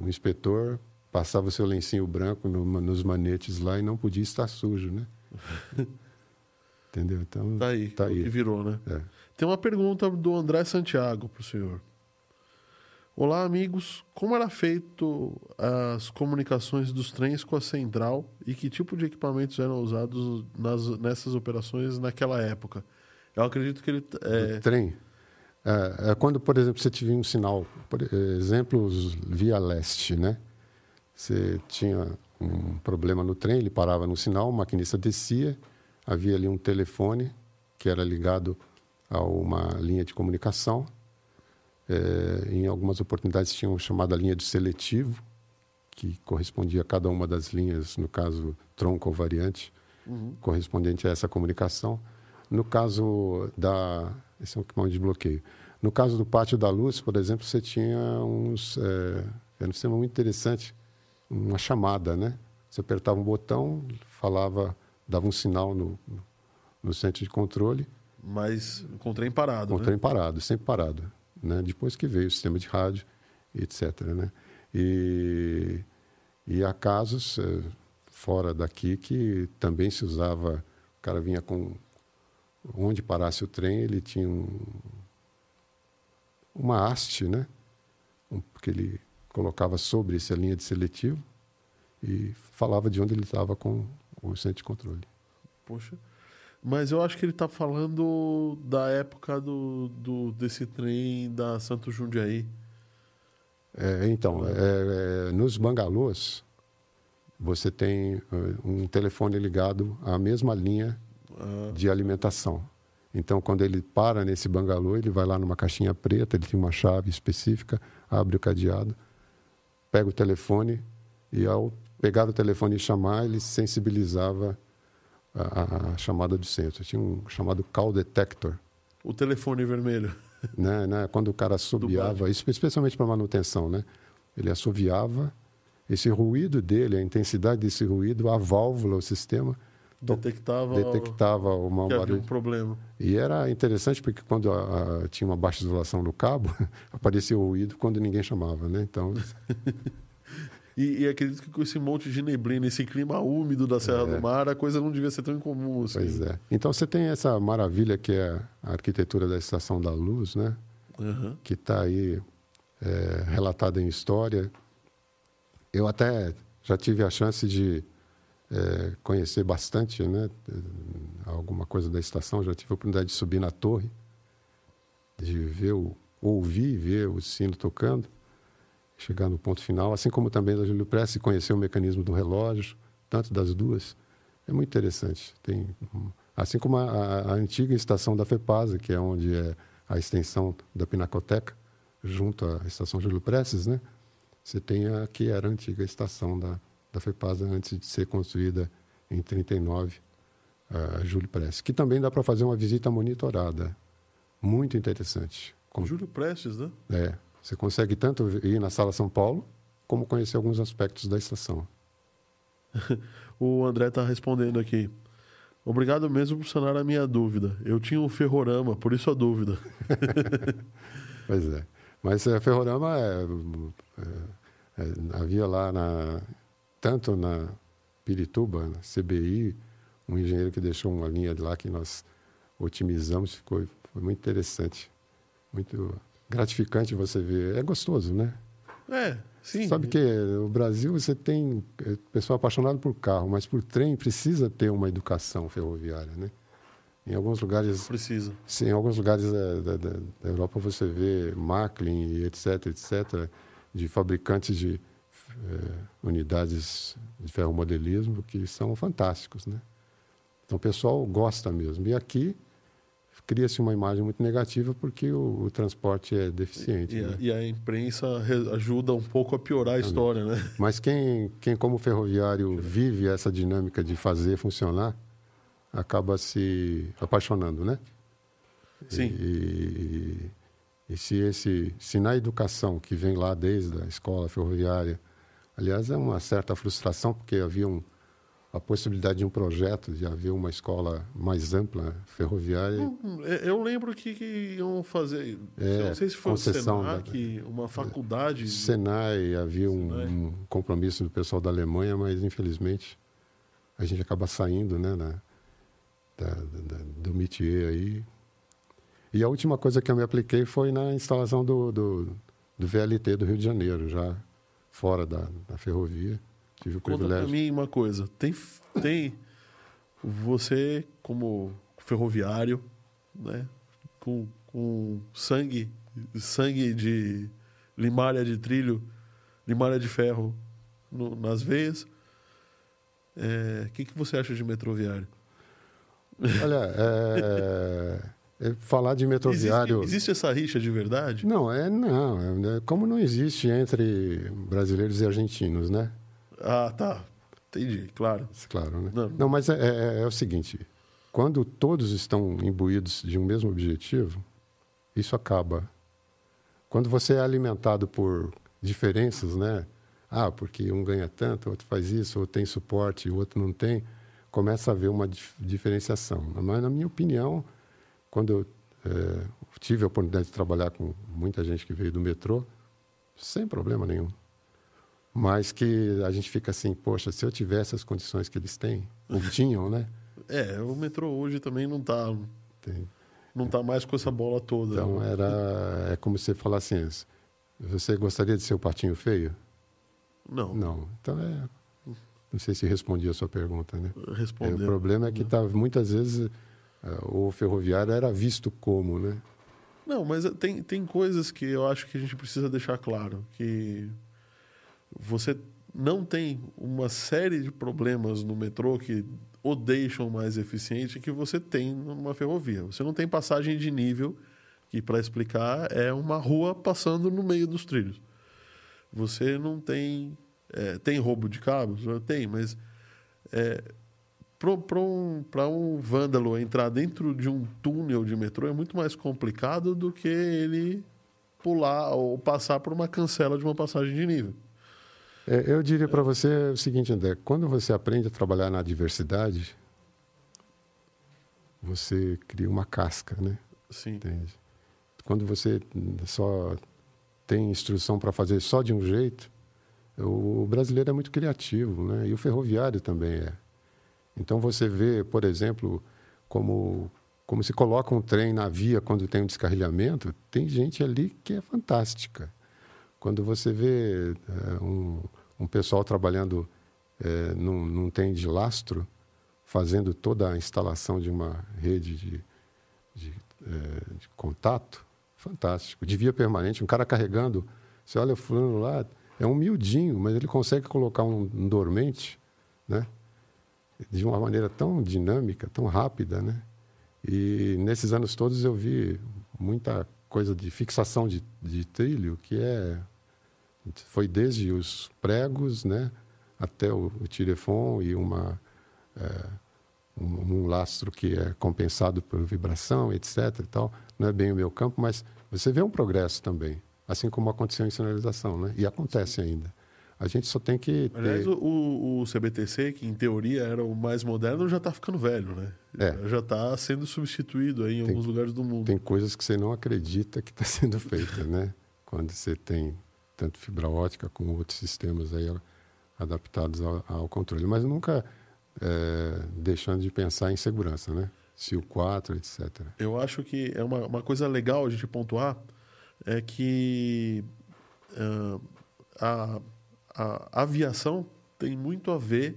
o inspetor passava o seu lencinho branco no- nos manetes lá e não podia estar sujo, né? Entendeu? Então, Tá aí, Tá o aí. virou, né? é. Tem uma pergunta do André Santiago para o senhor. Olá, amigos. Como era feito as comunicações dos trens com a central e que tipo de equipamentos eram usados nas, nessas operações naquela época? Eu acredito que ele é, O trem. É, é quando, por exemplo, você tinha um sinal, por exemplo, via leste, né? Você tinha um problema no trem, ele parava no sinal, o maquinista descia, havia ali um telefone que era ligado a uma linha de comunicação. É, em algumas oportunidades tinham chamada linha de seletivo, que correspondia a cada uma das linhas, no caso tronco ou variante, correspondente a essa comunicação. No caso da. Esse é um equipamento de bloqueio. No caso do Pátio da Luz, por exemplo, você tinha uns. É, era um sistema muito interessante, uma chamada, né? Você apertava um botão, falava, dava um sinal no, no centro de controle, mais com o trem parado. com o né? trem parado, sempre parado. Né? Depois que veio o sistema de rádio, etc. Né? E, e há casos eh, fora daqui que também se usava, o cara vinha com. Onde parasse o trem, ele tinha um, uma haste, né? Um, que ele colocava sobre essa linha de seletivo e falava de onde ele estava com o centro de controle. Poxa. Mas eu acho que ele tá falando da época do, do desse trem da Santo Jundiaí. É, então, é, é, nos bangalôs, você tem é, um telefone ligado à mesma linha Ah, de alimentação. Então, quando ele para nesse bangalô, ele vai lá numa caixinha preta, ele tem uma chave específica, abre o cadeado, pega o telefone e, ao pegar o telefone e chamar, ele sensibilizava a, a- chamada do centro. Tinha um chamado call detector. o telefone vermelho. né, né, quando o cara assobiava, isso especialmente para manutenção, né? Ele assobiava, esse ruído dele, a intensidade desse ruído, a válvula, o sistema, Detectava, detectava uma que barulho. um problema. E era interessante porque quando a- a- tinha uma baixa isolação no cabo, aparecia o ruído quando ninguém chamava, né? Então, E, e acredito que com esse monte de neblina, esse clima úmido da Serra do Mar, a coisa não devia ser tão incomum assim. É. pois é. Então você tem essa maravilha que é a arquitetura da Estação da Luz, né? Aham. que está aí é, relatada em história. Eu até já tive a chance de é, conhecer bastante, né, alguma coisa da estação. Já tive a oportunidade de subir na torre, de ver, o, ouvir e ver o sino tocando, chegar no ponto final, assim como também da Júlio Prestes, conhecer o mecanismo do relógio, tanto das duas. É muito interessante. Tem, assim como a, a- a antiga estação da FEPASA, que é onde é a extensão da Pinacoteca, junto à estação Júlio Prestes, né? Você tem a que era a antiga estação da, da FEPASA antes de ser construída em 39, a Júlio Prestes, que também dá para fazer uma visita monitorada. Muito interessante. Com Júlio Prestes, né? É, você consegue tanto ir na Sala São Paulo, como conhecer alguns aspectos da estação. O André está respondendo aqui. Obrigado mesmo por sanar a minha dúvida. Eu tinha um ferrorama, por isso a dúvida. Pois é. Mas a Ferrorama é, é, é, havia lá na tanto na Pirituba, na CBI, um engenheiro que deixou uma linha de lá que nós otimizamos, ficou foi muito interessante, muito gratificante você ver. É gostoso, né? É, sim. Sabe que o Brasil você tem é, pessoal apaixonado por carro, mas por trem precisa ter uma educação ferroviária, né? Em alguns lugares Precisa. Sim, em alguns lugares da, da- da- da Europa você vê Macklin e etc, etc, de fabricantes de eh, unidades de ferromodelismo que são fantásticos, né? Então o pessoal gosta mesmo. E aqui cria-se uma imagem muito negativa porque o, o transporte é deficiente. E, né? a, e a imprensa re- ajuda um pouco a piorar a história, né? Mas quem, quem como ferroviário vive essa dinâmica de fazer funcionar, acaba se apaixonando, né? Sim. E, E se esse, se na educação que vem lá desde a escola ferroviária, aliás é uma certa frustração porque havia um, a possibilidade de um projeto de haver uma escola mais ampla ferroviária. É, Eu lembro que, que iam fazer. É, não sei se foi o Senac, uma faculdade. Senai havia um, Senai. um compromisso do pessoal da Alemanha, mas infelizmente a gente acaba saindo, né, na- da- da- da- do métier aí. E a última coisa que eu me apliquei foi na instalação do, do, do VLT do Rio de Janeiro, já fora da, da ferrovia. Tive o Conta pra privilégio. mim uma coisa. Tem, tem você como ferroviário, né? Com, com sangue, sangue de limalha de trilho, limalha de ferro no- nas veias. É, O que, que você acha de metroviário? Olha, é, é, falar de metroviário. Existe, existe essa rixa de verdade? Não, é não. é- como não existe entre brasileiros e argentinos, né? Ah, tá. Entendi, claro. Claro, né? Não. Não, mas é, é- é o seguinte: quando todos estão imbuídos de um mesmo objetivo, isso acaba. Quando você é alimentado por diferenças, né? Ah, porque um ganha tanto, outro faz isso, ou tem suporte, o outro não tem, começa a haver uma dif- diferenciação. Mas, na minha opinião, quando eu eh, tive a oportunidade de trabalhar com muita gente que veio do metrô, sem problema nenhum. Mas que a gente fica assim, poxa, se eu tivesse as condições que eles têm, ou tinham, né? É, o metrô hoje também não tá, Tem. não tá mais com essa bola toda. Então era é como se falasse assim, você gostaria de ser o patinho feio? Não, Não. Então é não sei se respondi a sua pergunta, né? É, respondeu. o problema é que tá, muitas vezes eh, o ferroviário era visto como, né? Não, mas tem, tem coisas que eu acho que a gente precisa deixar claro. Que você não tem uma série de problemas no metrô que o deixam mais eficiente que você tem numa ferrovia. Você não tem passagem de nível, que para explicar é uma rua passando no meio dos trilhos. Você não tem. é, tem roubo de cabos? Tem, mas para um, um vândalo entrar dentro de um túnel de metrô é muito mais complicado do que ele pular ou passar por uma cancela de uma passagem de nível. É, eu diria para você o seguinte, André, quando você aprende a trabalhar na diversidade, você cria uma casca, né? Sim. Entende? Quando você só tem instrução para fazer só de um jeito, o brasileiro é muito criativo, né? E o ferroviário também é. Então você vê, por exemplo, como como se coloca um trem na via quando tem um descarrilhamento, tem gente ali que é fantástica. Quando você vê eh, um, um pessoal trabalhando eh, num, num trem de lastro, fazendo toda a instalação de uma rede de, de, eh, de contato, fantástico. De via permanente, um cara carregando, você olha o fulano lá, é um mas ele consegue colocar um, um dormente, né? De uma maneira tão dinâmica, tão rápida, né? E nesses anos todos eu vi muita coisa de fixação de, de trilho, que é foi desde os pregos, né, até o, o tirefon e uma é, um, um lastro que é compensado por vibração, etc. E tal. Não é bem o meu campo, mas você vê um progresso também, assim como aconteceu em sinalização, né? E acontece ainda. A gente só tem que ter... Aliás, o, o, o CBTC, que em teoria era o mais moderno, já está ficando velho, né? É. Já está sendo substituído aí em Tem- alguns lugares do mundo. tem coisas que você não acredita que está sendo feita, né? Quando você tem tanto fibra ótica como outros sistemas aí adaptados ao, ao controle, mas nunca é, deixando de pensar em segurança, né? SIL 4, etc. Eu acho que é uma, uma coisa legal a gente pontuar é que ah, a, a aviação tem muito a ver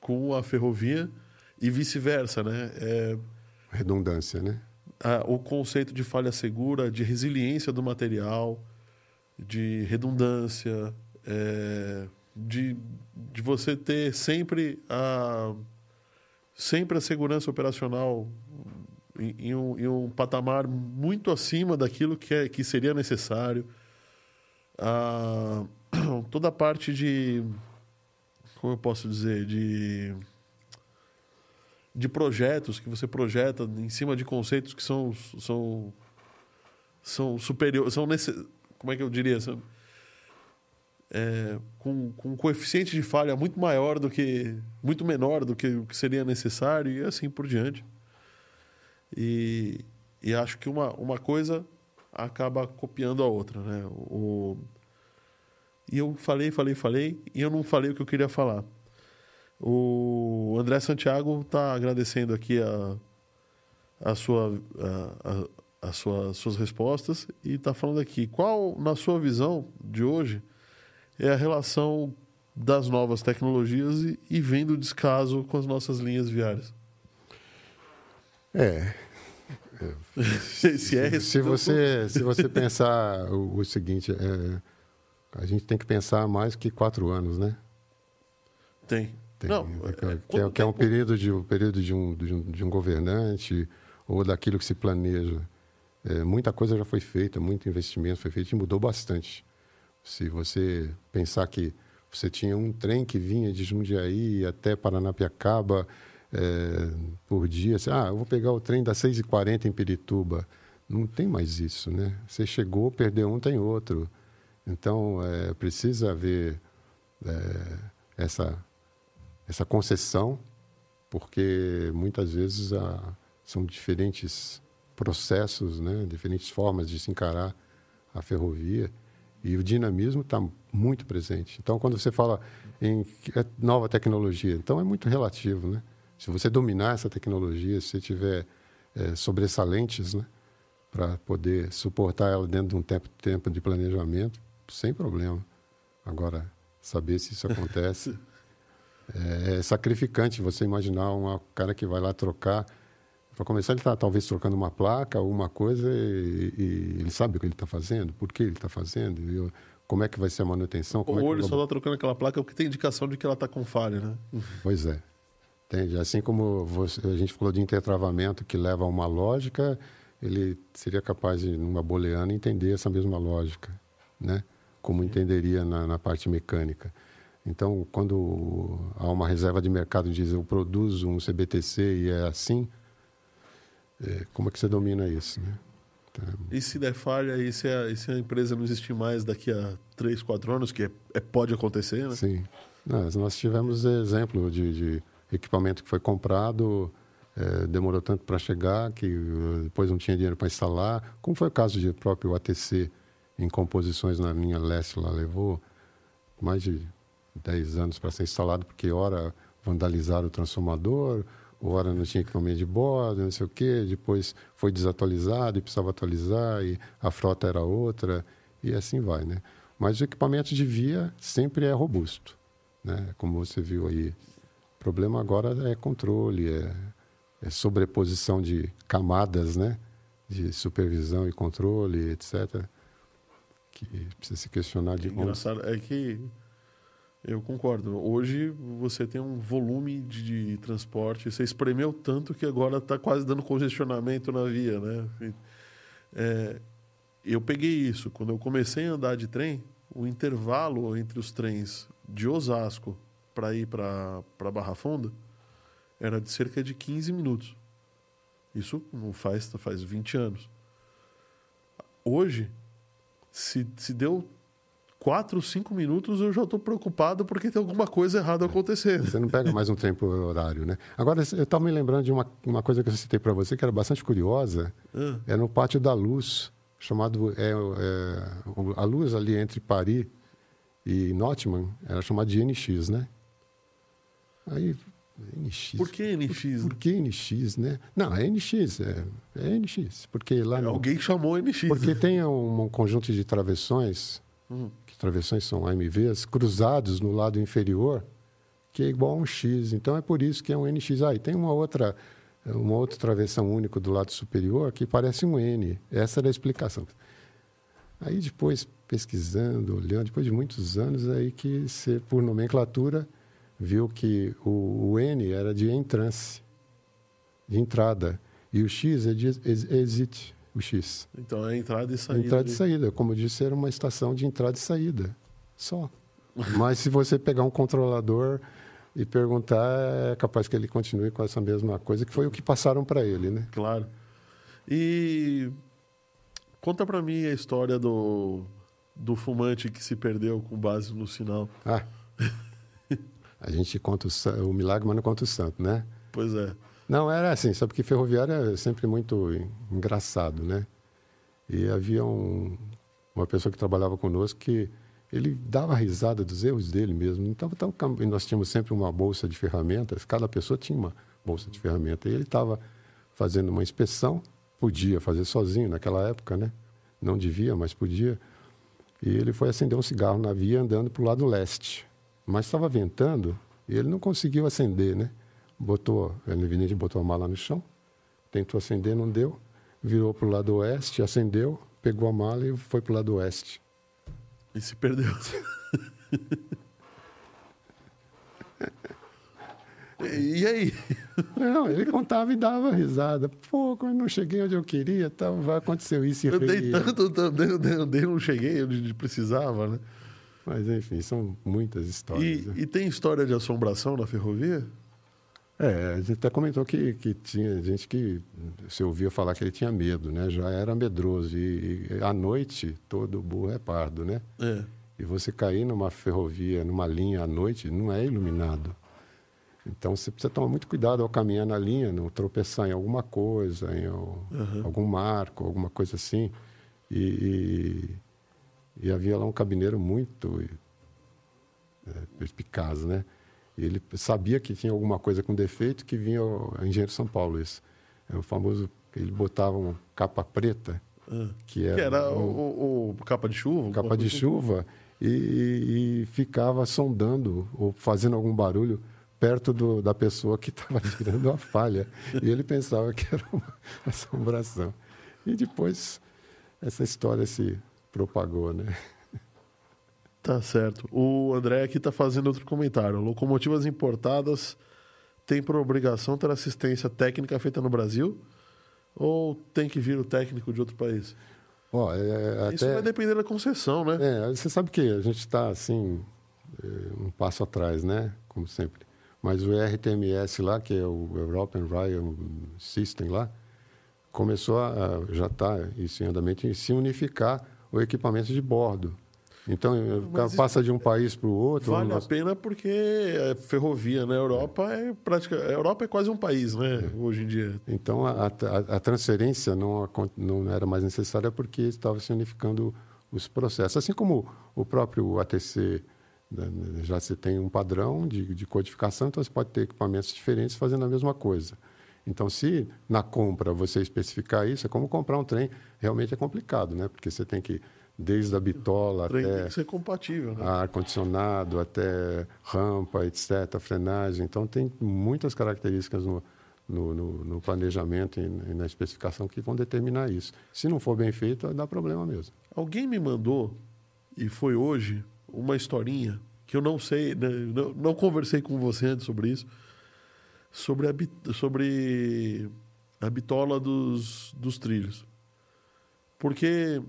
com a ferrovia e vice-versa, né? É, Redundância, né? a- o conceito de falha segura, de resiliência do material, de redundância, é, de, de você ter sempre a, sempre a segurança operacional em, em um, em um patamar muito acima daquilo que, é, que seria necessário. A, toda a parte de. Como eu posso dizer? De de projetos que você projeta em cima de conceitos que são, são são superiores, são como é que eu diria, são, é, com, com um coeficiente de falha muito maior do que, muito menor do que o que seria necessário e assim por diante. E, e acho que uma, uma coisa acaba copiando a outra, né? O, e eu falei, falei, falei, e eu não falei o que eu queria falar. O André Santiago está agradecendo aqui a, a sua, a, a, a sua, suas respostas e está falando aqui qual, na sua visão de hoje, é a relação das novas tecnologias e, e vem do descaso com as nossas linhas viárias. É. se, é se você se você pensar o, o seguinte, é, a gente tem que pensar mais que quatro anos, né? Tem. Tem, Não, que, é, é, que é, que é um período de um período de um, de um, de um governante ou daquilo que se planeja. É, muita coisa já foi feita, muito investimento foi feito e mudou bastante. Se você pensar que você tinha um trem que vinha de Jundiaí até Paranapiacaba é, por dia, ah, eu vou pegar o trem das 6h40 em Pirituba. Não tem mais isso, né? Você chegou, perdeu um, tem outro. Então, é, precisa haver é, essa essa concessão, porque muitas vezes a, são diferentes processos, né, diferentes formas de se encarar a ferrovia e o dinamismo está muito presente. Então, quando você fala em é nova tecnologia, então é muito relativo, né? Se você dominar essa tecnologia, se você tiver eh, sobressalentes, né, para poder suportar ela dentro de um tempo, tempo de planejamento, sem problema. Agora, saber se isso acontece é, é sacrificante você imaginar um cara que vai lá trocar. Para começar, ele está talvez trocando uma placa, alguma coisa, e, e ele sabe o que ele está fazendo, por que ele está fazendo, eu- como é que vai ser a manutenção. Como é Ou que ele só está trocando aquela placa porque tem indicação de que ela está com falha, né? Pois é. Entende? Assim como você- a gente falou de intertravamento que leva a uma lógica, ele seria capaz de, numa booleana, entender essa mesma lógica, né? Como entenderia na, na parte mecânica. Então, quando há uma reserva de mercado e diz eu produzo um CBTC e é assim, é, como é que você domina isso, né? Então, E se der falha, e se a, e se a empresa não existir mais daqui a 3, 4 anos, que é, é- pode acontecer, né? Sim. Nós, nós tivemos exemplo de, de equipamento que foi comprado, eh, demorou tanto para chegar que eh, depois não tinha dinheiro para instalar, como foi o caso de próprio ATC em composições na linha leste lá, levou mais de 10 anos para ser instalado, porque ora vandalizaram o transformador, ora não tinha equipamento de bordo, não sei o quê, depois foi desatualizado e precisava atualizar, e a frota era outra, e assim vai, né? Mas o equipamento de via sempre é robusto, né? Como você viu aí. O problema agora é controle, é, é sobreposição de camadas, né? De supervisão e controle, etc. Que precisa se questionar de onde Engraçado é que eu concordo. Hoje você tem um volume de, de transporte, você espremeu tanto que agora está quase dando congestionamento na via, né? É, eu peguei isso quando eu comecei a andar de trem. O intervalo entre os trens de Osasco para ir para Barra Funda era de cerca de 15 minutos. Isso não faz faz 20 anos. Hoje, se, se deu quatro, cinco minutos, eu já estou preocupado porque tem alguma coisa errada acontecendo. Você não pega mais um trem por horário, né? Agora, eu estava me lembrando de uma, uma coisa que eu citei para você, que era bastante curiosa. Ah, É no Pátio da Luz, chamado... É, é, a luz ali entre Paris e Nottingham era chamada de NX, né? Aí, NX... por que NX? Por que NX, né? Não, é NX, é, é NX. Porque lá... no- Alguém chamou NX. Porque tem um, um conjunto de travessões, Hum. Travessões são AMVs, cruzados no lado inferior, que é igual a um X. Então é por isso que é um NX. Ah, e tem uma outra, uma outra travessão única do lado superior que parece um N. Essa era a explicação. Aí depois, pesquisando, olhando, depois de muitos anos, aí que você, por nomenclatura, viu que o, o N era de entrance, de entrada, e o X é de ex- exit, o X. Então é entrada e saída. Entrada e saída, como eu disse, era uma estação de entrada e saída, só. Mas se você pegar um controlador e perguntar, é capaz que ele continue com essa mesma coisa, que foi o que passaram para ele, né? Claro. E Conta pra mim a história do, do fumante que se perdeu com base no sinal. Ah, a gente conta o, o milagre, mas não conta o santo, né? Pois é. Não, era assim, sabe que ferroviário é sempre muito engraçado, né? E havia um, uma pessoa que trabalhava conosco que ele dava risada dos erros dele mesmo. Então, então, cam- nós tínhamos sempre uma bolsa de ferramentas, cada pessoa tinha uma bolsa de ferramentas. E ele estava fazendo uma inspeção, podia fazer sozinho naquela época, né? Não devia, mas podia. E ele foi acender um cigarro na via andando para o lado leste. Mas estava ventando e ele não conseguiu acender, né? Botou, ele evidente botou a mala no chão, tentou acender, não deu, virou para o lado oeste, acendeu, pegou a mala e foi para o lado oeste. E se perdeu. e e aí? Não, ele contava e dava risada. Pô, quando não cheguei onde eu queria, tal, vai aconteceu isso e Eu dei tanto, andei, andei, andei, não cheguei onde precisava, né? Mas enfim, são muitas histórias. E, né? e tem história de assombração na ferrovia? É, a gente até comentou que, que tinha gente que se ouvia falar que ele tinha medo, né? Já era medroso. E, e à noite, todo burro é pardo, né? É. E você cair numa ferrovia, numa linha à noite, não é iluminado. Então você precisa tomar muito cuidado ao caminhar na linha, não tropeçar em alguma coisa, em al- algum marco, alguma coisa assim. E, e, e havia lá um cabineiro muito é, perspicaz, né? Ele sabia que tinha alguma coisa com defeito que vinha o Engenheiro São Paulo, isso. É o famoso, ele botava uma capa preta, Ah. que Que era, era um- o, o- o capa de chuva? capa de assim? chuva e, e- e ficava sondando ou fazendo algum barulho perto do, da pessoa que estava tirando a falha. E ele pensava que era uma assombração. E depois essa história se propagou, né? Tá certo. O André aqui tá fazendo outro comentário. Locomotivas importadas têm por obrigação ter assistência técnica feita no Brasil? Ou tem que vir o técnico de outro país? Ó, é, Isso até- vai depender da concessão, né? É, você sabe que a gente está assim eh, um passo atrás, né? Como sempre. Mas o RTMS lá, que é o European Rail System lá, começou a a- já está isso em andamento em se unificar o equipamento de bordo. Então isso passa de um país para o outro. Vale a pena porque é ferrovia na Europa é prática. A Europa é quase um país, né? É. Hoje em dia. Então a, a- a transferência não, não era mais necessária porque estava se unificando os processos. Assim como o próprio ATC né, já se tem um padrão de, de codificação, então você pode ter equipamentos diferentes fazendo a mesma coisa. Então, se na compra você especificar isso, é como comprar um trem. Realmente é complicado, né? Porque você tem que, desde a bitola tem até que ser compatível, né? ar-condicionado, até rampa, etc., frenagem. Então, tem muitas características no, no, no- no planejamento e na especificação que vão determinar isso. Se não for bem feito, dá problema mesmo. Alguém me mandou, e foi hoje, uma historinha que eu não sei, né, não, não conversei com você antes sobre isso, sobre a, sobre a bitola dos, dos trilhos. Porque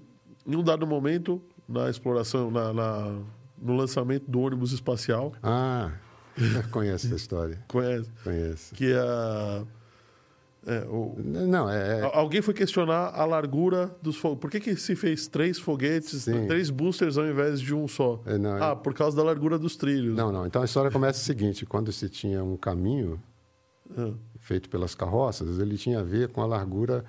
em um dado momento, na exploração, na, na- no lançamento do ônibus espacial, Ah, conheço essa história. conhece, Conheço. que a, é, o, Não, é, é- Al- Alguém foi questionar a largura dos foguetes. Por que, que se fez três foguetes, Sim. três boosters ao invés de um só? É, não, é- ah, por causa da largura dos trilhos. Não, não. Então a história começa o seguinte: quando se tinha um caminho Ah, feito pelas carroças, ele tinha a ver com a largura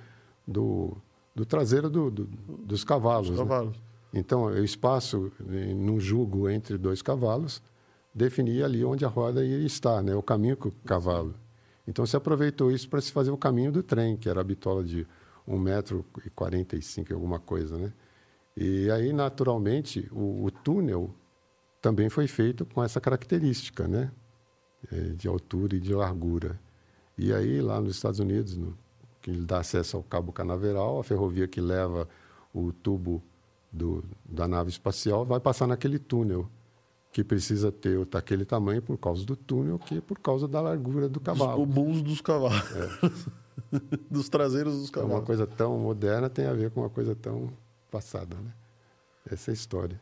do, do traseiro do- do- dos cavalos. né? cavalos. Então, o espaço eh, num jugo entre dois cavalos definia ali onde a roda ia estar, né? o caminho com o cavalo. Então, se aproveitou isso para se fazer o caminho do trem, que era a bitola de 1,45m, alguma coisa. Né? E aí, naturalmente, o, o túnel também foi feito com essa característica, né? Eh, de altura e de largura. E aí, lá nos Estados Unidos, no, que dá acesso ao Cabo Canaveral, a ferrovia que leva o tubo do, da nave espacial vai passar naquele túnel, que precisa ter daquele tamanho por causa do túnel, que é por causa da largura do Dos cavalo. bumbums dos cavalos. dos traseiros dos Então, uma cavalos. coisa tão moderna tem a ver com uma coisa tão passada. Né? Essa é a história.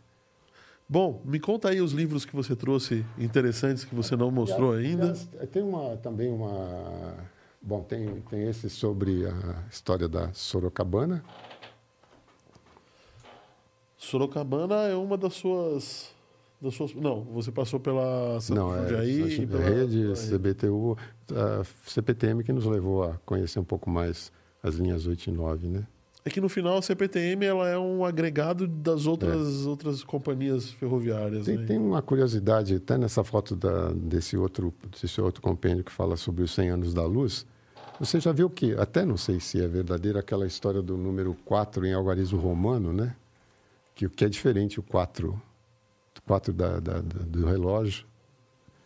Bom, me conta aí os livros que você trouxe interessantes que você não mostrou ainda. Tem uma, também uma. Bom, tem, tem esse sobre a história da Sorocabana, Sorocabana é uma das suas. Das suas não, você passou pela São Não, é, Jundiaí e pela, rede, pela CBTU, a CPTM que nos levou a conhecer um pouco mais as linhas 8 e 9, né? É que no final a CPTM ela é um agregado das outras, outras companhias ferroviárias. Tem, né? tem uma curiosidade, até nessa foto da, desse, outro, desse outro compêndio que fala sobre os 100 anos da luz. Você já viu que, até não sei se é verdadeira, aquela história do número 4 em algarismo romano, né? Que, que é diferente o 4, 4 da, da, do relógio.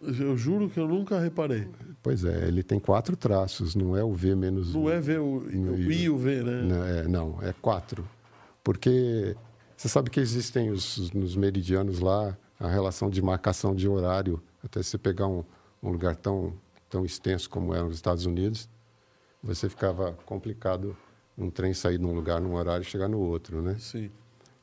Eu juro que eu nunca reparei. Pois é, ele tem quatro traços, não é o V menos Não é ver o, o I e o V, né? Não, é, não, é quatro. Porque você sabe que existem os, nos meridianos lá a relação de marcação de horário. Até você pegar um, um lugar tão, tão extenso como é nos Estados Unidos, você ficava complicado um trem sair de um lugar num horário e chegar no outro, né? Sim.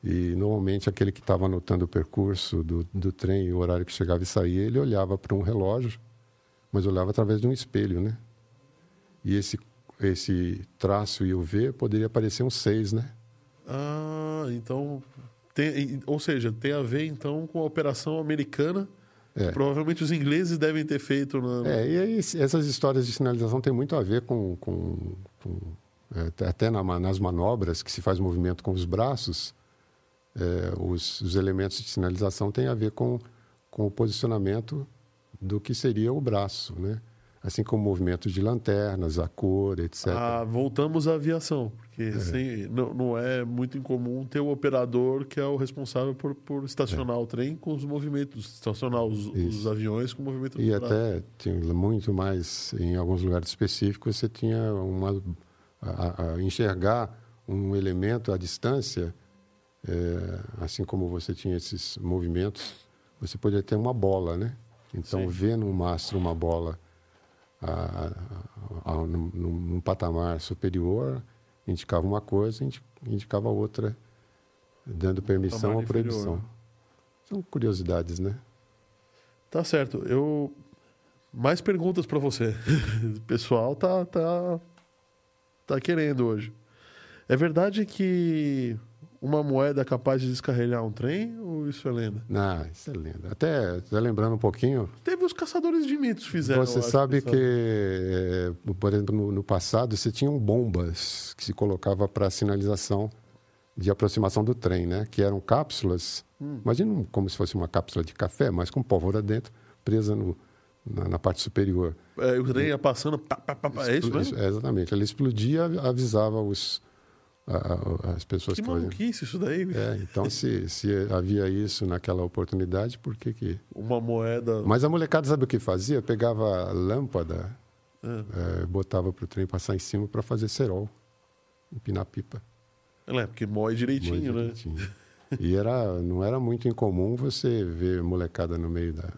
E normalmente aquele que estava anotando o percurso do, do trem, o horário que chegava e saía, ele olhava para um relógio, mas olhava através de um espelho, né? E esse, esse traço e o V poderia parecer um 6, né? Ah, então. Tem, ou seja, tem a ver então com a operação americana. É. Provavelmente os ingleses devem ter feito na. É, e aí, essas histórias de sinalização têm muito a ver com, com, com é, até na, nas manobras que se faz movimento com os braços, é, os, os elementos de sinalização têm a ver com, com o posicionamento do que seria o braço, né? Assim como movimentos de lanternas, a cor, etc. Ah, voltamos à aviação, É. porque sem- não, não é muito incomum ter o operador que é o responsável por, por estacionar o trem com os movimentos, estacionar os, os É. Aviões com o movimento E até tinha muito mais, em alguns lugares específicos, você tinha uma. A, a enxergar um elemento à distância, é, assim como você tinha esses movimentos, você podia ter uma bola, né? Então, Sim. ver no mastro uma bola a, a, a, num, num- patamar superior indicava uma coisa, indi- indicava outra, dando permissão ou proibição. São curiosidades, né? Tá certo. Eu mais perguntas para você. o pessoal tá tá tá querendo hoje. É verdade que uma moeda é capaz de descarrilhar um trem ou isso é lenda? Ah, isso é lenda. Até, até lembrando um pouquinho, Teve os caçadores de mitos fizeram. você sabe que, eh, por exemplo, no, no passado, você tinha bombas que se colocava para sinalização de aproximação do trem, né? Que eram cápsulas, Hum. imagina como se fosse uma cápsula de café, mas com pólvora dentro, presa no, na, na parte superior. É, o trem ia passando. pá, pá, pá, é isso mesmo? É, exatamente. Ela explodia, avisava os, a- a- as pessoas Que maluquice isso daí. É, então, se, se havia isso naquela oportunidade, por que que... Uma moeda. Mas a molecada sabe o que fazia? Pegava lâmpada, É. eh, botava para o trem passar em cima para fazer cerol, empinar pipa. É, porque moe direitinho, Moe né? direitinho. E era, não era muito incomum você ver molecada no meio da,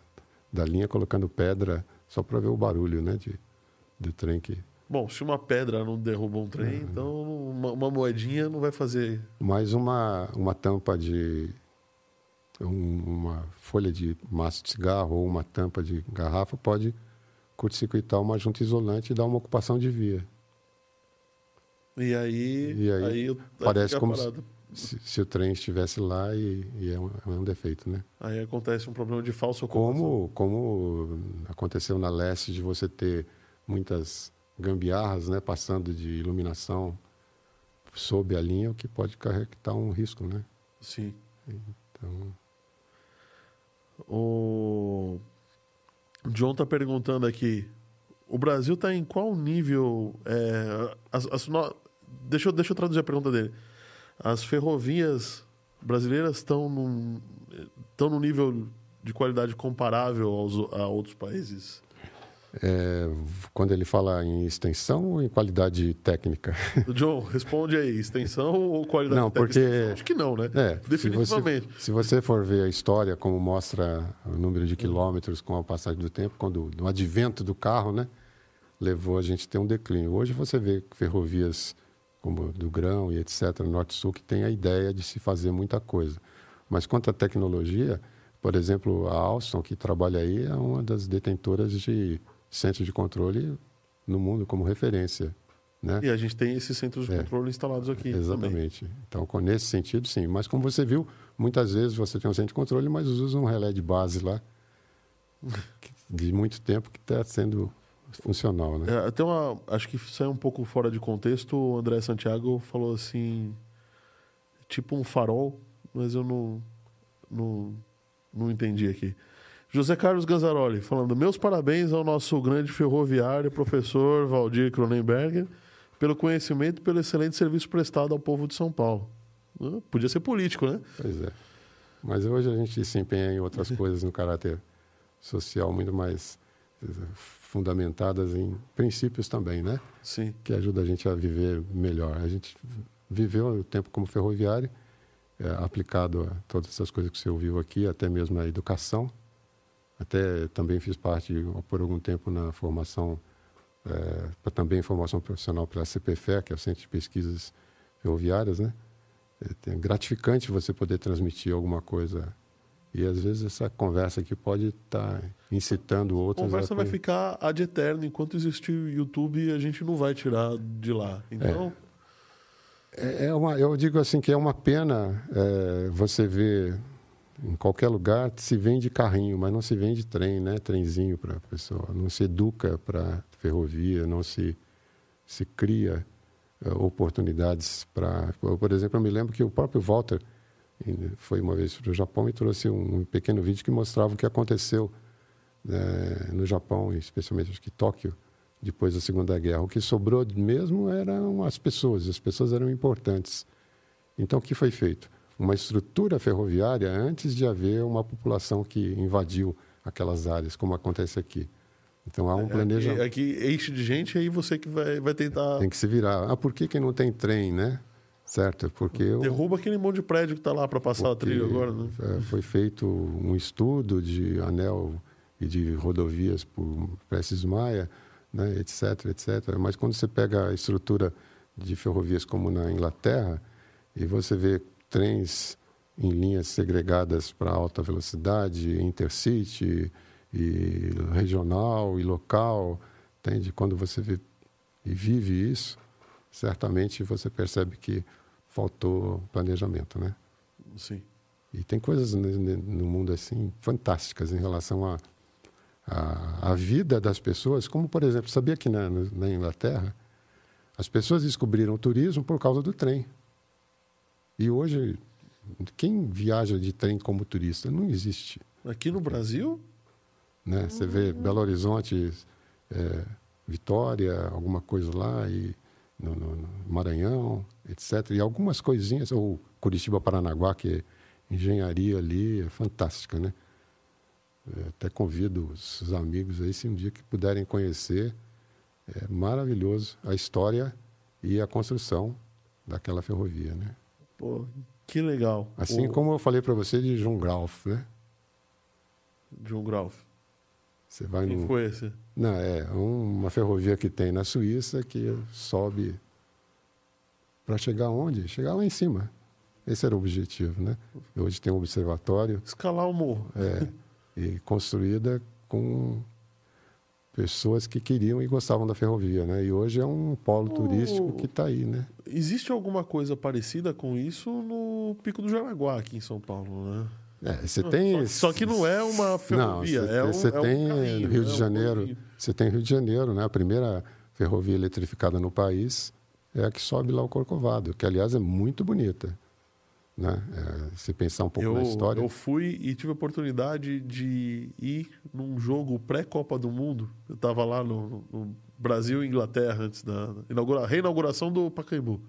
da linha colocando pedra só para ver o barulho né, de, do trem que... Bom, se uma pedra não derruba um Uhum. trem, então uma, uma moedinha não vai fazer. Mais uma, uma tampa de... um- uma folha de maço de cigarro ou uma tampa de garrafa pode curto-circuitar uma junta isolante e dar uma ocupação de via. E aí. E aí, eu- parece como se- se, se o trem estivesse lá e, e é, um, é um defeito, né? Aí acontece um problema de falsa ocupação. Como, como aconteceu na leste de você ter muitas gambiarras, né, passando de iluminação sob a linha, o que pode carregar um risco, né? Sim. Então, O John tá perguntando aqui. O Brasil está em qual nível? é, as- as no- deixa, eu, deixa eu traduzir a pergunta dele. As ferrovias brasileiras estão num, estão num nível de qualidade comparável aos, a outros países? É, quando ele fala em extensão ou em qualidade técnica? John, responde aí. Extensão ou qualidade Não, técnica? porque- Extensão, Acho que não, né? É, se Definitivamente. você, se você for ver a história, como mostra o número de quilômetros com a passagem do tempo, quando o advento do carro, né, levou a gente a ter um declínio. Hoje você vê ferrovias como do Grão e etc., Norte-Sul, que tem a ideia de se fazer muita coisa. Mas quanto à tecnologia, por exemplo, a Alstom, que trabalha aí, é uma das detentoras de centro de controle no mundo como referência. Né? E a gente tem esses centros de É. controle instalados aqui também. Exatamente. Então, com- nesse sentido, sim. Mas como você viu, muitas vezes você tem um centro de controle, mas usa um relé de base lá, de muito tempo, que está sendo funcional, né? É, até uma, acho que saiu um pouco fora de contexto. O André Santiago falou assim, tipo um farol, mas eu não, não, não entendi aqui. José Carlos Ganzaroli falando: meus parabéns ao nosso grande ferroviário, professor Valdir Cronenberger, pelo conhecimento e pelo excelente serviço prestado ao povo de São Paulo. Podia ser político, né? Pois é. Mas hoje a gente se empenha em outras coisas no caráter social muito mais fundamentadas em princípios também, né? Sim. Que ajuda a gente a viver melhor. A gente viveu o tempo como ferroviário, é, aplicado a todas essas coisas que você ouviu aqui, até mesmo a educação. Até também fiz parte por algum tempo na formação, é, também formação profissional pela CPFE, que é o Centro de Pesquisas Ferroviárias, né? É, é gratificante você poder transmitir alguma coisa e às vezes essa conversa aqui pode estar incitando A outros. conversa a vai ficar ad eterno. Enquanto existir o YouTube, a gente não vai tirar de lá. Então, É é uma, eu digo assim que é uma pena é, você ver em qualquer lugar se vende carrinho, mas não se vende trem, né? Trenzinho para a pessoa. Não se educa para ferrovia, não se se cria é, oportunidades para. Por exemplo, eu me lembro que o próprio Walter foi uma vez para o Japão e trouxe um, um pequeno vídeo que mostrava o que aconteceu né, no Japão, especialmente acho que Tóquio, depois da Segunda Guerra. O que sobrou mesmo eram as pessoas, as pessoas eram importantes. Então, o que foi feito? Uma estrutura ferroviária antes de haver uma população que invadiu aquelas áreas, como acontece aqui. Então, há um planejamento. aqui, aqui enche de gente, aí você que vai, vai tentar. Tem que se virar. Ah, por que, que não tem trem, né? Certo? Porque o- Derruba aquele monte de prédio que está lá para passar a porque, trilha agora. Né? é, foi feito um estudo de anel e de rodovias por Prestes Maia, né, etc, etc. Mas quando você pega a estrutura de ferrovias como na Inglaterra e você vê trens em linhas segregadas para alta velocidade, intercity e regional e local, entende? Quando você vê e vive isso, certamente você percebe que faltou planejamento, né? Sim. E tem coisas no mundo assim fantásticas em relação à a, a, vida das pessoas, como por exemplo, sabia que na- na Inglaterra as pessoas descobriram o turismo por causa do trem. E hoje quem viaja de trem como turista não existe. Aqui no Brasil, Né? Você vê Belo Horizonte, é, Vitória, alguma coisa lá, e no, no- no Maranhão, etc. E algumas coisinhas, ou Curitiba, Paranaguá, que é engenharia ali, é fantástica, né? É, até convido os amigos aí, se um dia que puderem conhecer, é maravilhoso a história e a construção daquela ferrovia, né? Pô, que legal. Assim O como eu falei para você de João Grauf, né? John Grauf. Você vai Quem num, foi esse? Não, é uma ferrovia que tem na Suíça que sobe para chegar onde? Chegar lá em cima. Esse era o objetivo, né? Hoje tem um observatório Escalar o morro. é, e construída com pessoas que queriam e gostavam da ferrovia, né? E hoje é um polo turístico que está aí, né? Existe alguma coisa parecida com isso no Pico do Jaraguá, aqui em São Paulo, né? É, você tem Só, só que não é uma ferrovia, Não, é um, você é um tem carrinho, no Rio é de um Janeiro, você tem Rio de Janeiro, né? A primeira ferrovia eletrificada no país é a que sobe lá o Corcovado, que aliás é muito bonita, né? É, se pensar um pouco Eu, na história, eu fui e tive a oportunidade de ir num jogo pré-Copa do Mundo. Eu estava lá no, no Brasil e Inglaterra antes da inaugura, reinauguração do Pacaembu.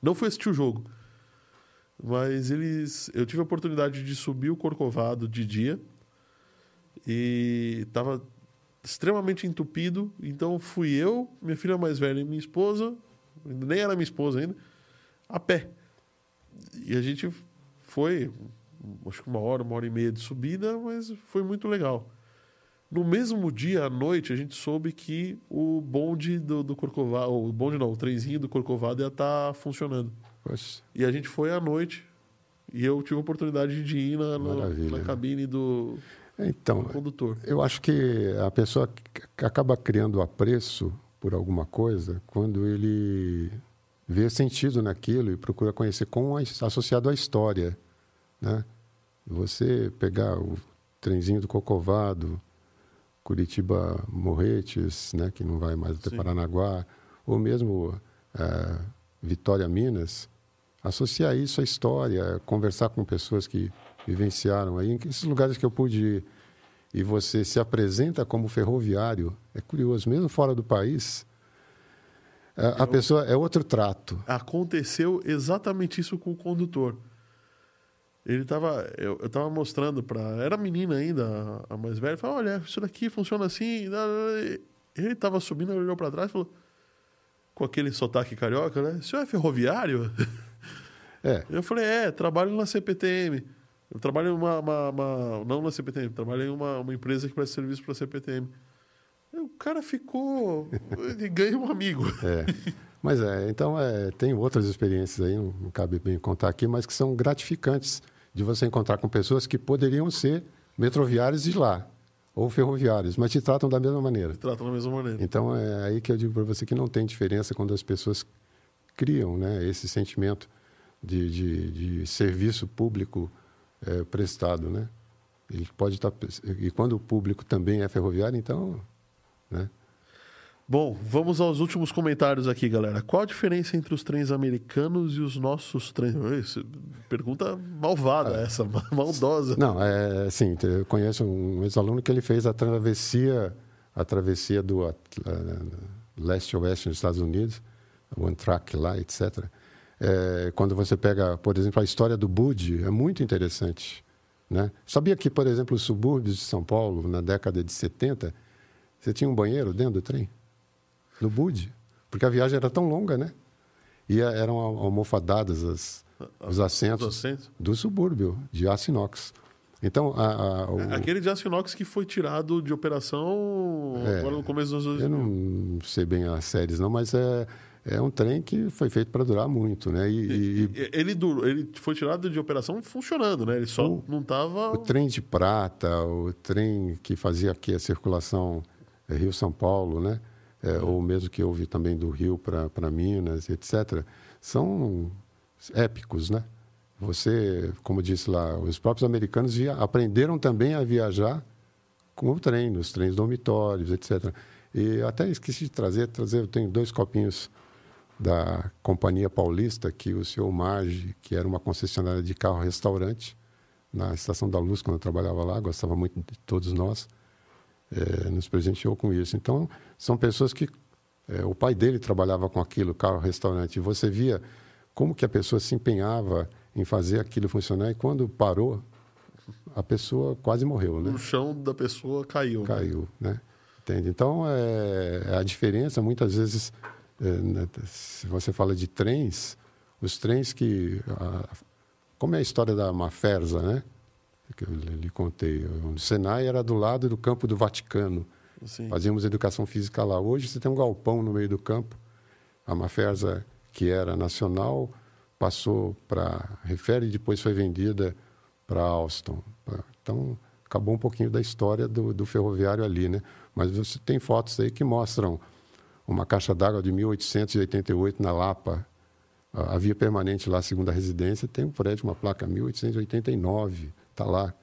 Não fui assistir o jogo. Mas eles. Eu tive a oportunidade de subir o Corcovado de dia. E estava extremamente entupido. Então fui eu, minha filha mais velha e minha esposa. Nem era minha esposa ainda. A pé. E a gente foi, acho que uma hora, uma hora e meia de subida, mas foi muito legal. No mesmo dia, à noite, a gente soube que o bonde do, do Corcovado, o bonde não, o trenzinho do Corcovado ia estar funcionando. poxa, E a gente foi à noite e eu tive a oportunidade de ir na, na- na né? cabine do, então, do condutor. eu acho que a pessoa acaba criando apreço por alguma coisa quando ele vê sentido naquilo e procura conhecer com associado à história, né? Você pegar o trenzinho do Cocovado, Curitiba Morretes, né, que não vai mais até Sim. Paranaguá, ou mesmo eh, Vitória Minas, associar isso à história, conversar com pessoas que vivenciaram aí, esses lugares que eu pude ir, e você se apresenta como ferroviário, é curioso, mesmo fora do país, eh, a pessoa é outro trato. Aconteceu exatamente isso com o condutor. Ele tava. Eu, eu tava mostrando pra. Era menina ainda, a mais velha. Falei, olha, isso daqui funciona assim. Ele tava subindo, ele olhou pra trás e falou. Com aquele sotaque carioca, né? O senhor é ferroviário? É, Eu falei, é, trabalho na CPTM. Eu trabalho em uma, uma- uma- Não na CPTM, trabalho em uma, uma empresa que presta serviço para a CPTM. O cara ficou. Ele ganha um amigo. É. Mas é, então é, tem outras experiências aí, não, não cabe bem contar aqui, mas que são gratificantes de você encontrar com pessoas que poderiam ser metroviários de lá, ou ferroviários, mas te tratam da mesma maneira. Tratam da mesma maneira. Então é aí que eu digo para você que não tem diferença quando as pessoas criam né, esse sentimento de, de, de serviço público é, prestado. Né? Ele pode estar. E quando o público também é ferroviário, então. Né? Bom, vamos aos últimos comentários aqui, galera. Qual a diferença entre os trens americanos e os nossos trens? Pergunta malvada essa, maldosa. Não, é assim, eu conheço um ex-aluno que ele fez a travessia, a travessia do eh, leste-oeste nos Estados Unidos, o Amtrak lá, etc. É, quando você pega, por exemplo, a história do Bud, é muito interessante. Né? Sabia que, por exemplo, os subúrbios de São Paulo, na década de 70, você tinha um banheiro dentro do trem? No Bud? Porque a viagem era tão longa, né? E a- eram al- almofadadas as, os assentos Os assentos. do subúrbio, de aço inox. Então, a, a- o- Aquele de aço inox que foi tirado de operação É. agora no começo dos anos eu 2000. não sei bem as séries, não, mas é, é um trem que foi feito para durar muito, né? E, e- E- Ele, durou, ele foi tirado de operação funcionando, né? Ele só O- não estava. o trem de prata, o trem que fazia aqui a circulação é, Rio-São Paulo, né? É, ou mesmo que houve também do Rio para Minas, etc., são épicos, né? Você, como disse lá, os próprios americanos via, aprenderam também a viajar com o trem, nos trens dormitórios, etc. E até esqueci de trazer, trazer eu tenho dois copinhos da Companhia Paulista, que o senhor Marge, que era uma concessionária de carro-restaurante, na Estação da Luz, quando eu trabalhava lá, gostava muito de todos nós, eh, nos presenteou com isso. Então, são pessoas que eh, o pai dele trabalhava com aquilo, carro-restaurante, e você via como que a pessoa se empenhava em fazer aquilo funcionar, e quando parou, a pessoa quase morreu, né? O chão da pessoa caiu. né? caiu, né? Entende? Então, é, a diferença, muitas vezes, é, né, se você fala de trens, os trens que... a- como é a história da Maferza, né? Que eu lhe contei. O Senai era do lado do campo do Vaticano. Assim. Fazíamos educação física lá. Hoje você tem um galpão no meio do campo. A Maferza, que era nacional, passou para Refere e depois foi vendida para Alstom. Pra- Então, acabou um pouquinho da história do, do ferroviário ali, né? Mas você tem fotos aí que mostram uma caixa d'água de 1888 na Lapa. A a via permanente lá, segunda residência, tem um prédio, uma placa 1889, está lá.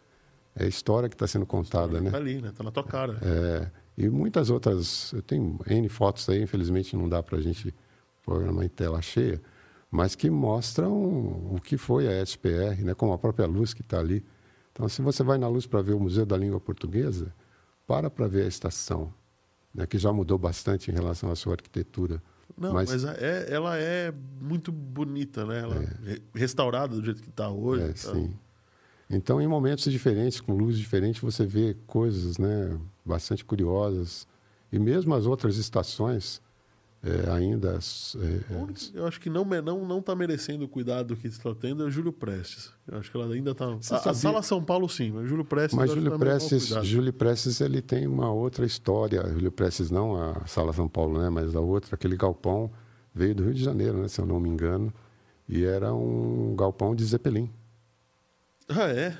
É a história que está sendo contada, né? Tá ali, né? Tá na tua cara. É, e muitas outras. Eu tenho N fotos aí, infelizmente não dá para a gente programar em tela cheia, mas que mostram o que foi a SPR, né, como a própria luz que está ali. Então, se você vai na luz para ver o Museu da Língua Portuguesa, para para ver a estação, né, que já mudou bastante em relação à sua arquitetura. Não, mas, é, ela é muito bonita, né? Ela é restaurada do jeito que está hoje. É, tá? sim. Então, em momentos diferentes, com luz diferente, você vê coisas né, bastante curiosas. E mesmo as outras estações é, ainda... é, Eu acho que não não não está merecendo o cuidado que está tendo é o Júlio Prestes. Eu acho que ela ainda está. A, Sala São Paulo sim, mas Júlio Prestes. Mas Júlio tá Prestes. Júlio Prestes ele tem uma outra história. Júlio Prestes não a Sala São Paulo, né? Mas a outra, aquele galpão veio do Rio de Janeiro, né? Se eu não me engano, e era um galpão de Zeppelin. Ah, é?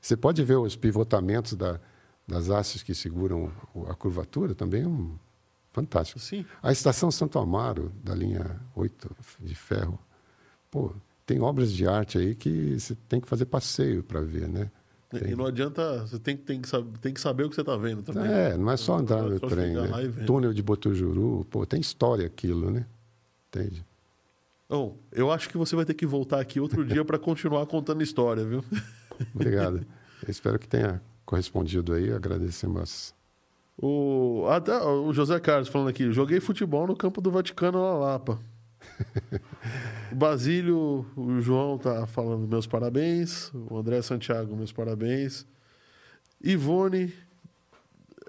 Você pode ver os pivotamentos da, das hastes que seguram a curvatura, também é um, fantástico. Sim. A estação Santo Amaro, da linha 8 de ferro, pô, tem obras de arte aí que você tem que fazer passeio para ver, né? E não adianta, você tem, tem, que, saber, tem que saber o que você está vendo também. É, não é só andar Não é no só trem, né? Túnel de Botujuru, pô, tem história aquilo, né? Entende? Bom, eu acho que você vai ter que voltar aqui outro dia para continuar contando história, viu? Obrigado. Eu espero que tenha correspondido aí, agradecemos. O, até o José Carlos falando aqui, joguei futebol no campo do Vaticano na Lapa. o Basílio, o João tá falando meus parabéns. O André Santiago, meus parabéns. Ivone,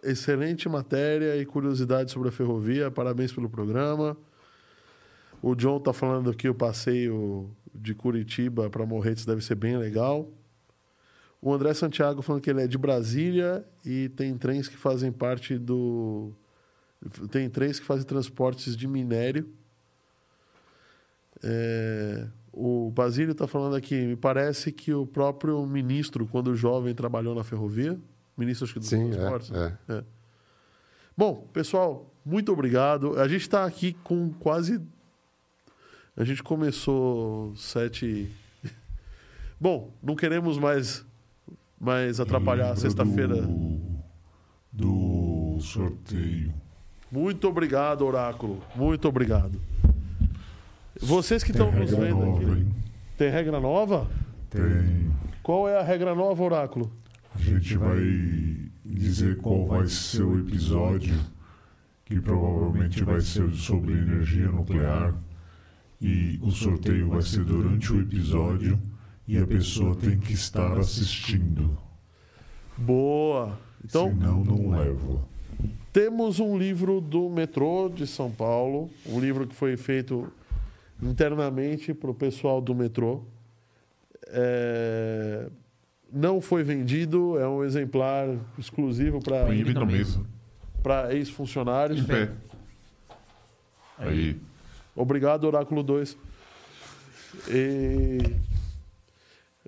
excelente matéria e curiosidade sobre a ferrovia. Parabéns pelo programa. O John tá falando que o passeio de Curitiba para Morretes deve ser bem legal. O André Santiago falando que ele é de Brasília e tem trens que fazem parte do. Tem trens que fazem transportes de minério. É, o Basílio está falando aqui, me parece que o próprio ministro, quando jovem, trabalhou na ferrovia. Ministro acho que dos Sim, transportes. é, é. É. Bom, pessoal, muito obrigado. A gente está aqui com quase. A gente começou sete. Bom, não queremos mais, mais atrapalhar a sexta-feira. Do, do sorteio. Muito obrigado, Oráculo. Muito obrigado. Vocês que estão nos vendo nova, aqui. hein? Tem regra nova? Tem. Qual é a regra nova, Oráculo? A gente vai dizer qual vai ser o episódio, que provavelmente vai ser sobre energia nuclear. E o sorteio vai ser durante o episódio e a pessoa tem que estar assistindo. Boa. Então, Senão não leva. Temos um livro do metrô de São Paulo, um livro que foi feito internamente para o pessoal do metrô. É, Não foi vendido, é um exemplar exclusivo para para ex-funcionários. Em pé. Aí. Obrigado, Oráculo 2. E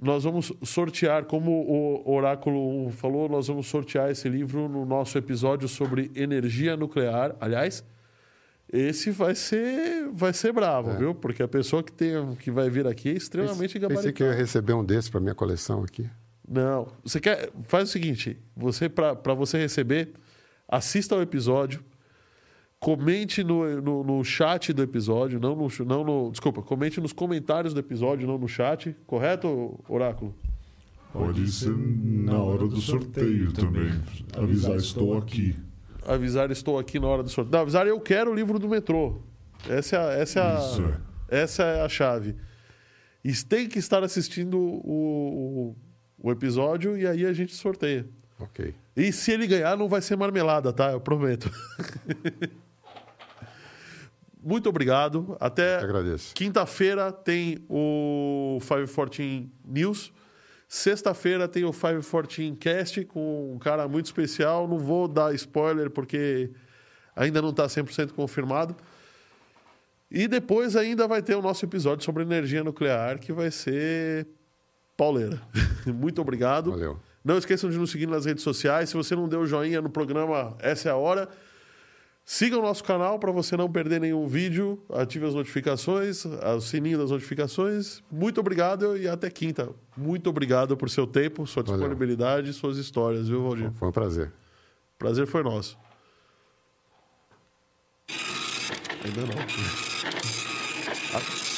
nós vamos sortear, como o Oráculo 1 falou, nós vamos sortear esse livro no nosso episódio sobre energia nuclear. Aliás, esse vai ser, vai ser bravo, É. viu? Porque a pessoa que, tem, que vai vir aqui é extremamente Pensei que eu ia receber um desses para minha coleção aqui. Não, você quer. Faz o seguinte: você para você receber, assista ao episódio, comente no, no, no chat do episódio, não no, não no. Desculpa, comente nos comentários do episódio, não no chat. Correto, Oráculo? Pode ser na hora do sorteio também. Avisar, estou aqui. Avisar estou aqui na hora do sorteio. Não, avisar eu quero o livro do metrô. Essa é a, essa é Isso a, é. essa é a chave. E tem que estar assistindo o, o, o episódio e aí a gente sorteia. Ok. E se ele ganhar, não vai ser marmelada, tá? Eu prometo. Muito obrigado. Até quinta-feira tem o 514 News. Sexta-feira tem o 514 Cast com um cara muito especial. Não vou dar spoiler porque ainda não está 100% confirmado. E depois ainda vai ter o nosso episódio sobre energia nuclear, que vai ser pauleira. Muito obrigado. Valeu. Não esqueçam de nos seguir nas redes sociais. Se você não deu joinha no programa, essa é a hora. Siga o nosso canal para você não perder nenhum vídeo. Ative as notificações, o sininho das notificações. Muito obrigado e até quinta. Muito obrigado por seu tempo, sua Valeu. disponibilidade e suas histórias, viu, Valdir? Foi um prazer. Prazer foi nosso. Ainda não.